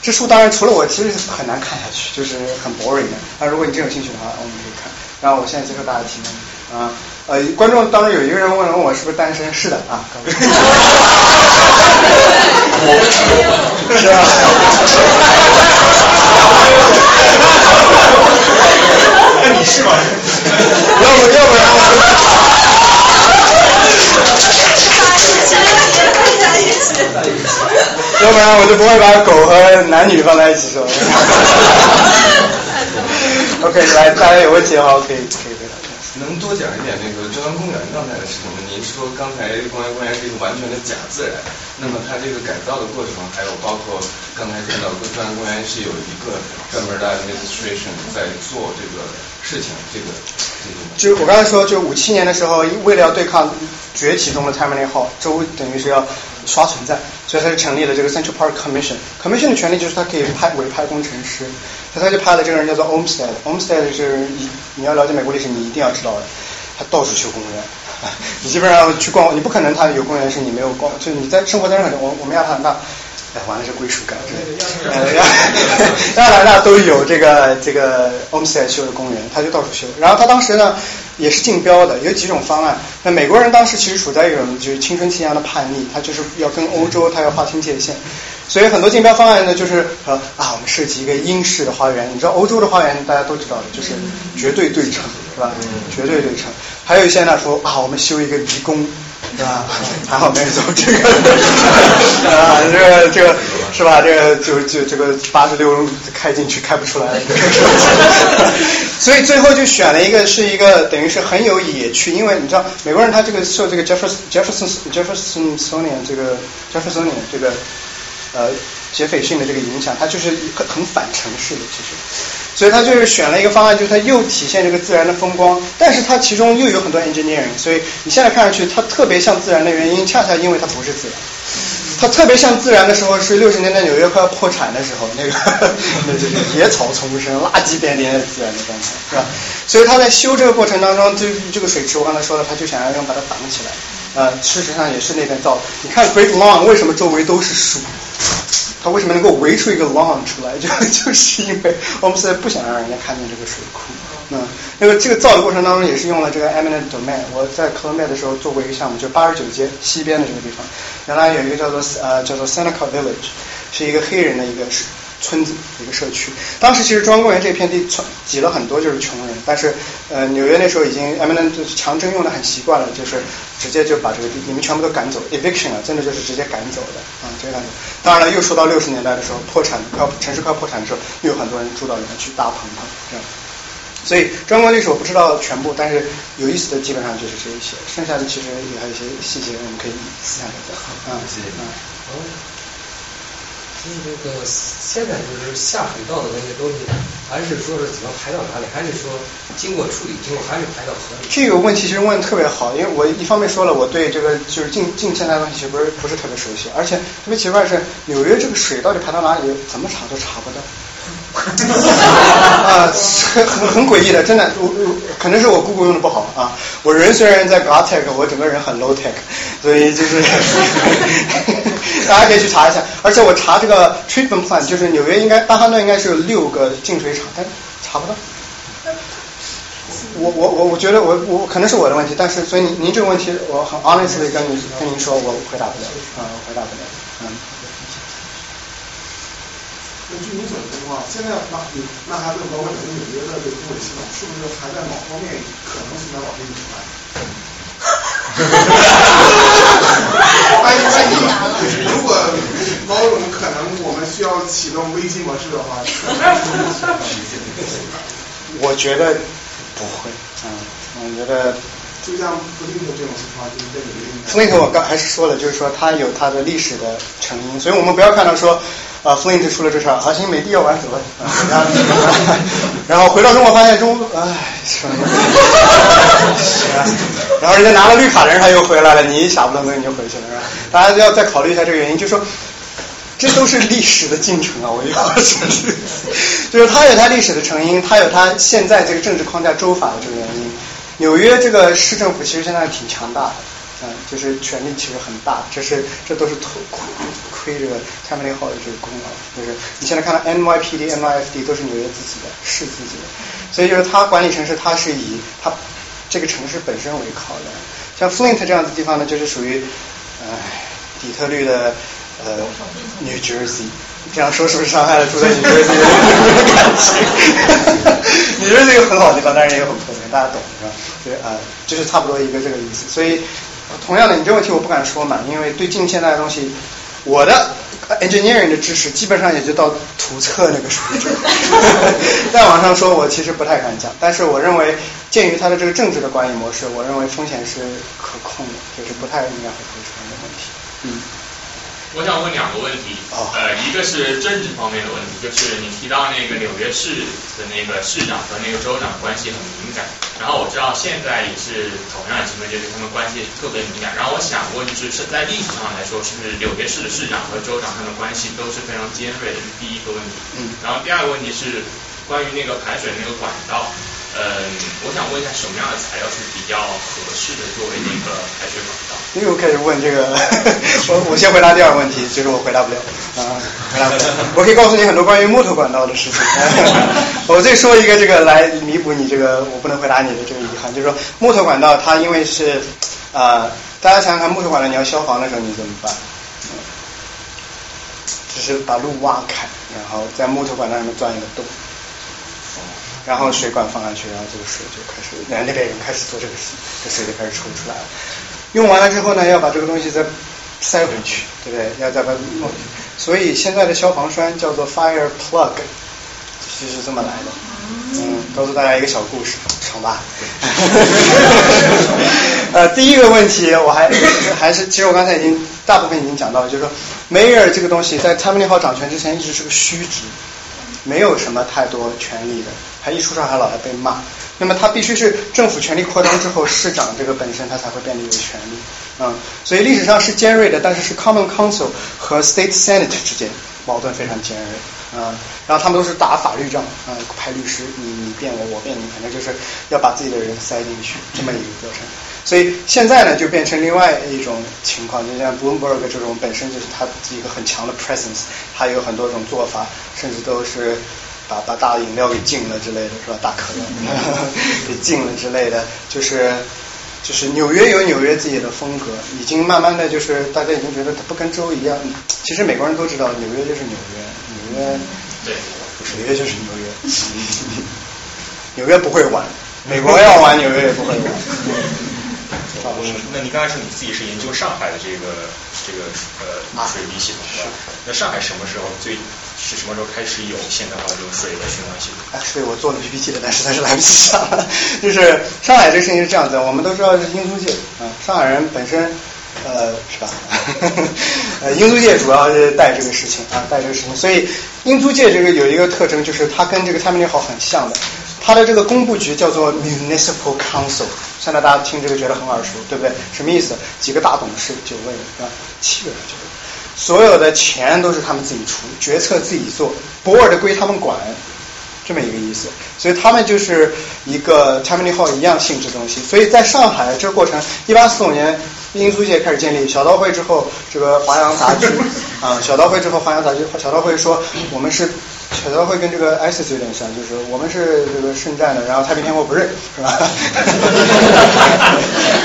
这书当然除了我，其实很难看下去，就是很 boring 的。那如果你真有兴趣的话，我们可以看。然后我现在接受大家提问啊。呃，观众当中有一个人问问我是不是单身，是的啊。我是啊。是吧？要不要不然我要不然我就不会把狗和男女放在一起说。OK，来，大家有问题的话可以可以回答。能多讲一点那个中央公园刚才的事情吗？您说刚才中央公园是一个完全的假自然，那么它这个改造的过程，还有包括刚才看到中央公园是有一个专门的 administration 在做这个事情，这个这个就是我刚才说，就五七年的时候，为了要对抗崛起中的 Tammany Hall，州等于是要刷存在，所以他就成立了这个 Central Park Commission。Commission 的权利就是他可以派委派工程师。他就派了这个人叫做 Olmsted，Olmsted 是你你要了解美国历史，你一定要知道的。他到处修公园，你基本上去逛，你不可能他有公园是你没有逛，就是你在生活在任何，我我们亚特兰大，哎，完了是归属感，亚亚特兰大都有这个这个 Olmsted 修的公园，他就到处修。然后他当时呢也是竞标的，有几种方案。那美国人当时其实处在一种就是青春期一样的叛逆，他就是要跟欧洲他要划清界限。所以很多竞标方案呢，就是呃啊，我们设计一个英式的花园。你知道欧洲的花园大家都知道的，就是绝对对称，是吧？绝对对称。还有一些呢说啊，我们修一个迷宫，是吧？还好没有走这个啊，这个这个是吧？这个就就这个八十六路开进去开不出来。所以最后就选了一个是一个等于是很有野趣，因为你知道美国人他这个受这个 Jefferson Jefferson Jeffersonian 这个 Jeffersonian 这个。呃，杰斐逊的这个影响，它就是很很反城市的，其实，所以他就是选了一个方案，就是它又体现这个自然的风光，但是它其中又有很多 engineering，所以你现在看上去它特别像自然的原因，恰恰因为它不是自然。它特别像自然的时候是六十年代纽约快要破产的时候，那个那就是野草丛生、垃圾点点的自然的状态，是吧？所以他在修这个过程当中，就这个水池，我刚才说了，他就想要用把它挡起来。呃，事实上也是那边造的。你看 Great Lawn 为什么周围都是树？它为什么能够围出一个 long 出来？就就是因为我们是不想让人家看见这个水库。嗯，那个这个造的过程当中也是用了这个 eminent domain。我在 Columbia 的时候做过一个项目，就八十九街西边的这个地方，原来有一个叫做呃叫做 Seneca Village，是一个黑人的一个村子一个社区。当时其实中央公园这片地挤了很多就是穷人，但是呃纽约那时候已经 eminent 强征用的很习惯了，就是直接就把这个地你们全部都赶走，eviction 了，真的就是直接赶走的啊，直接赶走。当然了，又说到六十年代的时候，破产快城市快破产的时候，又有很多人住到里面去搭棚棚这样。所以中国历史我不知道全部，但是有意思的基本上就是这一些，剩下的其实也还有一些细节，我们可以私下再聊。啊，谢谢。嗯。就是这个现在就是下水道的那些东西，还是说是怎么排到哪里？还是说经过处理之后还是排到河里？这个问题其实问的特别好，因为我一方面说了我对这个就是近近现代东西其实不是不是特别熟悉，而且特别奇怪是纽约这个水到底排到哪里，怎么查都查不到。啊，很很很诡异的，真的，我我可能是我 Google 用的不好啊。我人虽然在 GoTech，我整个人很 Low Tech，所以就是 大家可以去查一下。而且我查这个 Treatment Plant，就是纽约应该大哈顿应该是有六个净水厂，但查不到。我我我我觉得我我可能是我的问题，但是所以您您这个问题我很 honestly 跟您跟您说，我回答不了啊，回答不了，嗯。那据你所知的话，现在那那还有包括整个纽约的这个公路系统，是不是还在某方面可能存在保密隐患？哈哈哈哈哈！万一如果某种可能，我们需要启动危机模式的话，可能我觉得不会，嗯，我觉得。就像布丁的这种情况，就是在里面。Flint 我刚还是说了，就是说它有它的历史的成因，所以我们不要看到说，啊、f l i n t 出了这事儿，好行，美的要完走了，然后 然后回到中国发现中，哎，什么，然后人家拿了绿卡的人他又回来了，你一傻不愣登你就回去了，是吧？大家要再考虑一下这个原因，就说。这都是历史的进程啊！我要说是，就是它有它历史的成因，它有它现在这个政治框架周法的这个原因。纽约这个市政府其实现在挺强大的，嗯，就是权力其实很大，这是这都是亏亏这个 Tammany Hall 的这个功劳。就是你现在看到 NYPD、NYFD 都是纽约自己的，是自己的，所以就是它管理城市，它是以它这个城市本身为考量。像 Flint 这样的地方呢，就是属于，唉，底特律的。呃，New Jersey，这样说是不是伤害了住在 New Jersey 的感情？New Jersey 有很好的地方，但是也有很破坏，大家懂是吧？就是啊、呃，就是差不多一个这个意思。所以，同样的，你这个问题我不敢说嘛，因为对近现代的东西，我的 engineering 的知识基本上也就到图册那个水准。再往上说，我其实不太敢讲，但是我认为，鉴于它的这个政治的管理模式，我认为风险是可控的，就是不太应该会会出现。我想问两个问题，呃，一个是政治方面的问题，就是你提到那个纽约市的那个市长和那个州长关系很敏感，然后我知道现在也是同样的情况，就是他们关系特别敏感。然后我想问，就是是在历史上来说，是不是纽约市的市长和州长他们关系都是非常尖锐的？这是第一个问题。嗯。然后第二个问题是关于那个排水那个管道。嗯，我想问一下，什么样的材料是比较合适的作为那个排水管道？因为我开始问这个，我我先回答第二个问题，其实我回答不了啊，回答不了。我可以告诉你很多关于木头管道的事情。我再说一个这个来弥补你这个我不能回答你的这个遗憾，就是说木头管道它因为是啊、大家想想看，木头管道你要消防的时候你怎么办？只是把路挖开，然后在木头管道上面钻一个洞。然后水管放上去，然后这个水就开始，然后那边人开始做这个事，这水就开始抽出来了。用完了之后呢，要把这个东西再塞回去，对不对？要再把弄去。所以现在的消防栓叫做 fire plug，就是这么来的。嗯，告诉大家一个小故事，长吧。呃，第一个问题我还还是，其实我刚才已经大部分已经讲到了，就是说 mayor 这个东西在 Tammany 好掌权之前一直是个虚职。没有什么太多权利的，他一出事还老爱被骂。那么他必须是政府权力扩张之后，市长这个本身他才会变得有权利。嗯，所以历史上是尖锐的，但是是 Common Council 和 State Senate 之间矛盾非常尖锐。嗯，然后他们都是打法律仗，嗯，派律师，你你辩我，我辩你，反正就是要把自己的人塞进去，这么一个过程。所以现在呢，就变成另外一种情况，就像 Bloomberg 这种本身就是他一个很强的 presence，他有很多种做法，甚至都是把把大饮料给禁了之类的，是吧？大可乐 给禁了之类的，就是就是纽约有纽约自己的风格，已经慢慢的就是大家已经觉得它不跟州一样。其实美国人都知道，纽约就是纽约，纽约对，纽约就是纽约，纽约不会玩，美国要玩，纽约也不会玩。那你刚才说你自己是研究上海的这个这个呃水利系统是吧？那上海什么时候最是什么时候开始有现代化这种水的循环系统？哎，所以我做了 PPT 的，但实在是来不及讲了。就是上海这个事情是这样子，我们都知道是英租界嗯，上海人本身呃是吧？呃，英租界主要是带这个事情啊，带这个事情，所以英租界这个有一个特征，就是它跟这个 Tammany Hall 很像的。它的这个工部局叫做 Municipal Council，现在大家听这个觉得很耳熟，对不对？什么意思？几个大董事，九位啊，七个人九个，所有的钱都是他们自己出，决策自己做，board 归他们管，这么一个意思。所以他们就是一个 Tammany Hall 一样性质的东西。所以在上海这个过程，一八四五年英租界开始建立，小刀会之后，这个华阳杂居 啊，小刀会之后华阳杂居，小刀会说我们是。小刀会跟这个 ISIS 有点像，就是我们是这个圣战的，然后太平天国不认，是吧？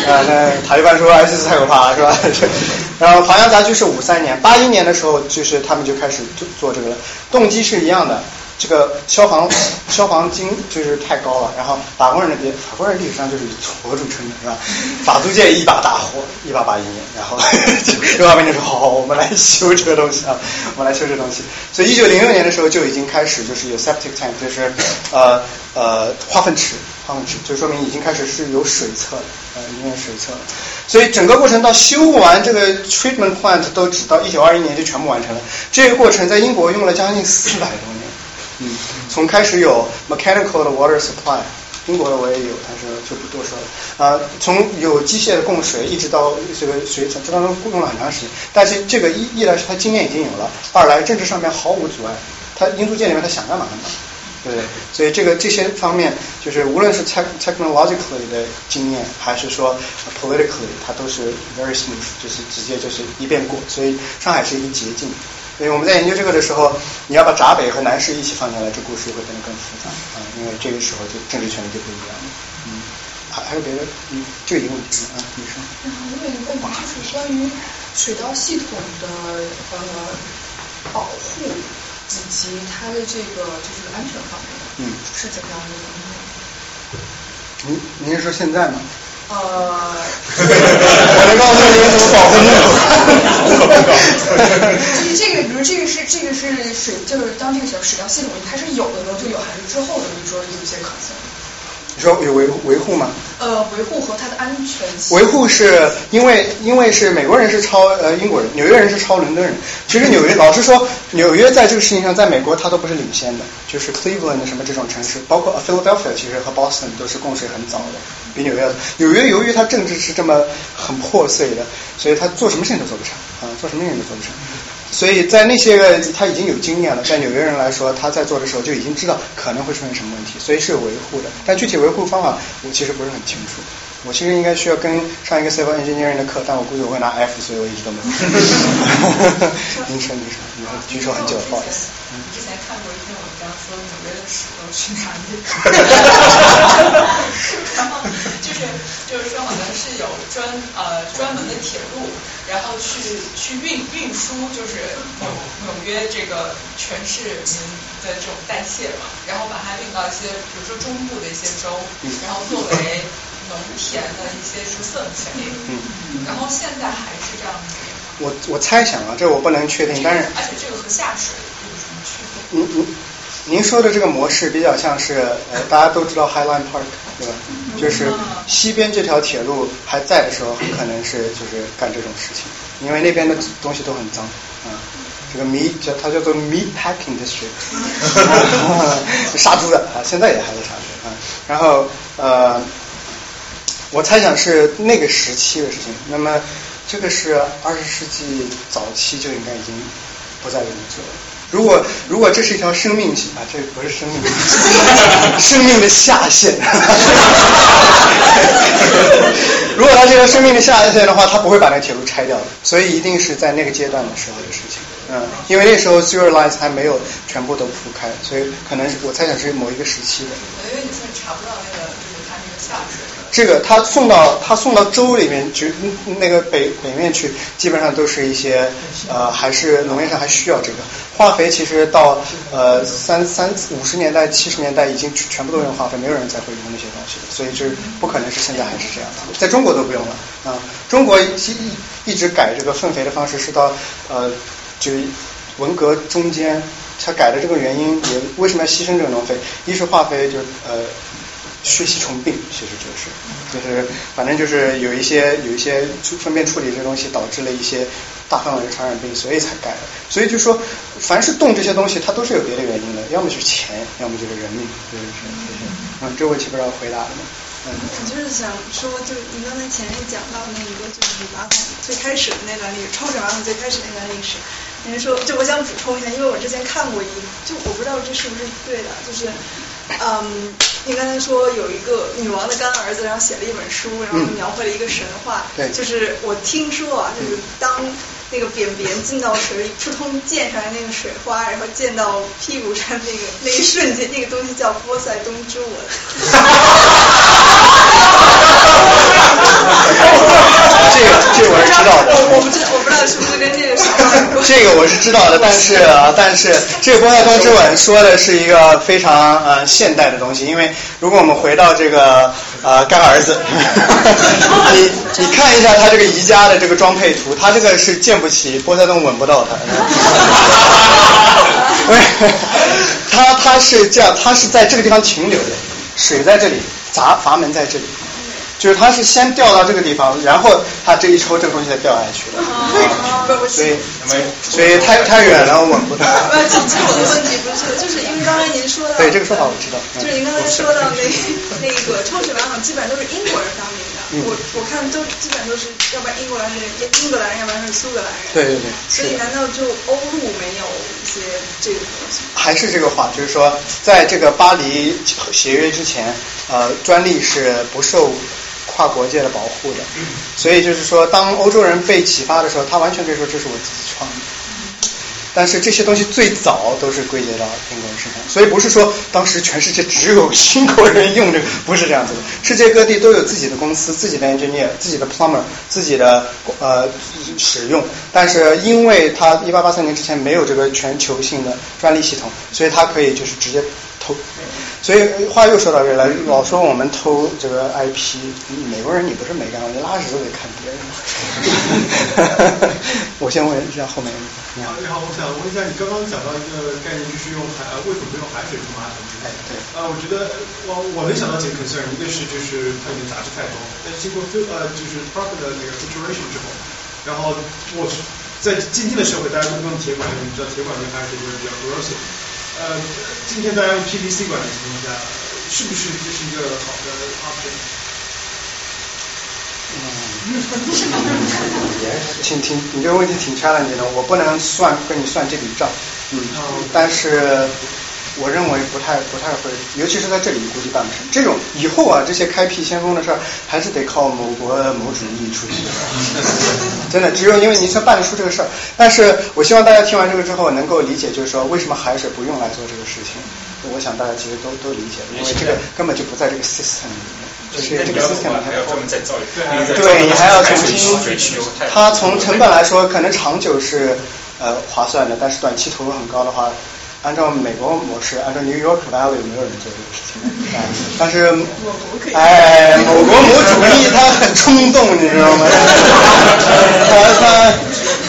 啊，那塔利班说 ISIS 太可怕了，是吧？然后华阳杂居是五三年，八一年的时候，就是他们就开始做做这个了，动机是一样的，这个消防消防金就是太高了，然后法国人那边法国人历史上就是以矬著称的是吧？法租界一把大火，一把把烟，然后六八兵就说好好，我们来修这个东西啊，我们来修这个东西。所以一九零六年的时候就已经开始就是有 septic tank，就是呃呃化粪池，化粪池就说明已经开始是有水厕了，呃已经有水厕了。所以整个过程到修完这个 treatment plant 都只到一九二一年就全部完成了。这个过程在英国用了将近四百多年。嗯，从开始有 mechanical 的 water supply，英国的我也有，但是就不多说了。啊，从有机械的供水一直到这个水产，这当中用了很长时间。但是这个一一来是他经验已经有了，二来政治上面毫无阻碍，他英租界里面他想干嘛干嘛。对，所以这个这些方面，就是无论是 tech technologically 的经验，还是说 politically，它都是 very smooth，就是直接就是一遍过。所以上海是一个捷径。所以我们在研究这个的时候，你要把闸北和南市一起放进来，这故事会变得更复杂啊，因为这个时候就政治权力就不一样了。嗯，还还有别的？嗯，就一个问题啊，女生。我有一个问题，就是关于水稻系统的呃保护。以及它的这个就是安全方面，嗯，是怎么样的一个？您您是说现在吗？呃，我能告诉你怎么保护就是这个，比如这个是这个是水，就是当这个小水稻系统一开始有的时候就有，还是之后的？你说有一些可能。你说有维维护吗？呃，维护和它的安全性。维护是因为因为是美国人是抄呃英国人，纽约人是抄伦敦人。其实纽约老实说，纽约在这个事情上，在美国它都不是领先的，就是 Cleveland 什么这种城市，包括 Philadelphia 其实和 Boston 都是供水很早的，比纽约纽约由于它政治是这么很破碎的，所以它做什么事情都做不成啊，做什么事情都做不成。所以在那些个他已经有经验了，在纽约人来说，他在做的时候就已经知道可能会出现什么问题，所以是有维护的。但具体维护方法我其实不是很清楚。我其实应该需要跟上一个 civil engineering 的课，但我估计我会拿 F，所以我一直都没有。您 说您说，你举手很久，不好意思。之前看过一篇文章，说纽约的石头去哪里？然后就是就是说，好像是有专呃专门的铁路，然后去去运运输，就是纽纽约这个全市民的这种代谢嘛，然后把它运到一些比如说中部的一些州，然后作为。农田的一些是粪肥，嗯，然后现在还是这样子。我我猜想啊，这我不能确定，但是而且这个和下水？您您您说的这个模式比较像是呃，大家都知道 Highline Park 对吧？就是西边这条铁路还在的时候，很可能是就是干这种事情，因为那边的东西都很脏啊。这个 meat 叫它叫做 meat packing district，杀猪的啊，现在也还在杀猪啊。然后呃。我猜想是那个时期的事情，那么这个是二十世纪早期就应该已经不再这么做了。如果如果这是一条生命线啊，这不是生命，生命的下限。如果它是一条生命的下限的话，它不会把那铁路拆掉的，所以一定是在那个阶段的时候的事情。嗯，因为那时候 sewer lines 还没有全部都铺开，所以可能是我猜想是某一个时期的。因为你说查不到那个，就是它那个下水。这个他送到他送到州里面去，那个北北面去，基本上都是一些呃，还是农业上还需要这个化肥。其实到呃三三五十年代七十年代已经全部都用化肥，没有人再会用那些东西了。所以这不可能是现在还是这样的，在中国都不用了啊。中国一一直改这个粪肥的方式是到呃就文革中间，他改的这个原因也为什么要牺牲这个农肥？一是化肥就呃。血吸虫病其实就是，就是反正就是有一些有一些粪便处理这东西导致了一些大范围的传染病，所以才改的。所以就说，凡是动这些东西，它都是有别的原因的，要么是钱，要么就是人命，就是这些。嗯，这问题不知道回答了吗？我就是想说，就你刚才前面讲到那一个就是马桶最开始的那段历史，抽水马桶最开始那段历史，您说就我想补充一下，因为我之前看过一，就我不知道这是不是对的，就是。嗯，你刚才说有一个女王的干儿子，然后写了一本书，然后描绘了一个神话。对，就是我听说啊，就是当那个便便进到水里，扑通溅上来那个水花，然后溅到屁股上那个那一瞬间，那个东西叫波塞冬之吻。这个这个我是知道的。我我不知道我不知道是不是跟这个。这个我是知道的，但是啊，但是这个波塞冬之吻说的是一个非常呃现代的东西，因为如果我们回到这个呃干儿子，你你看一下他这个宜家的这个装配图，他这个是见不起波塞冬吻不到 他。他他是这样，他是在这个地方停留的，水在这里，闸阀门在这里。就是它是先掉到这个地方，然后它这一抽，这个东西才掉下去的。所以，所以太太远了，我们不到。不，其实我的问题不是，就是因为刚才您说到，对这个说法我知道。就是您刚才说到那那个抽水马桶，基本上都是英国人发明的。我我看都基本都是，要不然英国人是英格兰人，要不然是苏格兰人。对对对。所以难道就欧陆没有一些这个东西？还是这个话，就是说，在这个巴黎协约之前，呃，专利是不受。跨国界的保护的，所以就是说，当欧洲人被启发的时候，他完全可以说这是我自己创的。但是这些东西最早都是归结到英国人身上，所以不是说当时全世界只有英国人用这个，不是这样子的。世界各地都有自己的公司、自己的 engineer、自己的 plumber、自己的呃使用。但是因为他一八八三年之前没有这个全球性的专利系统，所以他可以就是直接偷。所以话又说到这来，老说我们偷这个 IP，美国人你不是没干过，你拉屎都得看别人。我先问一下后面。你好，你好，我想问一下，你刚刚讲到一个概念，就是用海，为什么不用海水冲马桶？哎，对。呃，我觉得我我能想到几个 concern，一个是就是它里面杂质太多，但是经过 fil 呃就是 proper 的那个 filtration 之后，然后我在今天的社会大家都用铁管，你知道铁管跟海水就是比较 corrosive。呃，今天大家用 PVC 管的情况下，是不是这是一个好的 option？挺挺，你这个问题挺 challenge 的，我不能算跟你算这笔账，嗯，但是。我认为不太不太会，尤其是在这里估计办不成。这种以后啊，这些开辟先锋的事儿，还是得靠某国某主义出去。真的，只有因为您才办得出这个事儿。但是我希望大家听完这个之后，能够理解，就是说为什么海水不用来做这个事情。我想大家其实都都理解，因为这个根本就不在这个 system 里面。就是这个 system 还要专门再造一个。对你还要重新。它从成本来说，可能长久是呃划算的，但是短期投入很高的话。按照美国模式，按照 New York Valley 没有人做这个事情，但是，哎，某国某主义他很冲动，你知道吗？他他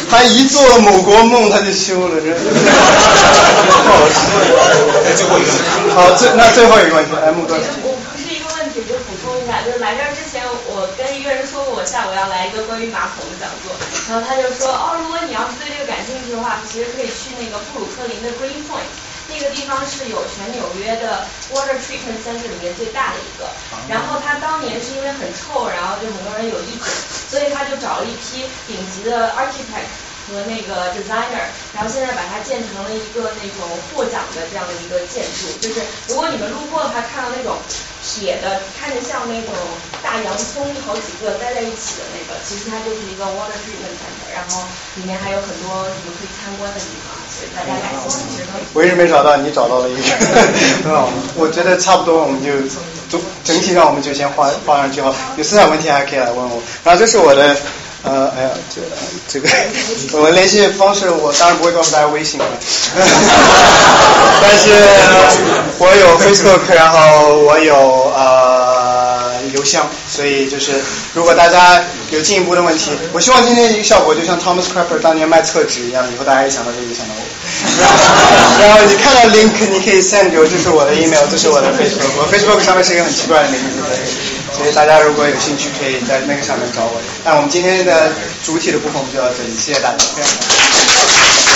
他一做某国梦他就休了，这不好说。最后一个，好，最那最后一个问题，来木哥。就是一个问题，就补充一个人说过，我下午要来一个关于马桶的讲座，然后他就说，哦，如果你要是对这个感兴趣的话，其实可以去那个布鲁克林的 Green Point，那个地方是有全纽约的 Water Treatment Center 里面最大的一个。然后他当年是因为很臭，然后就很多人有意见，所以他就找了一批顶级的 architect 和那个 designer，然后现在把它建成了一个那种获奖的这样的一个建筑。就是如果你们路过的话，看到那种。铁的，看着像那种大洋葱，好几个待在一起的那个，其实它就是一个 water treatment center，然后里面还有很多你们可以参观的地方，所以大家感兴趣可以。我一直没找到，你找到了一个，我觉得差不多，我们就总整体上我们就先画画上句号，有思想问题还可以来问我。然后这是我的。呃，哎呀，这这个，我们联系方式我当然不会告诉大家微信了，但是我有 Facebook，然后我有呃邮箱，所以就是如果大家有进一步的问题，我希望今天一个效果就像 Thomas Crapper 当年卖厕纸一样，以后大家一想到这个就想到我。然后你看到 link，你可以 send 给我，这是我的 email，这是我的 Facebook，我 Facebook 上面是一个很奇怪的名字。所以大家如果有兴趣，可以在那个上面找我。那我们今天的主体的部分就到这里，谢谢大家。